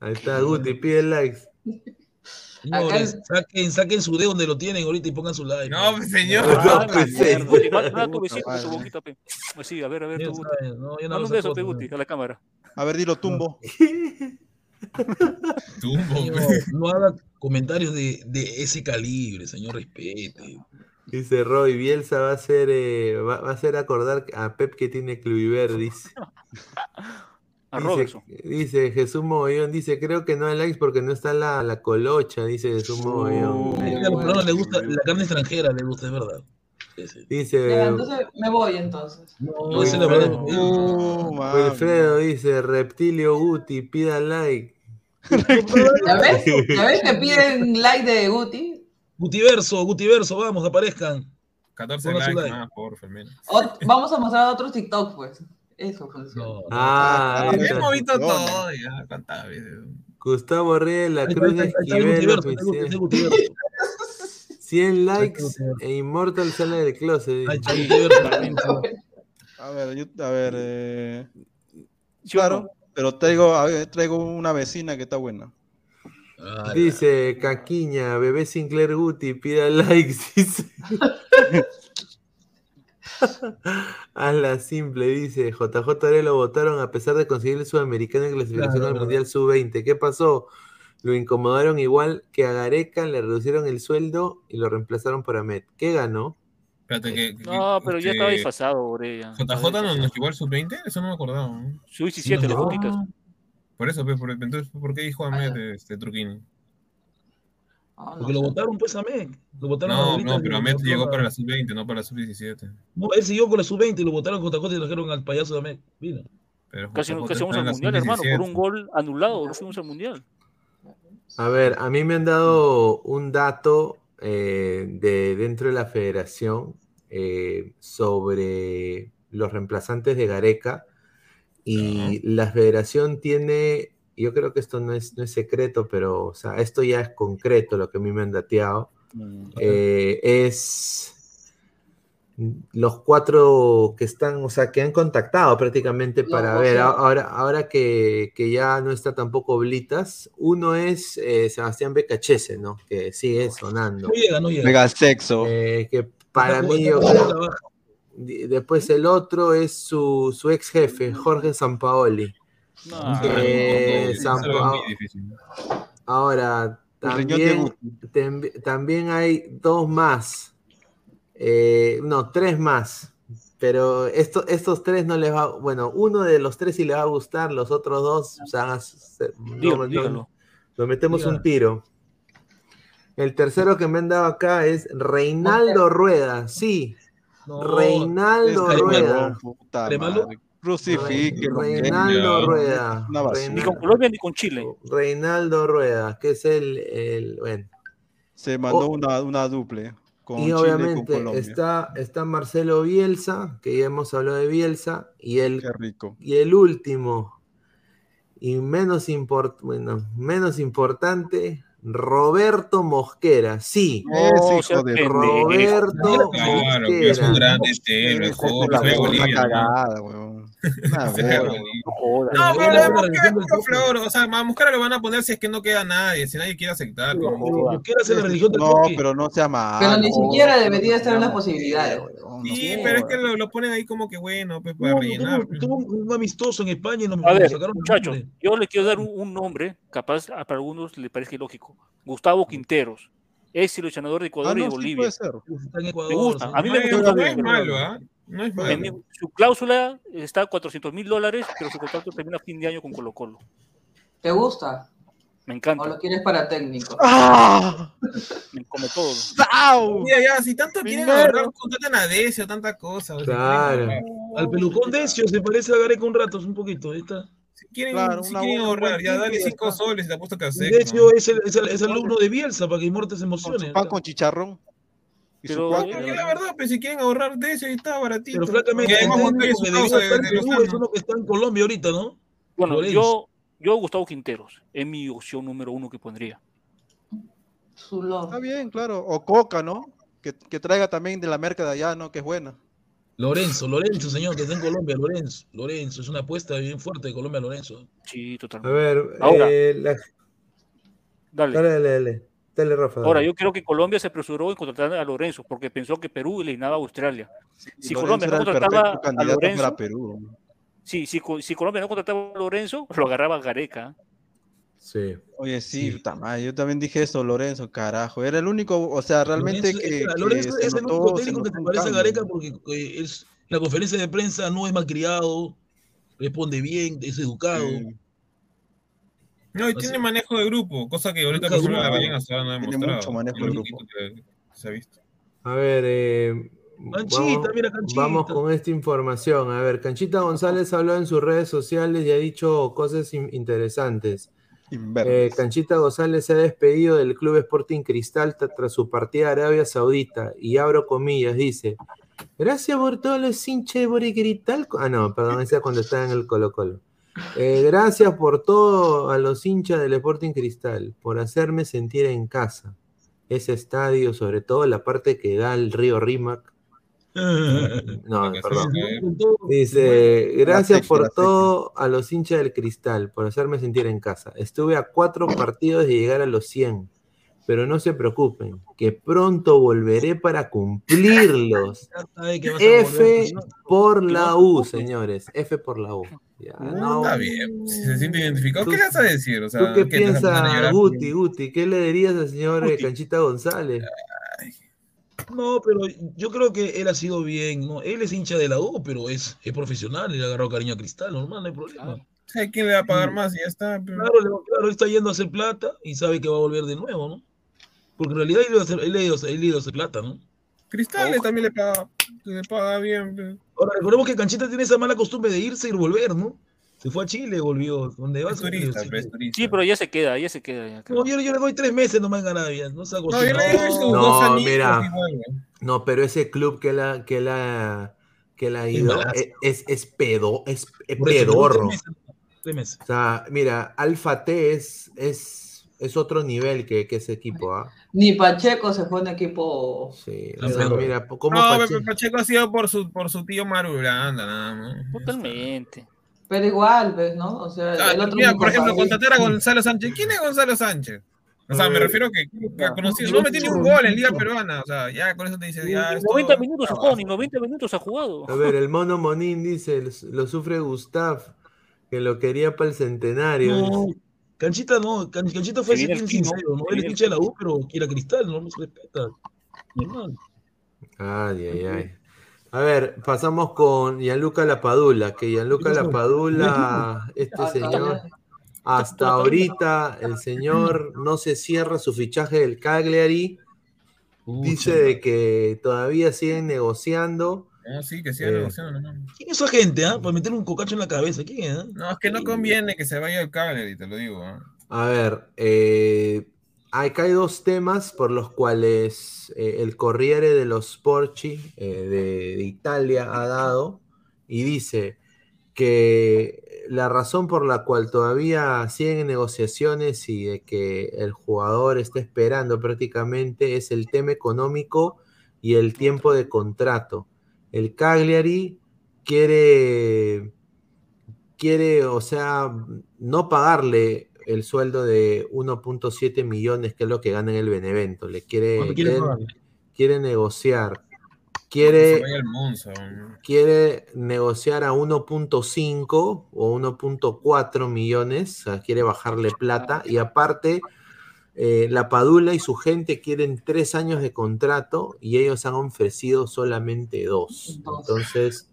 Ahí está, Guti, pide likes. [LAUGHS] Señores, saquen, saquen su dedo donde lo tienen ahorita y pongan su like. No, pues, señor. Pues, sí. Guti, manda- manda tu boquita, pe. Así, a ver, a ver, tu no, yo no pe, acoso, Guti, a la cámara. A ver, dilo tumbo. [LAUGHS] Tumbo, Señor, no haga comentarios de, de ese calibre, señor, respete. Dice Roy, Bielsa va a hacer, eh, va, va a hacer acordar a Pep que tiene Cluiver, dice. [LAUGHS] A Dice, Robertson. dice Jesús Mogollón, dice, creo que no hay likes porque no está la, la colocha, dice Jesús Mogollón. Peruanos le gusta la carne extranjera, le gusta, es verdad. Dice, entonces me voy entonces. No, verdad. Uh. Wilfredo dice, Reptilio Guti, pida like. [LAUGHS] ¿Ya ves? ¿Ya ves que piden [LAUGHS] like de Guti? Gutiverso, Gutiverso, vamos, aparezcan. 14 Pongan su likes, like. por. Ot- vamos a mostrar otros TikTok, pues. Eso funciona. No, no. Ah, está. Hemos visto funciona. todo ya, cuántas veces. Gustavo Reyes, la Ahí Cruz ahí de Esquivel, Gutiverso, ahí está el oficial. Gutiverso. 100 likes e Immortal sale del closet. A ver, yo, a ver, eh, ¿Sí o claro, no? pero traigo, a ver, traigo una vecina que está buena. Ah, Dice Caquiña, bebé Sinclair Guti, pida [LAUGHS] likes. Dice. Hazla simple, dice JJ lo votaron a pesar de conseguir el sudamericano en clasificación Claro, al. Mundial Sub-20. ¿Qué pasó? Lo incomodaron igual que a Gareca, le reducieron el sueldo y lo reemplazaron por Ahmed. ¿Qué ganó? Espérate, que. que- No, pero ya que- estaba disfrazado, Orella. JJ no nos llegó al sub-20, eso no me acordaba. ¿no? Su 17, los No. boquitas. Por eso, pues, por, entonces, ¿por qué dijo Ahmed este, Truquini? Ah, no Porque lo sé. votaron pues a Meg. Lo votaron No, no, pero Ahmed votó llegó a- para la sub-20, no para la sub-17. No, él siguió con la sub-20 y lo votaron con JJ y trajeron al payaso de Meg. Vino. Pero Casi, casi fuimos al mundial, hermano. Por un sub-17. gol anulado, no fuimos al mundial. A ver, a mí me han dado un dato eh, de dentro de la federación eh, sobre los reemplazantes de Gareca y la federación tiene, yo creo que esto no es, no es secreto, pero o sea, esto ya es concreto lo que a mí me han dateado, eh, es los cuatro que están, o sea, que han contactado prácticamente para ver, ahora, ahora que, que ya no está tampoco Blitas, uno es eh, Sebastián Becachese, ¿no? Que sigue sonando. No llega, no llega. Mega sexo. Eh, que para mí, la baja. di- después el otro es su, su ex jefe, Jorge Sampaoli. No, Eh, muy difícil. Ahora, también, también hay dos más. Eh, no, tres más. Pero esto, estos tres no les va. Bueno, uno de los tres sí les va a gustar, los otros dos se van a hacer- no, Dígalo, no, dígalo. Nos metemos Dígalo. un tiro. El tercero que me han dado acá es Reinaldo Rueda. Sí. Reinaldo Rueda. Puta ¿Cremalo? madre. Crucifíquenlo, Reinaldo. Rueda. Ni con Colombia ni con Chile. Reinaldo Rueda, que es el, el bueno. Se mandó Oh. una, una duple con y Chile y con obviamente está, está Marcelo Bielsa, que ya hemos hablado de Bielsa, y el, Qué rico. y el último, y menos, import, bueno, menos importante, Roberto Mosquera. Sí, Ese hijo de Roberto Claro, que es un Mosquera. grande este, es joven, Bolivia. [LAUGHS] ¿no? No, No, pero de Mosquera es puro flor, o sea, a Mosquera lo van a poner si es que no queda nadie, si nadie quiere aceptar. como- ¿Qué hace la religión del No, pero no sea malo. Pero ni siquiera debería estar en las posibilidades. Sí, pero es que lo, lo ponen ahí como que bueno, pues para rellenar. tuvo- tuvo un, amistoso en España y nos ver, sacaron muchachos, yo le quiero dar un, nombre, capaz a- para algunos le parece ilógico. Gustavo Quinteros, ex seleccionador de Ecuador Ah, y no, de sí Bolivia. puede ser. Está en Me Ecuador, gusta, sí. a mí No me gusta. no es malo, ¿ah? No es malo. En- Su cláusula está a 400 mil dólares, pero su contrato termina a fin de año con Colo Colo. ¿Te gusta? Me ¿O encanta, lo quieres para técnico? ¡Ah! me come todo. ¡Au! Mira, ya, si tanto quieren ahorrar, contratan a Decio, tanta cosa. o sea, Claro. quieren Al pelucón Decio se parece a Gareca un rato, un poquito. Ahí está. Si quieren, Claro, si quieren ahorrar, ya dale y ya 5 está. soles y te apuesto que acepto. Decio es, el, es, el- es alumno de Bielsa para que Immortes se Con emocione. su pan con chicharrón. Pero. Porque la verdad, pues si quieren ahorrar Decio, ahí está baratito. Pero francamente, el es que de, de en Perú es Lozano. uno que está en Colombia ahorita, ¿no? Bueno, yo, yo Gustavo Quinteros es mi opción número uno que pondría. Está bien, claro. O Coca, ¿no? Que, que traiga también de la merca de allá, ¿no? Que es buena. Lorenzo, Lorenzo, señor, que está en Colombia, Lorenzo. Lorenzo, es una apuesta bien fuerte de Colombia, Lorenzo. Sí, A totalmente. ver, Ahora. eh, la- Dale. dale, dale, dale. Dale, Rafa. dale. Ahora, yo creo que Colombia se apresuró en contratar a Lorenzo porque pensó que Perú eliminaba a Australia. Si Lorenzo Colombia no contrataba a Lorenzo, Perú. sí, si, si Colombia no contrataba a Lorenzo, lo agarraba Gareca. Sí. Oye, sí, madre, yo también dije eso, Lorenzo, carajo. Era el único, o sea, realmente Lorenzo, que, Lorenzo se es el único se técnico que un parece a. Gareca porque eh, es, la conferencia de prensa no es malcriado, responde bien, es educado. Sí. No, y tiene manejo de grupo, cosa que ahorita la grupo. Bayern hasta ahora no ha Tiene mucho manejo de que se ha visto. A ver, eh, Canchita, vamos, mira, Canchita. vamos con esta información. A ver, Canchita González habló en sus redes sociales y ha dicho cosas in- interesantes. Eh. Canchita González se ha despedido del Club Sporting Cristal ta- tras su partida a Arabia Saudita y abro comillas, dice, gracias por todos los hinchas de Cristal. Ah, no, perdón, esa es cuando estaba en el Colo Colo. Eh, gracias por todo a los hinchas del Sporting Cristal, por hacerme sentir en casa. Ese estadio, sobre todo la parte que da al río Rímac. No, perdón. Dice, gracias por todo a los hinchas del cristal, por hacerme sentir en casa. Estuve a cuatro partidos de llegar a los 100, pero no se preocupen, que pronto volveré para cumplirlos. [LAUGHS] F por la U, señores. F por la U. Ya, No, no. está bien, si se siente identificado, ¿Tú- ¿qué le vas a decir? O sea, ¿Tú qué ¿qué, te vas a poner a piensas? Guti, Guti? ¿Qué le dirías al señor eh, Canchita González? No, pero yo creo que él ha sido bien, ¿no? Él es hincha de la U, pero es, es profesional, le ha agarrado cariño a Cristal, normal, no hay problema. ¿Sabe quién le va a pagar más? Y ya está. pero- Claro, claro, él está yendo a hacer plata y sabe que va a volver de nuevo, ¿no? Porque en realidad él iba a hacer, él iba a hacer- él iba a hacer plata, ¿no? Cristales también le paga, le paga bien. pero- Ahora, recordemos que Canchita tiene esa mala costumbre de irse y volver, ¿no? Se fue a Chile, volvió. ¿Dónde va? Es turista, pero. Sí, pero ya se queda, ya se queda. ya. No, yo, yo le doy tres meses nomás en Arabia, no se No, yo le doy sus No, dos añitos mira. No, pero ese club que la, que la, que la ha Es ido malazo. es, es, es pedo, es, es pedorro. tres meses, tres meses. O sea, mira, Alfa T es, es, es otro nivel que, que ese equipo, ¿ah? Ni Pacheco se fue a un equipo. Sí, o sea, mira, ¿cómo No, Pache- Pepe Pacheco ha sido por su, por su tío Marulanda, nada más. Totalmente. Pero igual, ¿ves? ¿no? O sea, Ah, el otro mira, por ejemplo, contratar a Gonzalo Sánchez. ¿Quién es Gonzalo Sánchez? O sea, me refiero que, que ha conocido, no metió ni un gol en Liga Peruana. O sea, ya con eso te dice, ya. Ni esto- 90 minutos ha jugado, ni 90 minutos ha jugado. A ver, el mono Monín dice, lo sufre Gustav, que lo quería para el centenario. No, Canchita no, Can- Canchita fue bien sincero, ¿no? el hincha de la U, pero quiere a Cristal, no, no se respeta. Normal. Ay, ay, ay. A ver, pasamos con Gianluca Lapadula, que Gianluca Lapadula, este señor, hasta ahorita el señor no se cierra su fichaje del Cagliari. Dice de que todavía siguen negociando. No, sí, que sigan Eh, negociando. No, ¿Quién es esa gente, ah? Para meter un cocacho en la cabeza. ¿Quién es? ah? No, es que no conviene que se vaya al Cagliari, te lo digo. ¿ah? A ver, eh, acá hay dos temas por los cuales eh, el Corriere de los Sporchi eh, de, de Italia ha dado y dice que la razón por la cual todavía siguen en negociaciones y de que el jugador está esperando prácticamente es el tema económico y el tiempo de contrato. El Cagliari quiere quiere, o sea, no pagarle el sueldo de 1.7 millones, que es lo que gana en el Benevento. Le quiere, ¿Cuánto quiere quiere, pagarle? quiere negociar. Quiere, quiere negociar a 1.5 o 1.4 millones, o sea, quiere bajarle plata y aparte eh, la Padula y su gente quieren tres años de contrato y ellos han ofrecido solamente dos. Entonces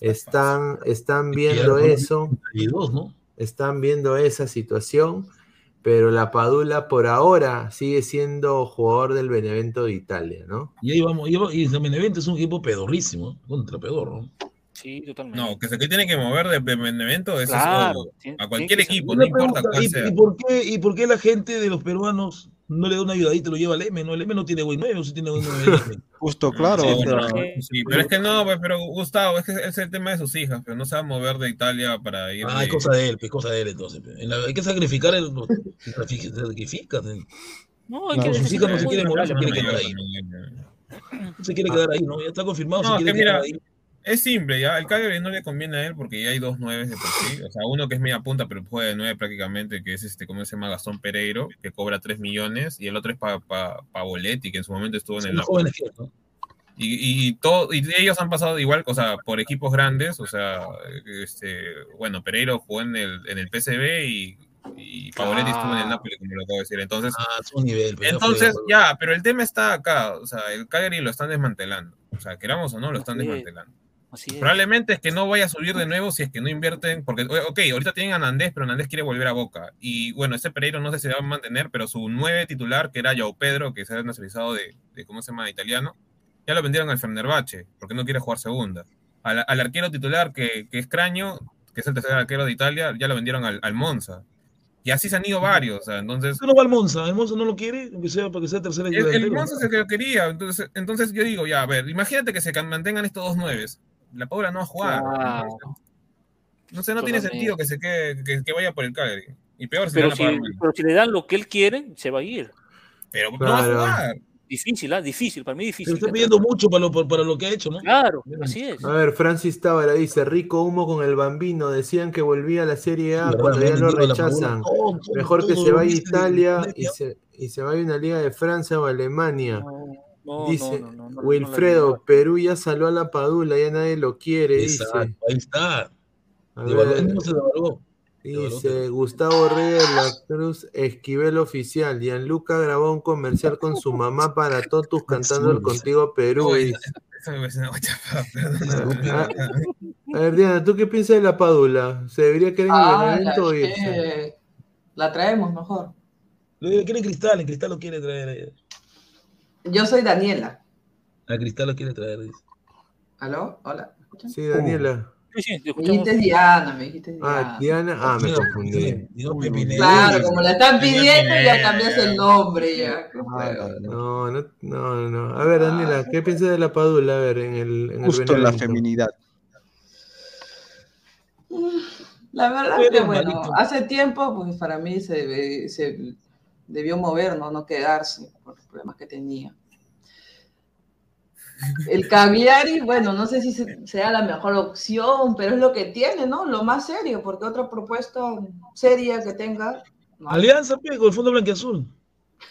están, están viendo eso, 32, ¿no? Están viendo esa situación, pero la Padula por ahora sigue siendo jugador del Benevento de Italia, ¿no? Y ahí vamos. Y, y el Benevento es un equipo pedorrísimo. Contra pedorro. Sí, totalmente. No, que se que tiene que mover de Benevento, eso Claro, es A cualquier equipo, no importa cuál ¿y, sea. y por qué, ¿Y por qué la gente de los peruanos no le da una ayudadita y lo lleva al M? No, el M no tiene buen 9, o sí tiene buen 9. [LAUGHS] Justo, claro. Sí, o pero, sea, sí, pero es que no, pues, pero Gustavo, es que es el tema de sus hijas, pero no se va a mover de Italia para ir. Ah, es cosa de él, es cosa de él entonces. En la- hay que sacrificar, el, los- se sacrifica- se sacrifica. se- No, hay No, que sus hijas no se quieren mover, se ¿no? quedar ahí. No se quiere quedar ahí, ¿no? Ya está confirmado, No, se quiere que quedar mira, ahí. Es simple, ya. El Cagliari no le conviene a él porque ya hay dos nueves de por sí. O sea, uno que es media punta, pero juega de nueve prácticamente, que es este, ¿cómo se llama? Gastón Pereiro, que cobra 3 millones, y el otro es pa, pa- Pavoletti, que en su momento estuvo en el Napoli. Y, y, todo, y ellos han pasado igual, o sea, por equipos grandes, o sea, este, bueno, Pereiro jugó en el, en el PSV y, y Pavoletti estuvo en el Ah. Napoli, como lo acabo de decir. Entonces, Ah, es un nivel. entonces, ya, pero el tema está acá, o sea, el Cagliari lo están desmantelando. O sea, queramos o no, lo están desmantelando. Así es. Probablemente es que no vaya a subir de nuevo si es que no invierten, porque, ok, ahorita tienen a Nandés, pero Nandés quiere volver a Boca. Y bueno, ese Pereiro no sé si va a mantener, pero su nueve titular, que era Yao Pedro, que se ha nacionalizado de, de, ¿cómo se llama?, italiano, ya lo vendieron al Fenerbahce, porque no quiere jugar segunda. Al, al arquero titular, que, que es Craño, que es el tercer arquero de Italia, ya lo vendieron al, al Monza. Y así se han ido varios, o sea, entonces... ¿Por qué no va al Monza? ¿El Monza no lo quiere? Aunque sea para que sea tercera El, el. Monza es el que lo quería. Entonces, entonces yo digo, ya, a ver, imagínate que se can- mantengan estos dos nueves. La Paula no va a jugar. Claro. No sé, no tiene sentido que se quede, que, que vaya por el Cagliari. Y peor Pero si, pero si le dan lo que él quiere, se va a ir. Pero no va a jugar. Difícil, ¿ah? Difícil, para mí Se difícil. le está pidiendo mucho para lo, para, para lo que ha hecho, ¿no? Claro, así es. A ver, Francis Tábara dice, rico humo con el bambino, decían que volvía a la Serie A cuando ya lo rechazan. Todo, Mejor que se vaya a Italia y se, y se vaya a una liga de Francia o Alemania. No, no, no, no, no, Wilfredo, Perú ya saló a la Padula, ya nadie lo quiere, Exacto, dice. ahí está. A ver, se dice Gustavo Reyes de la Cruz, Esquivel Oficial. Gianluca grabó un comercial con su mamá para Totus [LAUGHS] cantando el Contigo Perú. Dice. Ah, A ver, Diana, ¿tú qué piensas de la Padula? ¿Se debería quedar en el Ah, Benevento o la, irse? que- la traemos mejor. Lo quiere Cristal, en Cristal lo quiere traer. eh. Yo soy Daniela. A Cristal lo quiere traer. dice. ¿Aló? Hola. ¿me escuchan? Sí, Daniela. Sí, sí, te Me dijiste Diana, me dijiste Diana. Ah, Diana. Ah, me confundí. Pepinero. Claro, como la están pidiendo, ya cambias el nombre ya. Ah. No, no, no, no. A ver, Daniela, ¿qué piensas de la Padula? A ver, en el, en el Justo la feminidad. La verdad Pero que bueno, malito. hace tiempo, pues para mí se, se debió mover, ¿no? no quedarse por los problemas que tenía. El Cagliari, bueno, no sé si se- sea la mejor opción, pero es lo que tiene, ¿no? Lo más serio, porque otra propuesta seria que tenga. no. Alianza, con el fondo blanqueazul.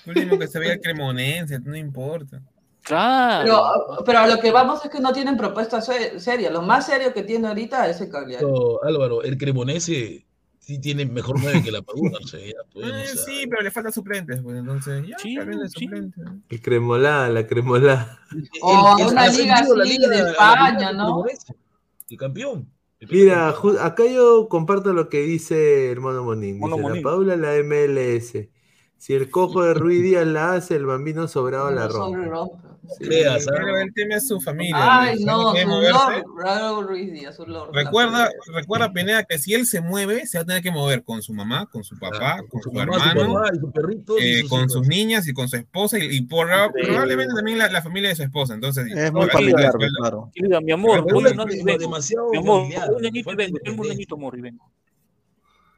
Último que se vea cremonense, no importa. Claro. Pero, pero a lo que vamos es que no tienen propuestas se- serias. Lo más serio que tiene ahorita es el Cagliari. No, Álvaro, el Cremonese sí tiene mejor nueve que la Padula, pues, Eh, o sea, sí, pero le faltan suplentes, pues entonces ya, Sí, suplente. El cremolá, la cremolá. O el- una el liga ascendido, la así liga- de España, ¿no? El campeón. Mira, acá yo comparto lo que dice el Mono Monín. Mono Dice, la. Paula la MLS. Si el cojo de Ruiz Díaz la hace, el bambino sobrado la No rompe. Sí. el tema es su familia. Ay, ¿no? no, su. Lord, Ruiz Díaz, su Lord. Recuerda, recuerda Pineda que si él se mueve, se va a tener que mover con su mamá, con su papá, con su, mamá, su hermano, papá y su perrito y eh, sus con hijos. sus niñas y con su esposa y, y por- probablemente también la, la familia de su esposa. Entonces, Es muy familiar, claro. Y diga, mi amor, voy y demasiado Mi amor, un añito y vengo. Tengo un añito, amor, y vengo.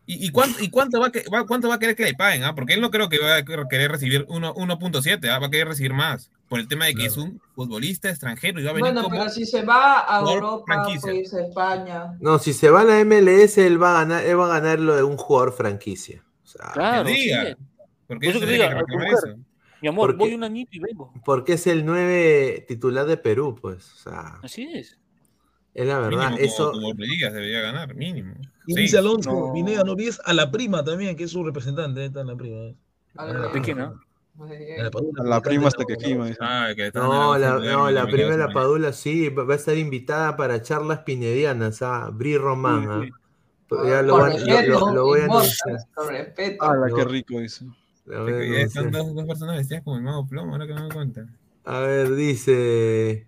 ¿Y, y cuánto, y cuánto, va, a que- va- cuánto va a querer que le paguen? ah? Porque él no creo que va a querer recibir uno- 1.7, ah, va a querer recibir más. Por el tema de que es un futbolista extranjero y va a venir Bueno, como pero si se va a Europa, irse a España. No, si se va a la MLS, él va a ganar, él va a ganar lo de un jugador franquicia. O sea, Claro, sí. diga. Porque Por eso diga, que mujer, eso. Mi amor, Porque- voy un añito y vengo. porque es el 9 titular de Perú, pues. O sea, Así es. es la verdad. Mínimo Eso, como, como Rodríguez debería ganar, mínimo. Y Sí. dice Alonso, No. Pineda, no olvides a la prima también, que es su representante, está la prima. ¿eh? A ¿De quién, ah? A la, Padula, La prima hasta que. Ah, está no, la, no, la prima de la Padula sí, va a estar invitada para charlas pinedianas, ¿ah? Bri Román, ¿ah? Uy, Pues ya lo, lo- respeto, lo- lo voy a anunciar. respeto. ¡Hala, qué rico! A Que ya Son dos, dos personas vestidas como el mago plomo, ahora que me doy cuenta. A ver, dice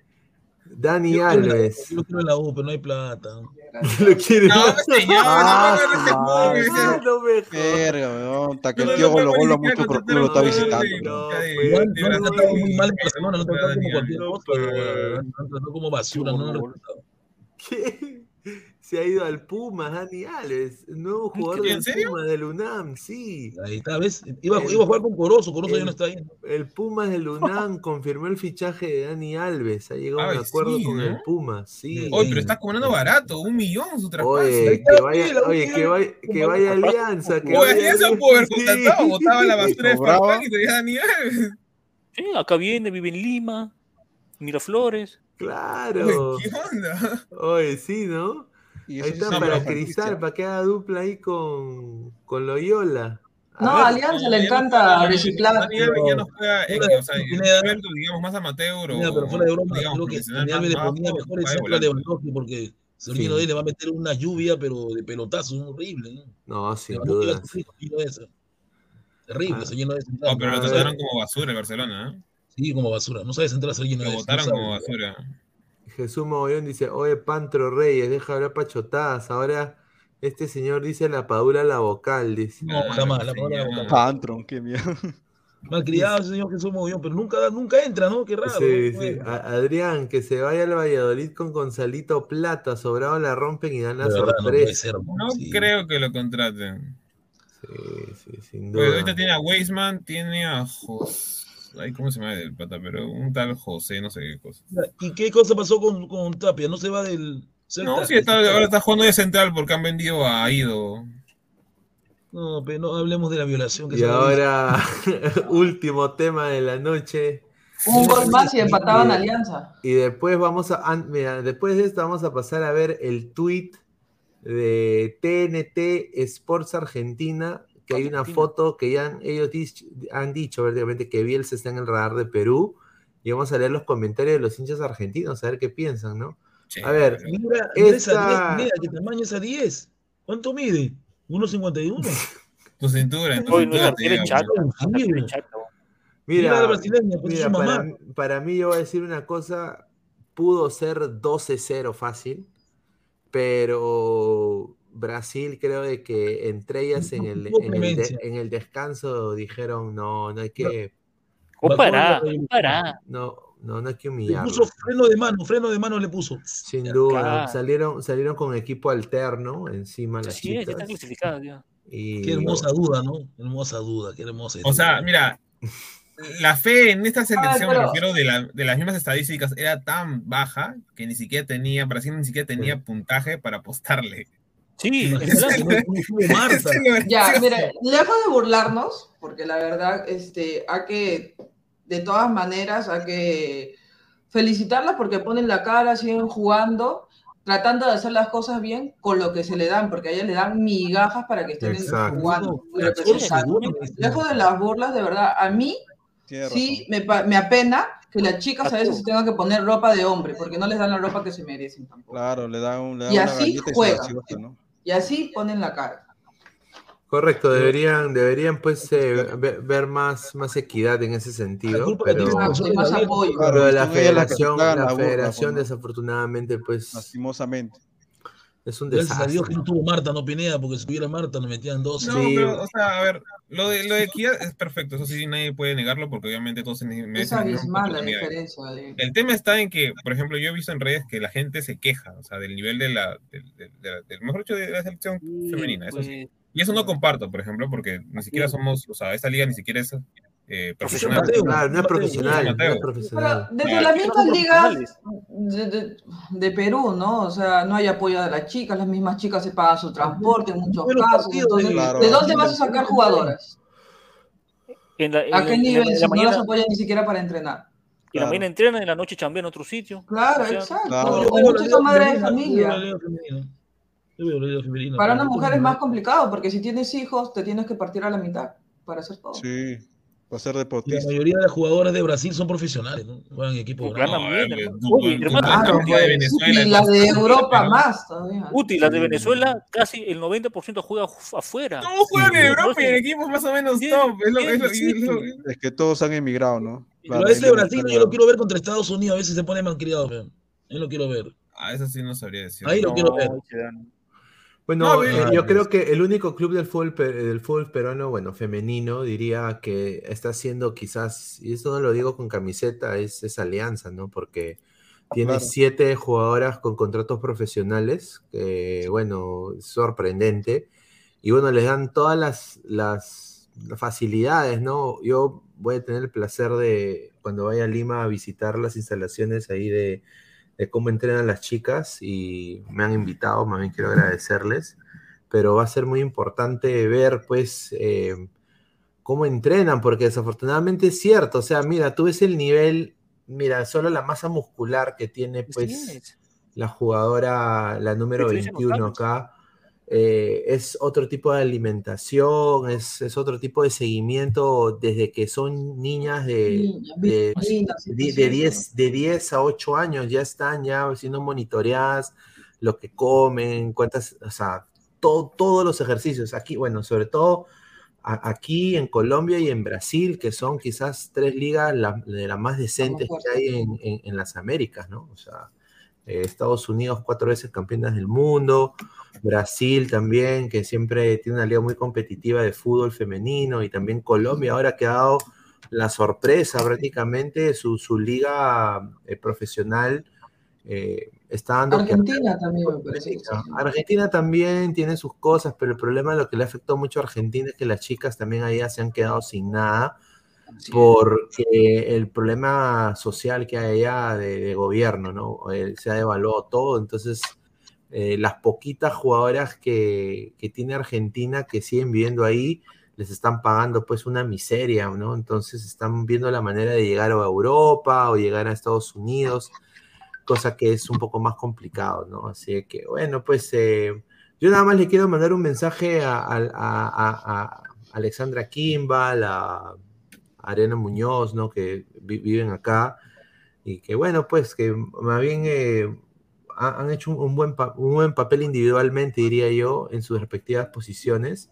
Dani Yo quiero en la U, Alves. Yo quiero en la U, pero no hay plata. Lo quiere. No, señor, Ah, no, no, no, no, ah, no, no, no me jodas. Verga, weón. Hasta que No, el no, tío no, Golo no, Golo mucho por lo está visitando. no, pues. Igual no sí, muy mal Barcelona, no tratado como Daniel. cualquier No, pues. han tratado como basura, no. ¿Qué? Se ha ido al Pumas, Dani Alves, nuevo jugador ¿En del? Pumas del UNAM, sí. Ahí está, ¿ves? Iba, iba a jugar con Corozo, Corozo ya no está ahí. El Pumas del UNAM [LAUGHS] confirmó el fichaje de Dani Alves. Ha llegado a un acuerdo sí, con ¿no? el Pumas, sí. Oye, pero está cobrando barato, un millón su traspaso. Oye, que vaya, oye, que vaya, que vaya Alianza, que Oye, vaya Alianza pudo haber contratado, botaba la basura de. Farfán y tenía Dani Alves. Sí, acá viene, vive en Lima, Miraflores. Claro. Oye, ¿Qué onda? Oye, sí, ¿no? Y Ahí está es para Cristal, para que haga dupla ahí con, con Loyola. No, A Alianza le encanta reciclar. Ya no juega, en, Fuera- o sea, en digamos, más amateur Mira, pero fuera de broma, digamos, creo que Alves le ponía mejor de centro a. Lewandowski porque Sergio Sí. le va a meter una lluvia, pero de pelotazo, horrible. ¿no? No, sin duda. de. Terrible, Ah. se llenó de No, pero lo trataron como basura el Barcelona, ¿eh? Sí, como basura. No sabe centrar a Sergio Lo Noves, votaron como basura. Jesús Mogollón dice, oye, Pantro Reyes, deja hablar pachotadas. Ahora este señor dice la padula la vocal, dice. No, jamás, la palabra señor. vocal. Pantron, qué mierda. [LAUGHS] Malcriado ese señor Jesús Mogollón, pero nunca, nunca entra, ¿no? Qué raro. Sí, ¿no? sí. Adrián, que se vaya al Valladolid con Gonzalito Plata, sobrado la rompen y dan la no sorpresa. ser. No sí. creo que lo contraten. Sí, sí, sin duda. ahorita tiene a Weisman, tiene a José. Ay, ¿cómo se llama el pata? Pero un tal José, no sé qué cosa. ¿Y qué cosa pasó con, con Tapia? ¿No se va del Celta? No, sí, está, ahora está jugando de central porque han vendido a Ido. No, pero no hablemos de la violación que Y se ahora, [LAUGHS] último tema de la noche. Un gol más y empataban Alianza. Y después vamos a, mira, después de esto vamos a pasar a ver el tweet de TNT Sports Argentina, que hay una foto que ya han- ellos dich- han dicho verdaderamente que Bielsa está en el radar de Perú. Y vamos a leer los comentarios de los hinchas argentinos, a ver qué piensan, ¿no? A ver, Mira, mira esa Esta- 10, mira, ¿qué tamaño es esa 10? ¿Cuánto mide? ¿1.51? tu cintura, tu Hoy no es cintura te weón. Mira pues mira para mí yo voy a decir una cosa, pudo ser 12-0 fácil, pero Brasil creo de que entre ellas en el, en el, de- clemencia. en el descanso dijeron no, no hay que, O pará, pará. no, no, no hay que Le humillarlo. puso freno de mano, freno de mano le puso. Sin duda, salieron, salieron con equipo alterno encima las Sí, chicas. están ya. Y Qué hermosa duda, ¿no? Hermosa duda, qué hermosa. O sea, mira, la fe en esta selección, me pero- refiero de, la- de las mismas estadísticas, era tan baja que ni siquiera tenía, Brasil ni siquiera tenía puntaje para apostarle. Sí, en Marta. [LAUGHS] Ya, mire, lejos de burlarnos, porque la verdad, este, hay que, de todas maneras, hay que felicitarlas porque ponen la cara, siguen jugando tratando de hacer las cosas bien con lo que se le dan, porque a ellas le dan migajas para que estén Exacto. jugando. Lejos de las burlas, de verdad, a mí sí me, me apena que las chicas a veces se tengan que poner ropa de hombre, porque no les dan la ropa que se merecen tampoco. Claro, le dan, un, le dan Y una así juegan. chivota, ¿no? Y así ponen la cara. Correcto, deberían, deberían pues eh, ve- ver más, más equidad en ese sentido, pero, más apoyo. Y la federación, la federación desafortunadamente pues Lastimosamente. Es un Gracias a desastre. Dios que no tuvo Marta, no Pineda, porque si tuviera Marta nos metían dos. No, Sí. pero, o sea, a ver, lo de, lo de equidad es perfecto, eso sí, nadie puede negarlo porque obviamente todos se Es abismal la diferencia. de- El tema está en que, por ejemplo, yo he visto en redes que la gente se queja, o sea, del nivel de la, del, del- de la- del- mejor dicho, de la selección femenina, eso sí. Pues, Y eso no comparto, por ejemplo, porque ni siquiera somos, o sea, esta liga ni siquiera es eh, profesional. Mateo. Claro, no es profesional, no es. Pero profesional. desde Claro. las mismas ligas de, de- de Perú, ¿no? O sea, no hay apoyo de las chicas, las mismas chicas se pagan su transporte en muchos Pero casos. partido Entonces, de- Claro. ¿de dónde vas a sacar jugadoras? En la, en ¿A la- qué en la- nivel? en Si la no mañana, las apoyan ni siquiera para entrenar. en la mañana entrenan, en la noche chambean en otro sitio. Claro, O sea, exacto. claro. O la muchas madres de la familia. la Para pero una mujer es más complicado porque si tienes hijos te tienes que partir a la mitad para hacer todo. Sí, va a ser Y La deportista. mayoría de las jugadoras de Brasil son profesionales, ¿no? Juegan en equipos eh, Claro, la de y Europa ¿no? más todavía. Uti, las de Venezuela, casi el 90% juega fu- afuera. Todos juegan en Europa y en equipos más o menos top. Es lo, es lo- bien, es lo- sí. Es que todos han emigrado, ¿no? Pero La ese Brasil yo lo quiero ver contra Estados Unidos, a veces se pone malcriado, yo lo quiero ver. Ah, eso sí no sabría decir. Ahí lo quiero ver. Bueno, No, eh, bien. yo creo que el único club del fútbol, pe- del fútbol peruano, bueno, femenino, diría que está haciendo quizás, y esto no lo digo con camiseta, es, es Alianza, ¿no? Porque tiene Claro. siete jugadoras con contratos profesionales, que bueno, sorprendente. Y bueno, les dan todas las, las facilidades, ¿no? Yo voy a tener el placer de, cuando vaya a Lima, a visitar las instalaciones ahí de, de cómo entrenan las chicas y me han invitado, más bien quiero agradecerles, pero va a ser muy importante ver, pues, eh, cómo entrenan, porque desafortunadamente es cierto, o sea, mira, tú ves el nivel, mira, solo la masa muscular que tiene, pues, Sí, la jugadora, la número Diferencia en los 21 cambios. acá, eh, es otro tipo de alimentación, es, es otro tipo de seguimiento desde que son niñas de, de, de- de cierto. 10, de 10 a 8 años, ya están ya siendo monitoreadas, lo que comen, cuántas, o sea, todo, todos los ejercicios. Aquí, bueno, sobre todo a- aquí en Colombia y en Brasil, que son quizás tres ligas la- de las más decentes que hay en, en- en las Américas, ¿no? O sea, eh, Estados Unidos cuatro veces campeonas del mundo, Brasil también, que siempre tiene una liga muy competitiva de fútbol femenino, y también Colombia ahora que ha dado la sorpresa prácticamente, su, su liga eh, profesional eh, está dando que Argentina también me parece. Argentina también tiene sus cosas, pero el problema lo que le afectó mucho a Argentina es que las chicas también allá se han quedado sin nada porque el problema social que hay allá de, gobierno, ¿no? Eh, se ha devaluado todo, entonces eh, las poquitas jugadoras que, que tiene Argentina que siguen viviendo ahí les están pagando pues una miseria, ¿no? Entonces están viendo la manera de llegar a Europa o llegar a Estados Unidos cosa que es un poco más complicado, ¿no? Así que, bueno, pues eh, yo nada más le quiero mandar un mensaje a, a- a- a Alexandra Kimball, a Arena Muñoz, ¿no? Que vi- viven acá y que, bueno, pues que más bien eh, ha- han hecho un, buen un buen papel individualmente, diría yo, en sus respectivas posiciones.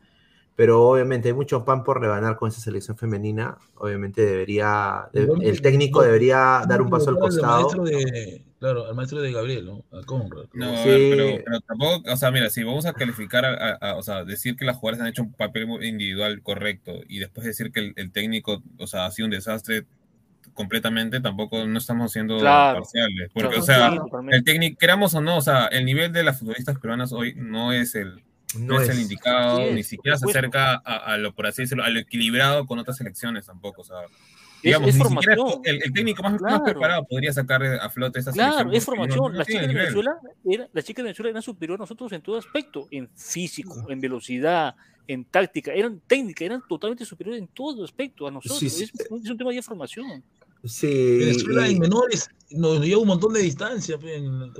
Pero obviamente hay mucho pan por rebanar con esa selección femenina. Obviamente debería, de- el técnico debería dar un paso al costado. maestro de, claro, al maestro de Gabriel, ¿no? A Conrad. No, a Sí. ver, pero, pero tampoco, o sea, mira, si vamos a calificar, a, a- a- o sea, decir que las jugadoras han hecho un papel individual correcto y después decir que el, el técnico, o sea, ha sido un desastre completamente, tampoco no estamos siendo Claro. parciales. Porque, Claro, o sea, el técnico, queramos o no, o sea, el nivel de las futbolistas peruanas hoy no es el, no, No es, el es. indicado, Sí, ni siquiera se acerca a, a lo, por así decirlo, a lo equilibrado con otras selecciones tampoco, o sea. Es, Digamos, es ni formación. el, el técnico más, más Claro. preparado podría sacar a flote esta Claro, es formación. no las chicas de. Venezuela, era, las chicas de Venezuela eran superiores a nosotros en todo aspecto, en físico, en velocidad, en táctica, eran técnicas, eran totalmente superiores en todo aspecto a nosotros. Sí, sí. Es, es un tema de formación. Sí. Venezuela y- en menores nos lleva un montón de distancia. el-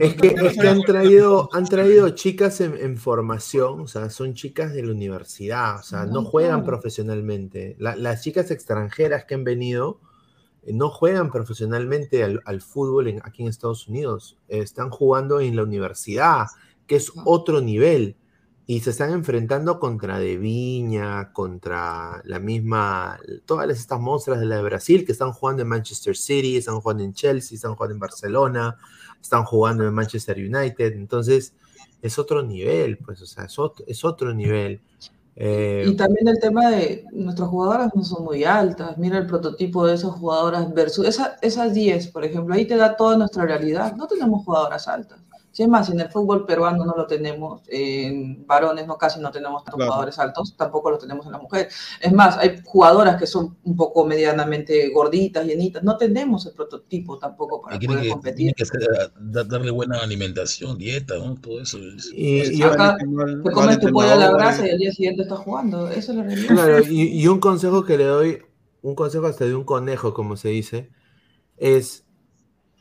Es que, es que han traído, han traído chicas en, en formación, o sea, son chicas de la universidad, o sea, no Ah, juegan profesionalmente. La- las chicas extranjeras que han venido eh, no juegan profesionalmente al, al fútbol en- aquí en Estados Unidos, eh, están jugando en la universidad, que es otro nivel, y se están enfrentando contra De Viña, contra la misma, todas estas monstruas de la de Brasil que están jugando en Manchester City, están jugando en Chelsea, están jugando en Barcelona, están jugando en Manchester United, entonces es otro nivel, pues, o sea, es otro, es otro nivel. Eh, Y también el tema de nuestras jugadoras no son muy altas. Mira el prototipo de esas jugadoras versus esa- esas 10, por ejemplo. Ahí te da toda nuestra realidad. No tenemos jugadoras altas. Si es más, en el fútbol peruano no lo tenemos, en varones no casi no tenemos tantos Claro. jugadores altos, tampoco los tenemos en las mujeres. Es más, hay jugadoras que son un poco medianamente gorditas, llenitas. No tenemos el prototipo tampoco para poder que, competir. tiene que hacer- da- darle buena alimentación, dieta, ¿no? Todo eso. es- Y- es- y- Acá Mal- te comes tu pollo a la eh. y al día siguiente estás jugando. Esa es la realidad. Claro, y, y un consejo que le doy, un consejo hasta de un conejo, como se dice, es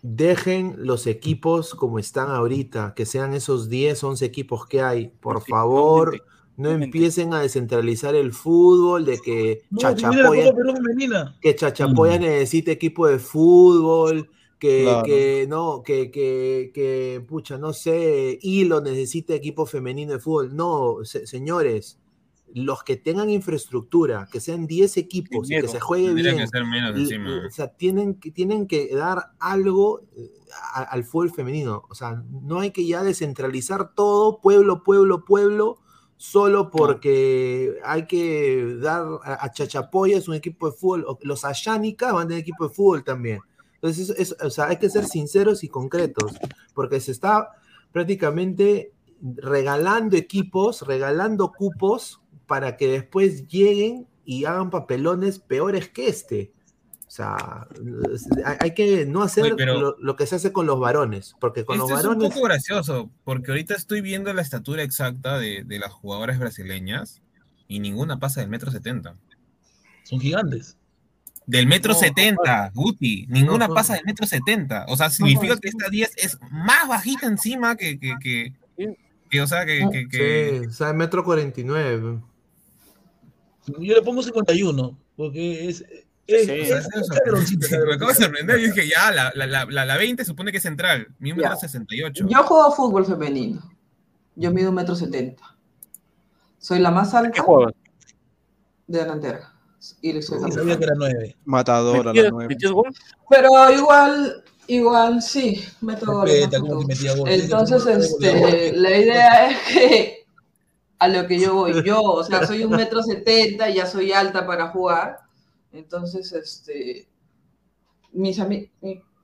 dejen los equipos como están ahorita, que sean esos 10, 11 equipos que hay. Por favor, no empiecen a descentralizar el fútbol, de que No, Chachapoya, que Chachapoya necesite equipo de fútbol, que, Claro. que no, que, que, que, pucha, no sé, Hilo necesita equipo femenino de fútbol. No, se- señores, los que tengan infraestructura, que sean 10 equipos y que se juegue bien. que ser menos encima. O sea, tienen que, tienen que dar algo eh, a- al fútbol femenino. O sea, no hay que ya descentralizar todo, pueblo, pueblo, pueblo, solo porque hay que dar a, a Chachapoyas un equipo de fútbol. Los Ayánicas van a tener equipo de fútbol también. Entonces, es- es- o sea, hay que ser sinceros y concretos, porque se está prácticamente regalando equipos, regalando cupos para que después lleguen y hagan papelones peores que este. O sea, hay, que no hacer Oye, pero- lo, lo que se hace con los varones, porque con Esto los es un varones... poco gracioso, porque ahorita estoy viendo la estatura exacta de, de las jugadoras brasileñas y ninguna pasa del metro setenta. Son gigantes. Del metro No, setenta, Guti. Ninguna no, pasa del metro setenta. O sea, significa que esta 10 es más bajita encima que, que, que, que, o sea, que, que, que- Sí, o sea, metro 49. Yo le pongo 51, porque es. es, Sí, es- Me acabo de sorprender. Yo dije, ya, la, la, la, la, la 20 supone que es central. Mi Ya. metro 68. Yo juego fútbol femenino. Yo mido un metro setenta. Soy la más alta de delantera. Y soy la sabía alta. que era 9. Matadora la nueve. Pero igual, igual, sí, meto. Respeta, goles. Entonces, este, la idea es que a lo que yo voy, [LAUGHS] yo, o sea, soy un metro setenta, ya soy alta para jugar. Entonces, este, mis amigos,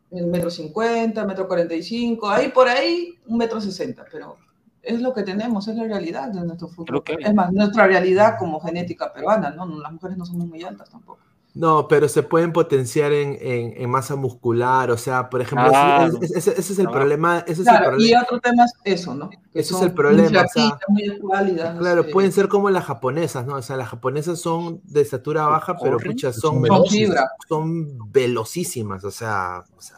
metro cincuenta, metro cuarenta y cinco, ahí por ahí, un metro sesenta, pero es lo que tenemos, es la realidad de nuestro fútbol. Es más, nuestra realidad como genética peruana, ¿no? Las mujeres no somos muy altas tampoco. No, pero se pueden potenciar en, en- en masa muscular, o sea, por ejemplo, ese- Claro. ese, ese- ese es el Ah. problema, ese es el Claro, y problema. otro tema es eso, ¿no? Que Ese es el problema, o sea, muy Claro, eh, pueden ser como las japonesas, ¿no? O sea, las japonesas son de estatura baja, pero pucha, son son, son velocísimas, o sea, o sea,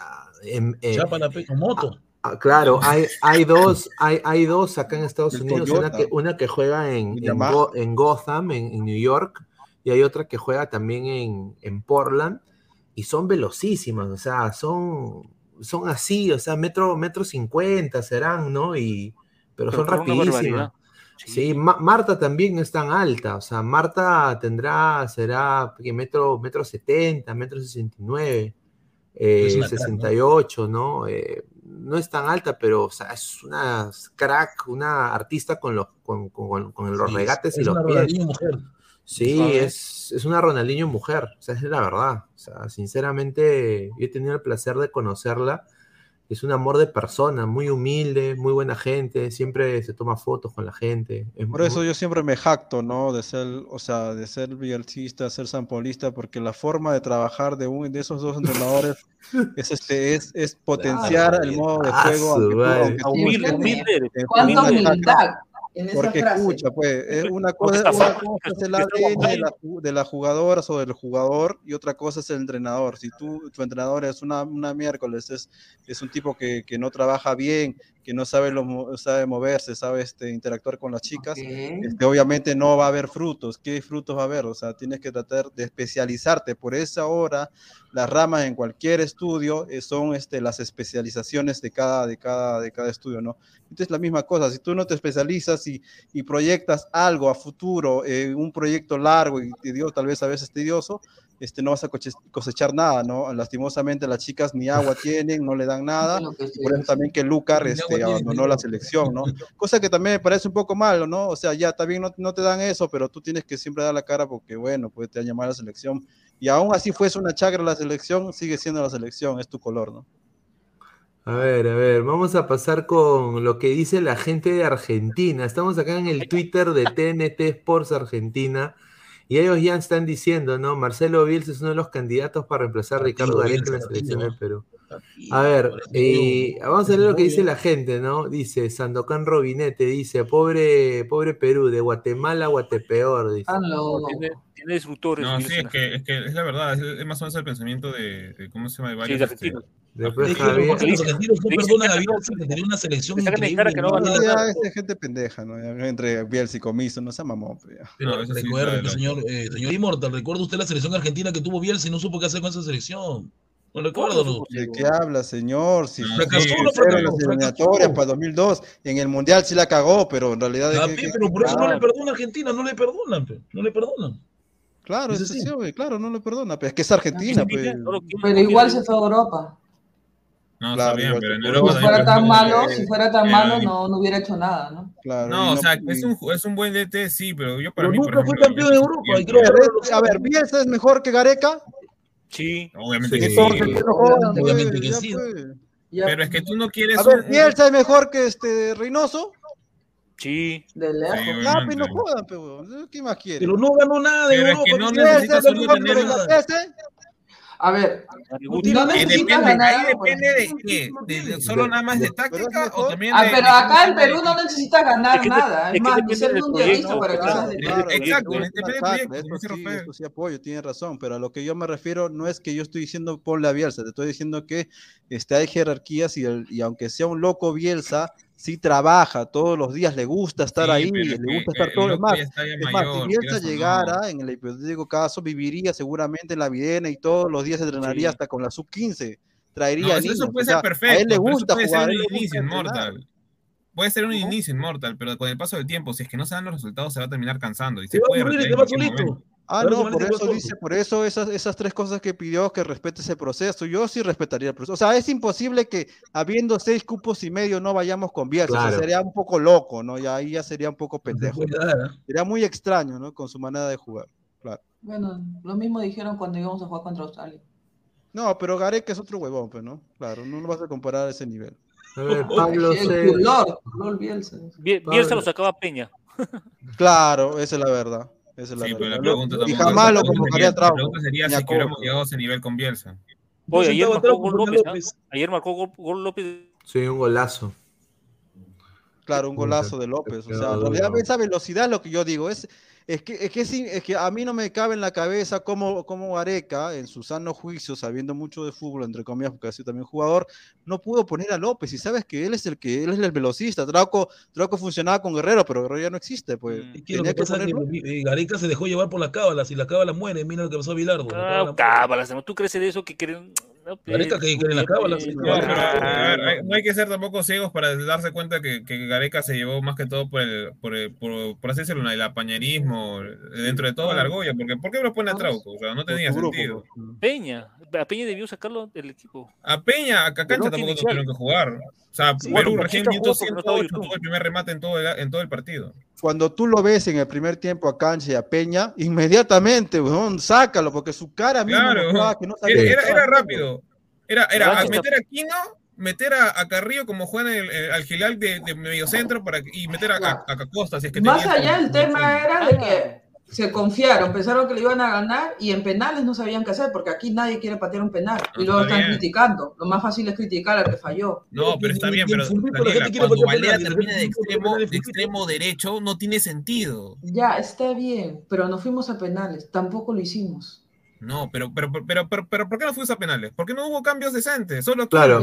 con moto. ah, claro, hay, hay [LAUGHS] dos, hay, hay dos acá en Estados El Unidos, una que, una que juega en, en. Go- en Gotham, en, en New York, y hay otra que juega también en, en Portland, y son velocísimas, o sea, son, son así, o sea, metro, metro cincuenta serán, ¿no? Y, pero, Pero son rapidísimas. Sí, Ma- Marta también no es tan alta, o sea, Marta tendrá, será metro, metro 70, metro 69, eh, Es una crack, ¿no? 68, ¿no? Eh, no es tan alta, pero o sea, es una crack, una artista con los, con, con- con los Sí, regates y los pies. Mujer. Sí, ¿Sabes? es, es una Ronaldinho mujer, o sea, es la verdad. O sea, sinceramente, yo he tenido el placer de conocerla. Es un amor de persona, muy humilde, muy buena gente, siempre se toma fotos con la gente. es Por muy- eso yo siempre me jacto, ¿no? De ser, o sea, de ser bielcista, ser sampolista, porque la forma de trabajar de un de esos dos entrenadores [LAUGHS] es este, es, es potenciar el modo de juego. aunque madre. aunque tú Humilde, estés- humilde. Porque frase. escucha, pues, es una cosa, una cosa es el ADN de la, de la jugadora o del jugador y otra cosa es el entrenador. Si tú, tu entrenador es una, una miércoles, es, es un tipo que, que no trabaja bien, que no sabe, lo, sabe moverse, sabe este, interactuar con las chicas, este, obviamente no va a haber frutos. ¿Qué frutos va a haber? O sea, tienes que tratar de especializarte. Por esa hora, las ramas en cualquier estudio eh, son este, las especializaciones de cada, de, cada, de cada estudio, ¿no? Entonces, la misma cosa, si tú no te especializas y, y proyectas algo a futuro, eh, un proyecto largo y tedioso, tal vez a veces tedioso, este, no vas a coche- cosechar nada, ¿no? Lastimosamente las chicas ni agua [LAUGHS] tienen, no le dan nada, y por eso también que Lucar este, abandonó la selección, ¿no? [LAUGHS] Cosa que también me parece un poco malo, ¿no? O sea, ya también no, no te dan eso, pero tú tienes que siempre dar la cara porque, bueno, pues te han llamado a la selección. Y aún así fuese una chagra la selección, sigue siendo la selección, es tu color, ¿no? A ver, a ver, vamos a pasar con lo que dice la gente de Argentina. Estamos acá en el Twitter de TNT Sports Argentina y ellos ya están diciendo, ¿no? Marcelo Bielsa es uno de los candidatos para reemplazar a Ricardo Gareca en la selección del Perú. A ver, y vamos a leer lo que dice la gente, ¿no? Dice Sandokan Robinete, dice, pobre, pobre Perú, de Guatemala a Guatepeor, dice. Tiene, tiene disruptores. No, sí, es que, es que es la verdad, es, es más o menos el pensamiento de, de ¿cómo se llama? De varios, de este. Después Es que Javier. los argentinos no perdonan a que no- Bielsa que tenía una selección increíble. que no ¿no? van a Ya, gente pendeja, ¿no? Entre Bielsa y Comiso, no se mamó. pues, No, sí, recuerde, señor, eh, señor Immortal, ¿recuerda usted la selección argentina que tuvo Bielsa y no supo qué hacer con esa selección? ¿No recuerda? no? ¿De qué habla, señor? Si No, Fracasó, si no fracasó, eliminatorias para 2002, en el Mundial sí la cagó, pero en realidad... ¿de Ah, qué- pe, qué- pero por eso no le perdona a Argentina, no le perdonan, pe, no le perdonan. Claro, Es sí, güey, claro, no le perdona, pero es que es Argentina, quiere, Pero igual se fue a Europa. No, Claro, está bien, igual pero en Europa. Si fuera tan malo, si fuera tan Eh, malo, no, no hubiera hecho nada, ¿no? Claro, No, o no- sea, es un, es un buen DT, sí, pero yo para Pero mí, nunca fue campeón de sí Europa, y creo- A ver, a ver, ¿Bielsa es mejor que Gareca? Sí. Obviamente Sí. que sí. No Obviamente que sí. Ya, Pero es que tú no quieres A ver, un- ¿Bielsa es mejor que este Reynoso? Sí. de lejos. Sí, pues no jodan, weón. ¿qué más quiere? Pero no ganó nada de Pero es Europa. que no ¿qué ¿Bielsa necesitas es solo tener- Benítez? A ver, Guti. no Eh, necesitas depende, ganar. ahí depende de qué, de, de solo nada más de táctica o también Ah, de, pero de acá en Perú no necesitas ganar Es que- nada. es Es más, ni ser mundialista para Perú. exacto, este eso dice sí, apoyo, tiene razón, pero a lo que yo me refiero no es que yo estoy diciendo ponle a Bielsa, te estoy diciendo que este, hay jerarquías y, el- y aunque sea un loco Bielsa, sí trabaja todos los días, le gusta estar Sí, ahí, le gusta estar el todo, es más, es más, si Bielsa o no. llegara, en el hipotético caso, viviría seguramente en la Videna y todos los días entrenaría Sí. hasta con la sub-15, traería No, eso, puede o sea, ser perfecto. a él le gusta puede jugar, ser a un inicio inmortal. Puede ser un ¿Cómo? inicio inmortal, pero con el paso del tiempo, si es que no se dan los resultados, se va a terminar cansando. Y Se se va a puede va cualquier solito. Ah, no, por eso dice, por eso esas, esas tres cosas que pidió que respete ese proceso, yo sí respetaría el proceso. O sea, es imposible que habiendo seis cupos y medio no vayamos con Bielsa, o sea, Claro. sería un poco loco, ¿no? Y ahí ya sería un poco No se pendejo. dar, ¿ah? Sería muy extraño, ¿no? Con su manera de jugar, claro. Bueno, lo mismo dijeron cuando íbamos a jugar contra Australia. No, pero Gareca es otro huevón, pues, ¿no? Claro, no lo vas a comparar a ese nivel. A ver, Pablo Bielsa. Bielsa lo sacaba Peña. Claro, esa es la verdad. Esa es la Sí, pero la pregunta y jamás la lo convocaría sería- a La Trauco. pregunta sería si hubiéramos llegado a ese nivel con Bielsa. Oye, ayer marcó gol López. López. ¿ah? Ayer marcó gol, gol López. Sí, un golazo. Claro, un golazo de López. O sea, en realidad esa velocidad es lo que yo digo. Es, es, que, es, que, es, que a mí no me cabe en la cabeza cómo, cómo Areca, en su sano juicio, sabiendo mucho de fútbol, entre comillas, porque ha sido también jugador, no pudo poner a López. Y sabes que él es el que él es el velocista. Trauco, Trauco funcionaba con Guerrero, pero Guerrero ya no existe. Pues Mm. Es que lo que que pasa es poner que Gareca se dejó llevar por las cábalas y las cábalas mueren. Mira lo que pasó a Bilardo. la Ah, cábalas, ¿no? ¿Tú crees en eso que creen? No, Gareca que en sí, hay- no hay que ser tampoco ciegos para darse cuenta que, que Gareca se llevó más que todo por el, por, el- por, por así decirlo, el apañerismo dentro de toda la argolla. Porque, ¿Por qué lo pone a Trauco? O sea, no tenía sentido. Peña. A Peña debió sacarlo del equipo. A Peña, a Cacancha no tampoco tuvieron que jugar. O sea, Sí, Perú bueno, recién Pochita minuto jugó porque no estaba 108 YouTube. tuvo el primer remate en todo el, en todo el partido. Cuando tú lo ves en el primer tiempo a Cancha y a Peña, inmediatamente, weón, sácalo, porque su cara misma Claro, mostraba que no sabía era, era, era rápido. Era, era a meter a Quino, meter a, a Carrillo como juega en el, el- al Gilal de, de mediocentro para, y meter a, a, a Costa. Si es que Más tenía- allá el tema era de que se confiaron, pensaron que le iban a ganar y en penales no sabían qué hacer, porque aquí nadie quiere patear un penal y luego están criticando. Lo más fácil es criticar al que falló. No, pero está bien, pero cuando Valera termina de extremo, derecho no tiene sentido. Ya, está bien, pero no fuimos a penales, tampoco lo hicimos. No, pero, pero, pero, pero, pero ¿por qué no fuimos a penales? ¿Por qué no hubo cambios decentes? Solo claro.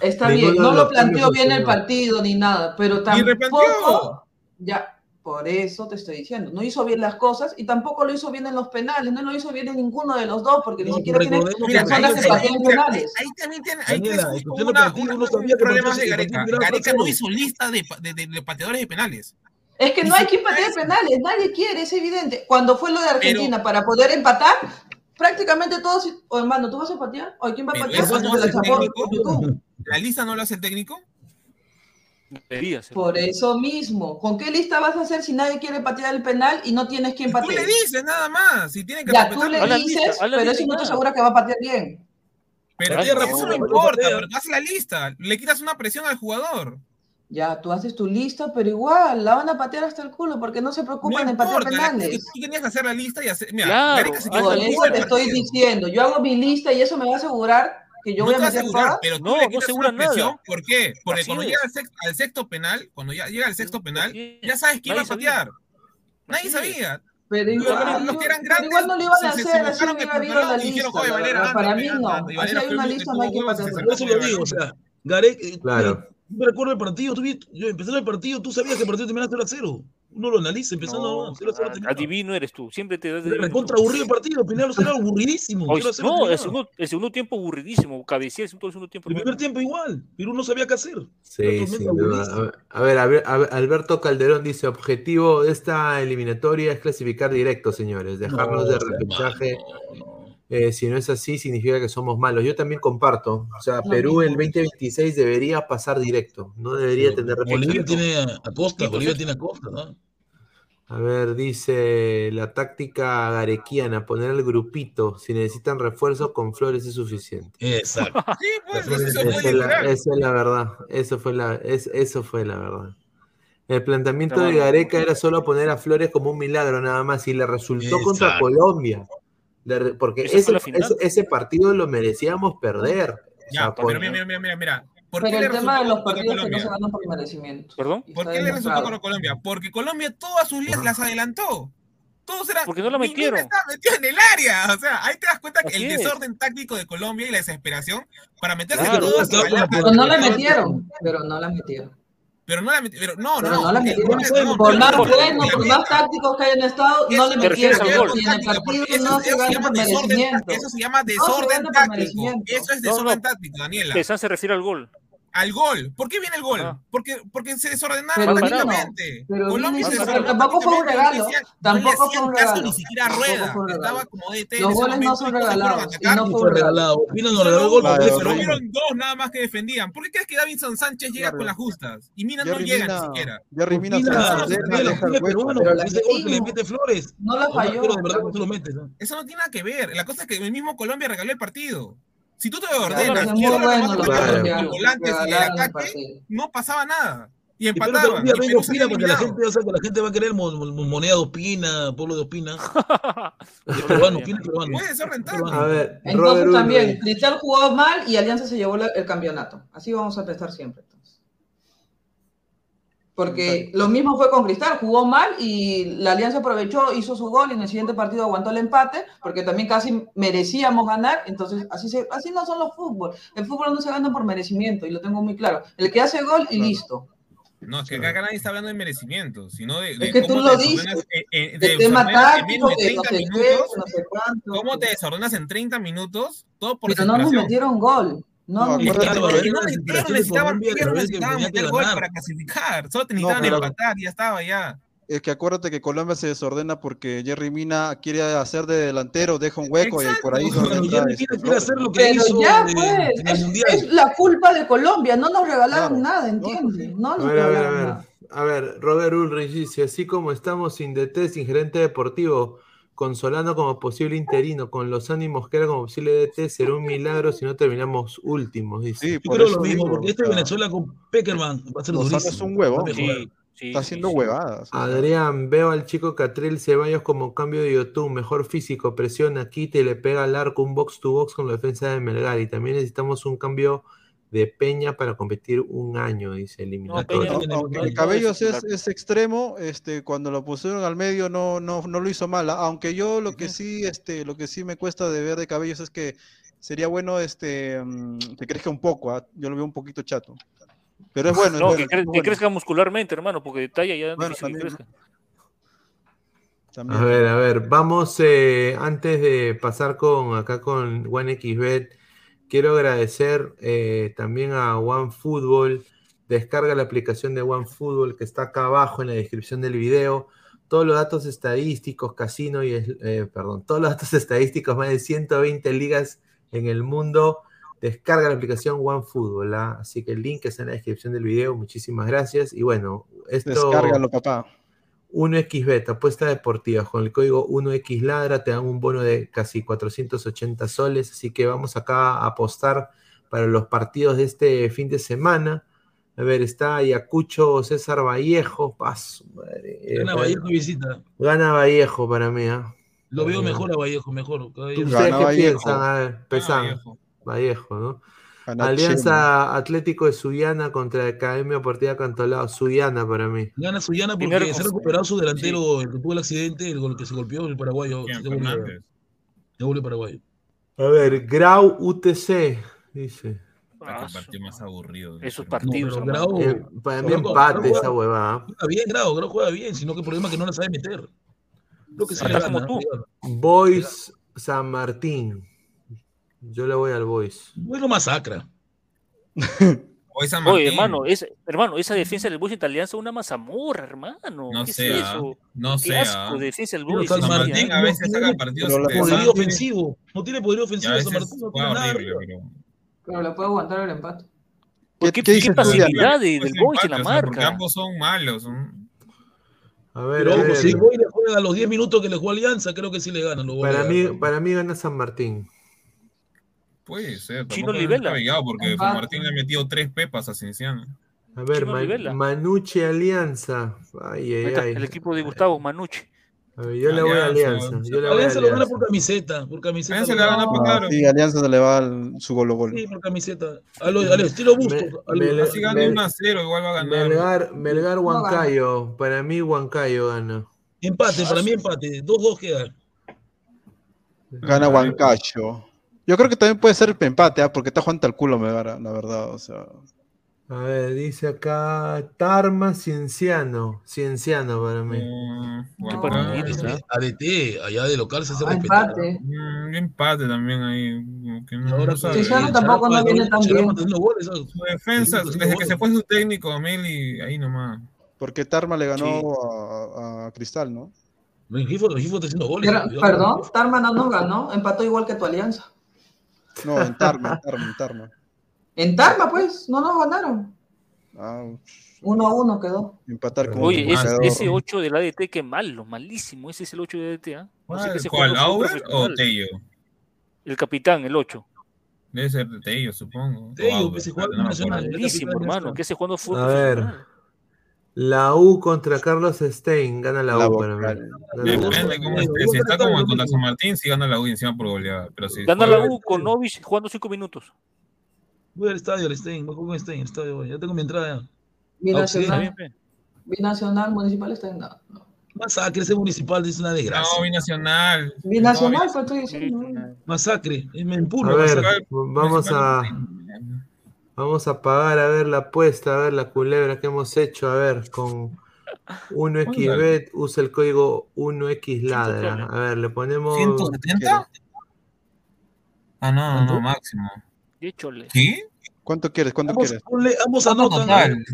Está bien, no lo planteó bien el partido ni nada, pero tampoco... Ya, por eso te estoy diciendo, no hizo bien las cosas y tampoco lo hizo bien en los penales, no lo hizo bien en ninguno de los dos, porque ni siquiera tiene personas que patean penales. Ahí también tiene, ahí problemas de Gareca. Gareca no hizo lista de, de, pateadores de penales. Es que no hay quien patee penales, nadie quiere, es evidente. Cuando fue lo de Argentina para poder empatar, prácticamente todos, oh, hermano, ¿tú vas a patear? ¿O quién va a patear? La, lista no lo hace el técnico? Debería ser. Por eso mismo. ¿Con qué lista vas a hacer si nadie quiere patear el penal y no tienes quien patear? Tú le dices nada más. Si tiene que ya, tú le dices, lista, pero eso no te asegura que va a patear bien. Pero tío, pues eso no importa, pero haz la lista. Le quitas una presión al jugador. Ya, tú haces tu lista, pero igual la van a patear hasta el culo porque no se preocupan no en patear penales. Tú tenías que hacer la lista y hacer. Mira, claro, por eso te estoy diciendo. Yo hago mi lista y eso me va a asegurar que yo no voy a meter asegurar. Pero tú no, le no ¿Por qué? Porque cuando llega al sexto, al sexto, penal, cuando ya llega al sexto penal, ya sabes quién Nadie a patear. Nadie sabía. Pero igual, no lo iban a hacer, así no iba la lista. Para mí no, así hay una lista, no que pasar. Eso lo digo, o sea, Garek, eh, claro. yo me recuerdo el partido, tú, yo empecé el partido, tú sabías que el partido terminaste 0 a 0. Uno lo analiza empezando a, a Adivino eres tú, siempre te das. Contra aburrido el partido, Pinalo será aburridísimo. No, el segundo, el segundo, tiempo aburridísimo, cabecía el segundo tiempo. El primer tiempo igual, Perú no sabía qué hacer. Sí, sí, a, ver, a, ver, a ver, Alberto Calderón dice: objetivo de esta eliminatoria es clasificar directo, señores, dejarnos de repechaje. Eh, si no es así, significa que somos malos. Yo también comparto. O sea, Perú el 2026 debería pasar directo. No debería tener Bolivia tiene a Bolivia tiene a ¿no? A ver, dice la táctica garequiana, poner el grupito. Si necesitan refuerzo, con flores es suficiente. Exacto. [LAUGHS] Pues, eso es la, verdad. Eso fue la, es, eso fue la verdad. El planteamiento de Gareca era solo poner a Flores como un milagro nada más y le resultó contra Colombia. Porque ese, ese, partido lo merecíamos perder. Ya, o mira, mira, mira, mira, ¿Por Pero el tema de los partidos que no se ganan por merecimiento. ¿Perdón? ¿Por qué le resultó con Colombia? Porque Colombia todas sus líneas las adelantó. Todos eran. Porque no lo metieron. Metido en el área. O sea, ahí te das cuenta que el desorden táctico de Colombia y la desesperación para meterse claro, todas. Pero no la metieron. Pero no la metieron. Pero no la metieron. No, no, no, la metieron. por más bueno, por más tácticos que hayan estado, no le metieron. Y en el partido no se gana por merecimiento. Eso se llama desorden táctico. Eso es desorden táctico, Daniela. Quizás se refiere al gol al gol. ¿Por qué viene el gol? Ah. Porque, porque se desordenaron tácticamente. Colombia se desordenó. Tampoco fue un regalo. Tampoco fue un regalo. Ni siquiera Rueda. Estaba como DT. Los goles no son regalados. No fue regalado. Vino no regaló gol. Pero vieron dos nada más que defendían. ¿Por qué crees que Davinson Sánchez llega con las justas? Y Mina no llega ni siquiera. Jerry Mina le mete flores. No la falló. Eso no tiene nada que ver. La cosa es que el mismo Colombia regaló el partido. Si tú te ordenas, izquierda, bueno, los volantes y el ataque, no pasaba nada. Y empataban. Y opina porque la gente, o sea, la gente va a querer moneda de opina, pueblo de opina. [LAUGHS] peruano, opina peruano. Puede ser rentable. A ver, entonces Robert también, Cristal jugó mal y Alianza se llevó el campeonato. Así vamos a pensar siempre. Entonces. Porque lo mismo fue con Cristal, jugó mal y la Alianza aprovechó, hizo su gol y en el siguiente partido aguantó el empate, porque también casi merecíamos ganar. Entonces, así, se, así no son los fútbol. El fútbol no se gana por merecimiento, y lo tengo muy claro. El que hace gol y listo. No, es que acá nadie está hablando de merecimiento, sino de. es que tú lo dices. De, tema táctico, de no sé minutos, no sé cuánto. ¿Cómo te desordenas en 30 minutos? Todo por Pero no nos metieron gol. No, no, no, no necesitaban, no gol para clasificar, solo necesitaban no, empatar, ya estaba ya. Es que acuérdate que Colombia se desordena porque Jerry Mina quiere hacer de delantero, deja un hueco Exacto. y por ahí. Jerry Mina quiere hacer lo que Pero hizo ya, pues, de, en el es, mundial. es, la culpa de Colombia, no nos regalaron claro. nada, ¿entiendes? No, nos a ver, regalaron a ver, nada. A ver, Robert Ulrich dice: así como estamos sin DT, sin gerente deportivo, con Solano como posible interino, con los ánimos que era como posible DT, será un milagro si no terminamos últimos. Dice. Sí, Yo lo mismo, porque este Venezuela con Peckerman va a ser un huevón. Está haciendo huevadas. Adrián, veo al chico Catril Ceballos como cambio de YouTube, mejor físico, presiona, quita y le pega al arco un box to box con la defensa de Melgar. Y también necesitamos un cambio de Peña para competir un año, dice eliminatorio. Aunque- aunque el Cabellos es, es extremo, este, cuando lo pusieron al medio no, no, no lo hizo mal. Aunque yo lo que sí, este, lo que sí me cuesta de ver de Cabellos es que sería bueno este mm, que crezca un poco, ¿ah? yo lo veo un poquito chato. Pero es bueno, es No, bueno, que, es crezca muscularmente, hermano, porque de talla ya Bueno, difícil que también, crezca. También. A ver, a ver, vamos eh, antes de pasar con acá con OneXBet, quiero agradecer eh, también a OneFootball. Descarga la aplicación de OneFootball que está acá abajo en la descripción del video. Todos los datos estadísticos, casino y eh, perdón, todos los datos [LAUGHS] estadísticos, más de 120 ligas en el mundo. Descarga la aplicación OneFootball, ¿ah? así que el link está en la descripción del video. Muchísimas gracias. Y bueno, esto Descárgalo, papá. 1xBet, apuesta deportiva, con el código 1xladra te dan un bono de casi 480 soles, así que vamos acá a apostar para los partidos de este fin de semana. A ver, está Ayacucho César Vallejo, paso, madre. eh, Gana Vallejo y visita. Gana Vallejo para mí, ¿ah? Lo veo Eh, mejor a Vallejo, mejor. ¿Ustedes qué piensan? A ver. Vallejo, ¿no? Alianza Atlético de Suyana contra Academia Deportiva Cantolao. Suyana para mí. Gana Suyana porque Primero se ha recuperado su delantero, el que tuvo el accidente, el gol que se golpeó, el paraguayo. Se devolvió, Fernández. se devolvió paraguayo. A ver, Grau UTC, dice. Ah, partido más aburrido. Esos No, partidos. Grau, Eh, para mí Grau- empate Grau esa juega- huevada. Juega bien, Grau, Grau juega bien, sino que el problema es que no la sabe meter. Lo que sí le Está gana. como tú. Boys San Martín. Yo le voy al Boys. Bueno, masacra. Hoy San Oye, Martín. hermano, esa, hermano, esa defensa del Boys en Alianza es una mazamorra, hermano. No ¿Qué es sea, eso? no Qué sea. asco de defensa del Boys. San Martín a no veces tiene saca partidos pero la poderío ofensivo. No tiene poderío ofensivo San Martín. No juega tiene nada. pero... Pero le puede aguantar el empate. ¿Por ¿Qué- ¿Qué, qué qué pasividad de- Pues del Boys en la sea, Porque marca? ambos son malos. son- A ver, Pero a ver. si el Boy le juega a los 10 minutos que le jugó Alianza, creo que sí le ganan. Para mí, para mí gana San Martín. Puede ser. Chino descabellado, porque Martín le ha metido tres pepas a Cienciano. A ver, Chino Ma- Olivella. Manucci Alianza. Ay, ay, está, ay. el equipo de Gustavo Manucci. A ver, yo le voy a Alianza, Alianza. Yo le voy a Alianza lo gana por camiseta. Por camiseta. Alianza le gana. por Ah, claro. sí, Alianza se le va al- su gol gol. Sí, por camiseta. A lo- al estilo le- Así gana Mel- 1 a 0, igual va a ganar. Melgar, Melgar Huancayo. Para mí Huancayo gana. Empate, para mí empate. 2-2 queda. Gana Huancayo. Yo creo que también puede ser empate, ¿ah? porque está jugando al culo, me la verdad. O sea, A ver, dice acá Tarma Cienciano. Cienciano para mí. Mm, No. Huancayo. Este, ADT, allá de local se hace Ah, respetar. empate. Mm, empate también ahí. que no, ahora no sabe. Cienciano el tampoco no viene tan bien. Su defensa, Haciendo desde que se fue su técnico, Meli, ahí nomás. porque Tarma le ganó Sí. a, a Cristal, ¿no? Rengifo está haciendo goles. Pero- perdón, Tarma no nos ganó, empató igual que tu alianza. No, en Tarma, en Tarma, en Tarma. En Tarma, pues, no nos ganaron. Ah, Uno a uno quedó. empatar con Oye, ese, goleador. ese 8 del ADT, qué malo, malísimo. Ese es el 8 del ADT, ¿ah? No sé qué ¿Cuál? ¿Auber o. Tello? El capitán, el 8. Debe ser de Tello, supongo. Tello, que se juega no. Malísimo, hermano. está. ¿Qué se jugando fútbol A ver. La U contra Carlos Stein. Gana la, La U para mí. Depende cómo esté. Si está como contra San Martín, sí gana la U y encima por goleada. Pero si Gana la U con Novich jugando 5 minutos. Voy al estadio, al Stein. Voy con Stein, al estadio. voy. Ya tengo mi entrada. ya. Binacional, pe. binacional, municipal está en nada. No. Masacre, ese municipal es una desgracia. No, binacional. Binacional, pues estoy diciendo. Masacre, me A empurra. ver, masacre. vamos a, vamos a pagar a ver la apuesta, a ver la culebra que hemos hecho, a ver, con 1xbet, usa el código 1xladra. A ver, le ponemos... ¿170? Ah, no, no, no, máximo. Y échole. ¿Qué? ¿Cuánto quieres? ¿Cuánto Ambos, quieres? ponle- ambos ¿Cuánto anotan. total?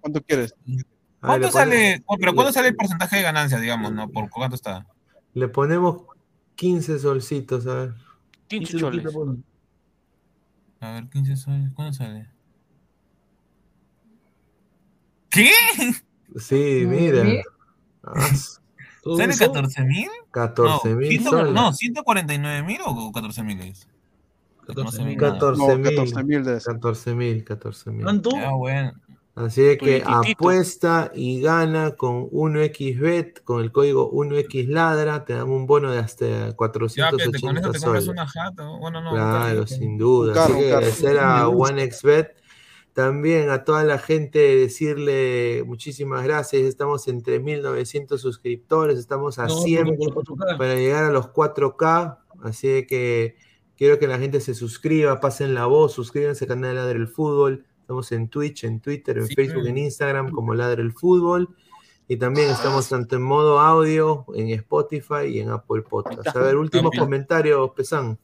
¿Cuánto quieres? ¿Cuánto sale? oh, Pero ¿cuánto sale el porcentaje de ganancia, digamos, no? ¿Por cuánto está? le ponemos 15 solcitos, a ver. 15 15 choles. A ver, 15 soles. ¿Cuánto sale? ¿Qué? Sí, mira. ¿Sí? Ah, [LAUGHS] ¿Sale eso, 14 mil? 14 mil soles. No, 149 mil o 14 mil es. 14 mil. mil. 14 No, mil. 14 mil de eso. 14 mil, 14 mil. ¿Cuánto? Ya, bueno. Así de que apuesta y gana con 1xbet, con el código 1xladra, te dan un bono de hasta Ya, que te, con 480 eso te compras soles. una jata. ¿no? Bueno, no. un Claro, carrito. sin duda. Carro, Así que agradecer a Me gusta. OneXBet. También a toda la gente decirle muchísimas gracias. Estamos en 3.900 suscriptores, estamos a No, 100 por los 4K. para llegar a los 4K. Así de que quiero que la gente se suscriba, pasen la voz, suscríbanse al canal de Ladre el Fútbol. Estamos en Twitch, en Twitter, en Sí. Facebook, en Instagram como Ladre el Fútbol. Y también estamos tanto en modo audio, en Spotify y en Apple Podcast. A ver, últimos También. comentarios, Pesán.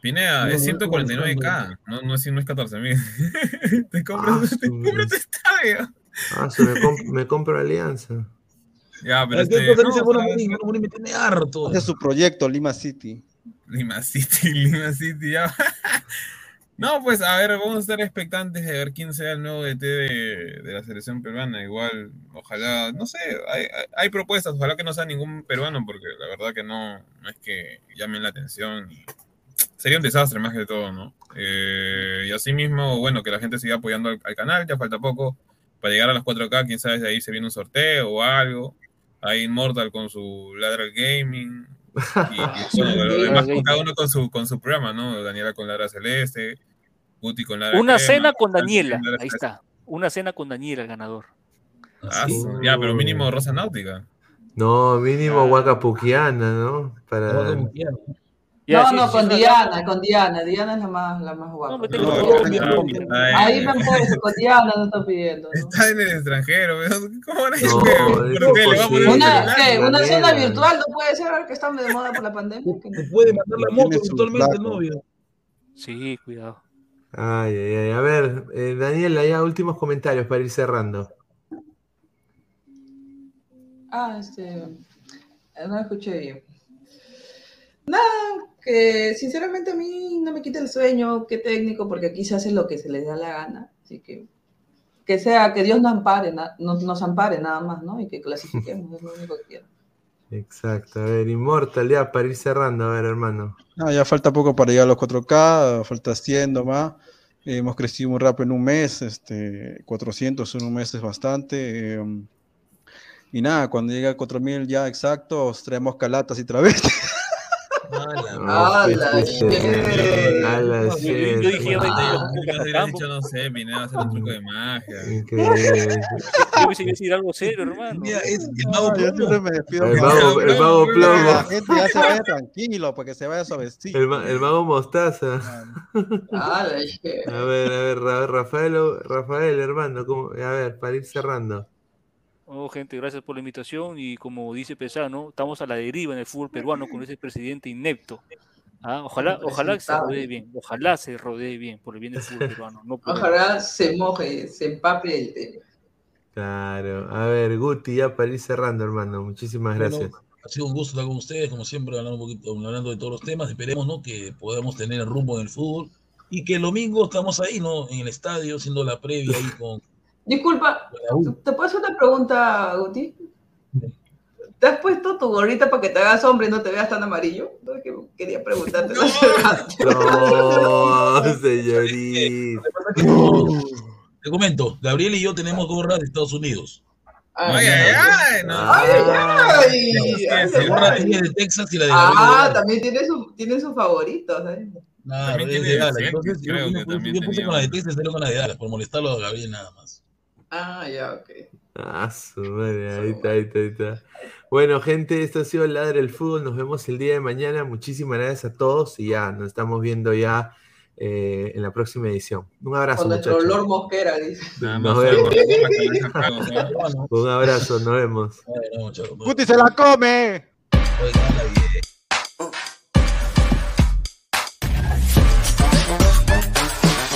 Pineda, No, es no, 149k, no, no, es, no es 14.000. [LAUGHS] te compras, Ah, te compras tu estadio. Ah, su, me, comp- me compro Alianza. Ya, pero ¿Qué este, no, harto. Hace su proyecto, Lima City. Lima City, [LAUGHS] Lima City, ya. No, pues a ver, vamos a estar expectantes de ver quién sea el nuevo DT de, de la selección peruana. Igual, ojalá, no sé, hay, hay- hay propuestas, ojalá que no sea ningún peruano, porque la verdad que no, no es que llamen la atención. y sería un desastre más que todo, ¿no? Eh, y así mismo, bueno, que la gente siga apoyando al, al canal, ya falta poco. Para llegar a las 4K, quién sabe si ahí se viene un sorteo o algo. Hay Immortal con su Ladral Gaming. Y, y bueno, [LAUGHS] lo demás, cada uno con su, con su programa, ¿no? Daniela con Ladra Celeste, Guti con Ladra Una Crema, cena con Daniela. Ahí está. Una cena con Daniela, el ganador. Ah, ya, pero mínimo Rosa Náutica. No, mínimo Huacapuquiana, ¿no? Para... Ya, no, sí, no, sí, con sí, Diana, con Diana. Diana es la más, la más guapa. tengo No, Colombia, está- Colombia. está en- Ahí me han puesto, con Diana no está pidiendo. ¿no? Está en el extranjero. ¿cómo van a No, decir? es ¿Por qué? Le va a poner un Una. Una cena virtual no puede ser ahora que estamos de moda por la pandemia. que no. Puede mandar la moto virtualmente el novio. Sí, cuidado. Ay, ay, ay. A ver, eh, Daniela, ya últimos comentarios para ir cerrando. Ah, este. eh, No escuché bien. Nada, que sinceramente a mí no me quita el sueño, qué técnico, porque aquí se hace lo que se les da la gana. Así que. Que sea, que Dios nos ampare, nos, nos ampare nada más, ¿no? Y que clasifiquemos, es lo único que quiero. Exacto, a ver, Immortal, ya para ir cerrando, a ver, hermano. Ah, ya falta poco para llegar a los 4K, falta 100 más. hemos crecido muy rápido en un mes, este, 400 en un mes es bastante. eh, y nada, cuando llegue a 4000 ya exactos, traemos calatas y travestis. [LAUGHS] ¡Hala, shit! ¡Hala, Yo- dije, Ah, ahorita- yo hubiera dicho, no sé, vine a hacer un truco de magia. Yo pensé que iba a decir algo serio, hermano. Es el mago plomo. El mago. La gente ya se vaya tranquilo, para que se vaya suavecito. El, ma- el mago mostaza. ¡Hala, shit! [LAUGHS] A ver, a ver, Ra- Rafael, Rafael, hermano, a ver, para ir cerrando. Oh, gente, gracias por la invitación y como dice Pesano, estamos a la deriva en el fútbol peruano con ese presidente inepto. Ah, ojalá, ojalá que se rodee bien, ojalá se rodee bien por el bien del fútbol peruano. No Ojalá se moje, se empape el tema. Claro, a ver, Guti, ya para ir cerrando, hermano, muchísimas Bueno, gracias. ha sido un gusto estar con ustedes, como siempre, hablando, un poquito, hablando de todos los temas. Esperemos ¿no? que podamos tener el rumbo en el fútbol y que el domingo estamos ahí, ¿no? En el estadio, haciendo la previa ahí con Disculpa, ¿te puedo hacer una pregunta, Guti? ¿Te has puesto tu gorrita para que te hagas hombre y no te veas tan amarillo? No, que quería preguntarte. No, señorita. Te comento, Gabriel y yo tenemos gorras de Estados Unidos. Ay, ay, ay, no. Ay, ay, ay, La gorra ay. tiene de Texas y la de Gabriel. Ah, también tiene, su, tiene sus favoritos. ¿eh? Nah, También es tiene de Dallas. Entonces, yo, puse- yo con la de. Texas, pero con la de Dallas, por molestarlo a Gabriel nada más. Ah, ya, ok. Ah, su madre, ahí está, ahí está, ahí está. Bueno, gente, esto ha sido Ladre el Fútbol. Nos vemos el día de mañana. Muchísimas gracias a todos y ya nos estamos viendo ya eh, en la próxima edición. Un abrazo, Con nuestro. Lord Mosquera, dice. Nos más, vemos. [LAUGHS] Un abrazo, nos vemos. ¡Guti se la come!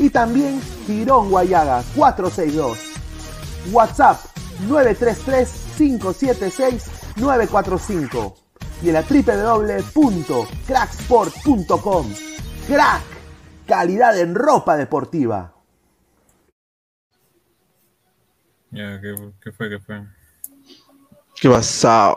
y también Girón Guayaga 462. WhatsApp 933-576-945 y en la www.cracksport.com. Crack, calidad en ropa deportiva. Ya, ¿qué, qué fue? ¿Qué fue? ¿Qué pasado?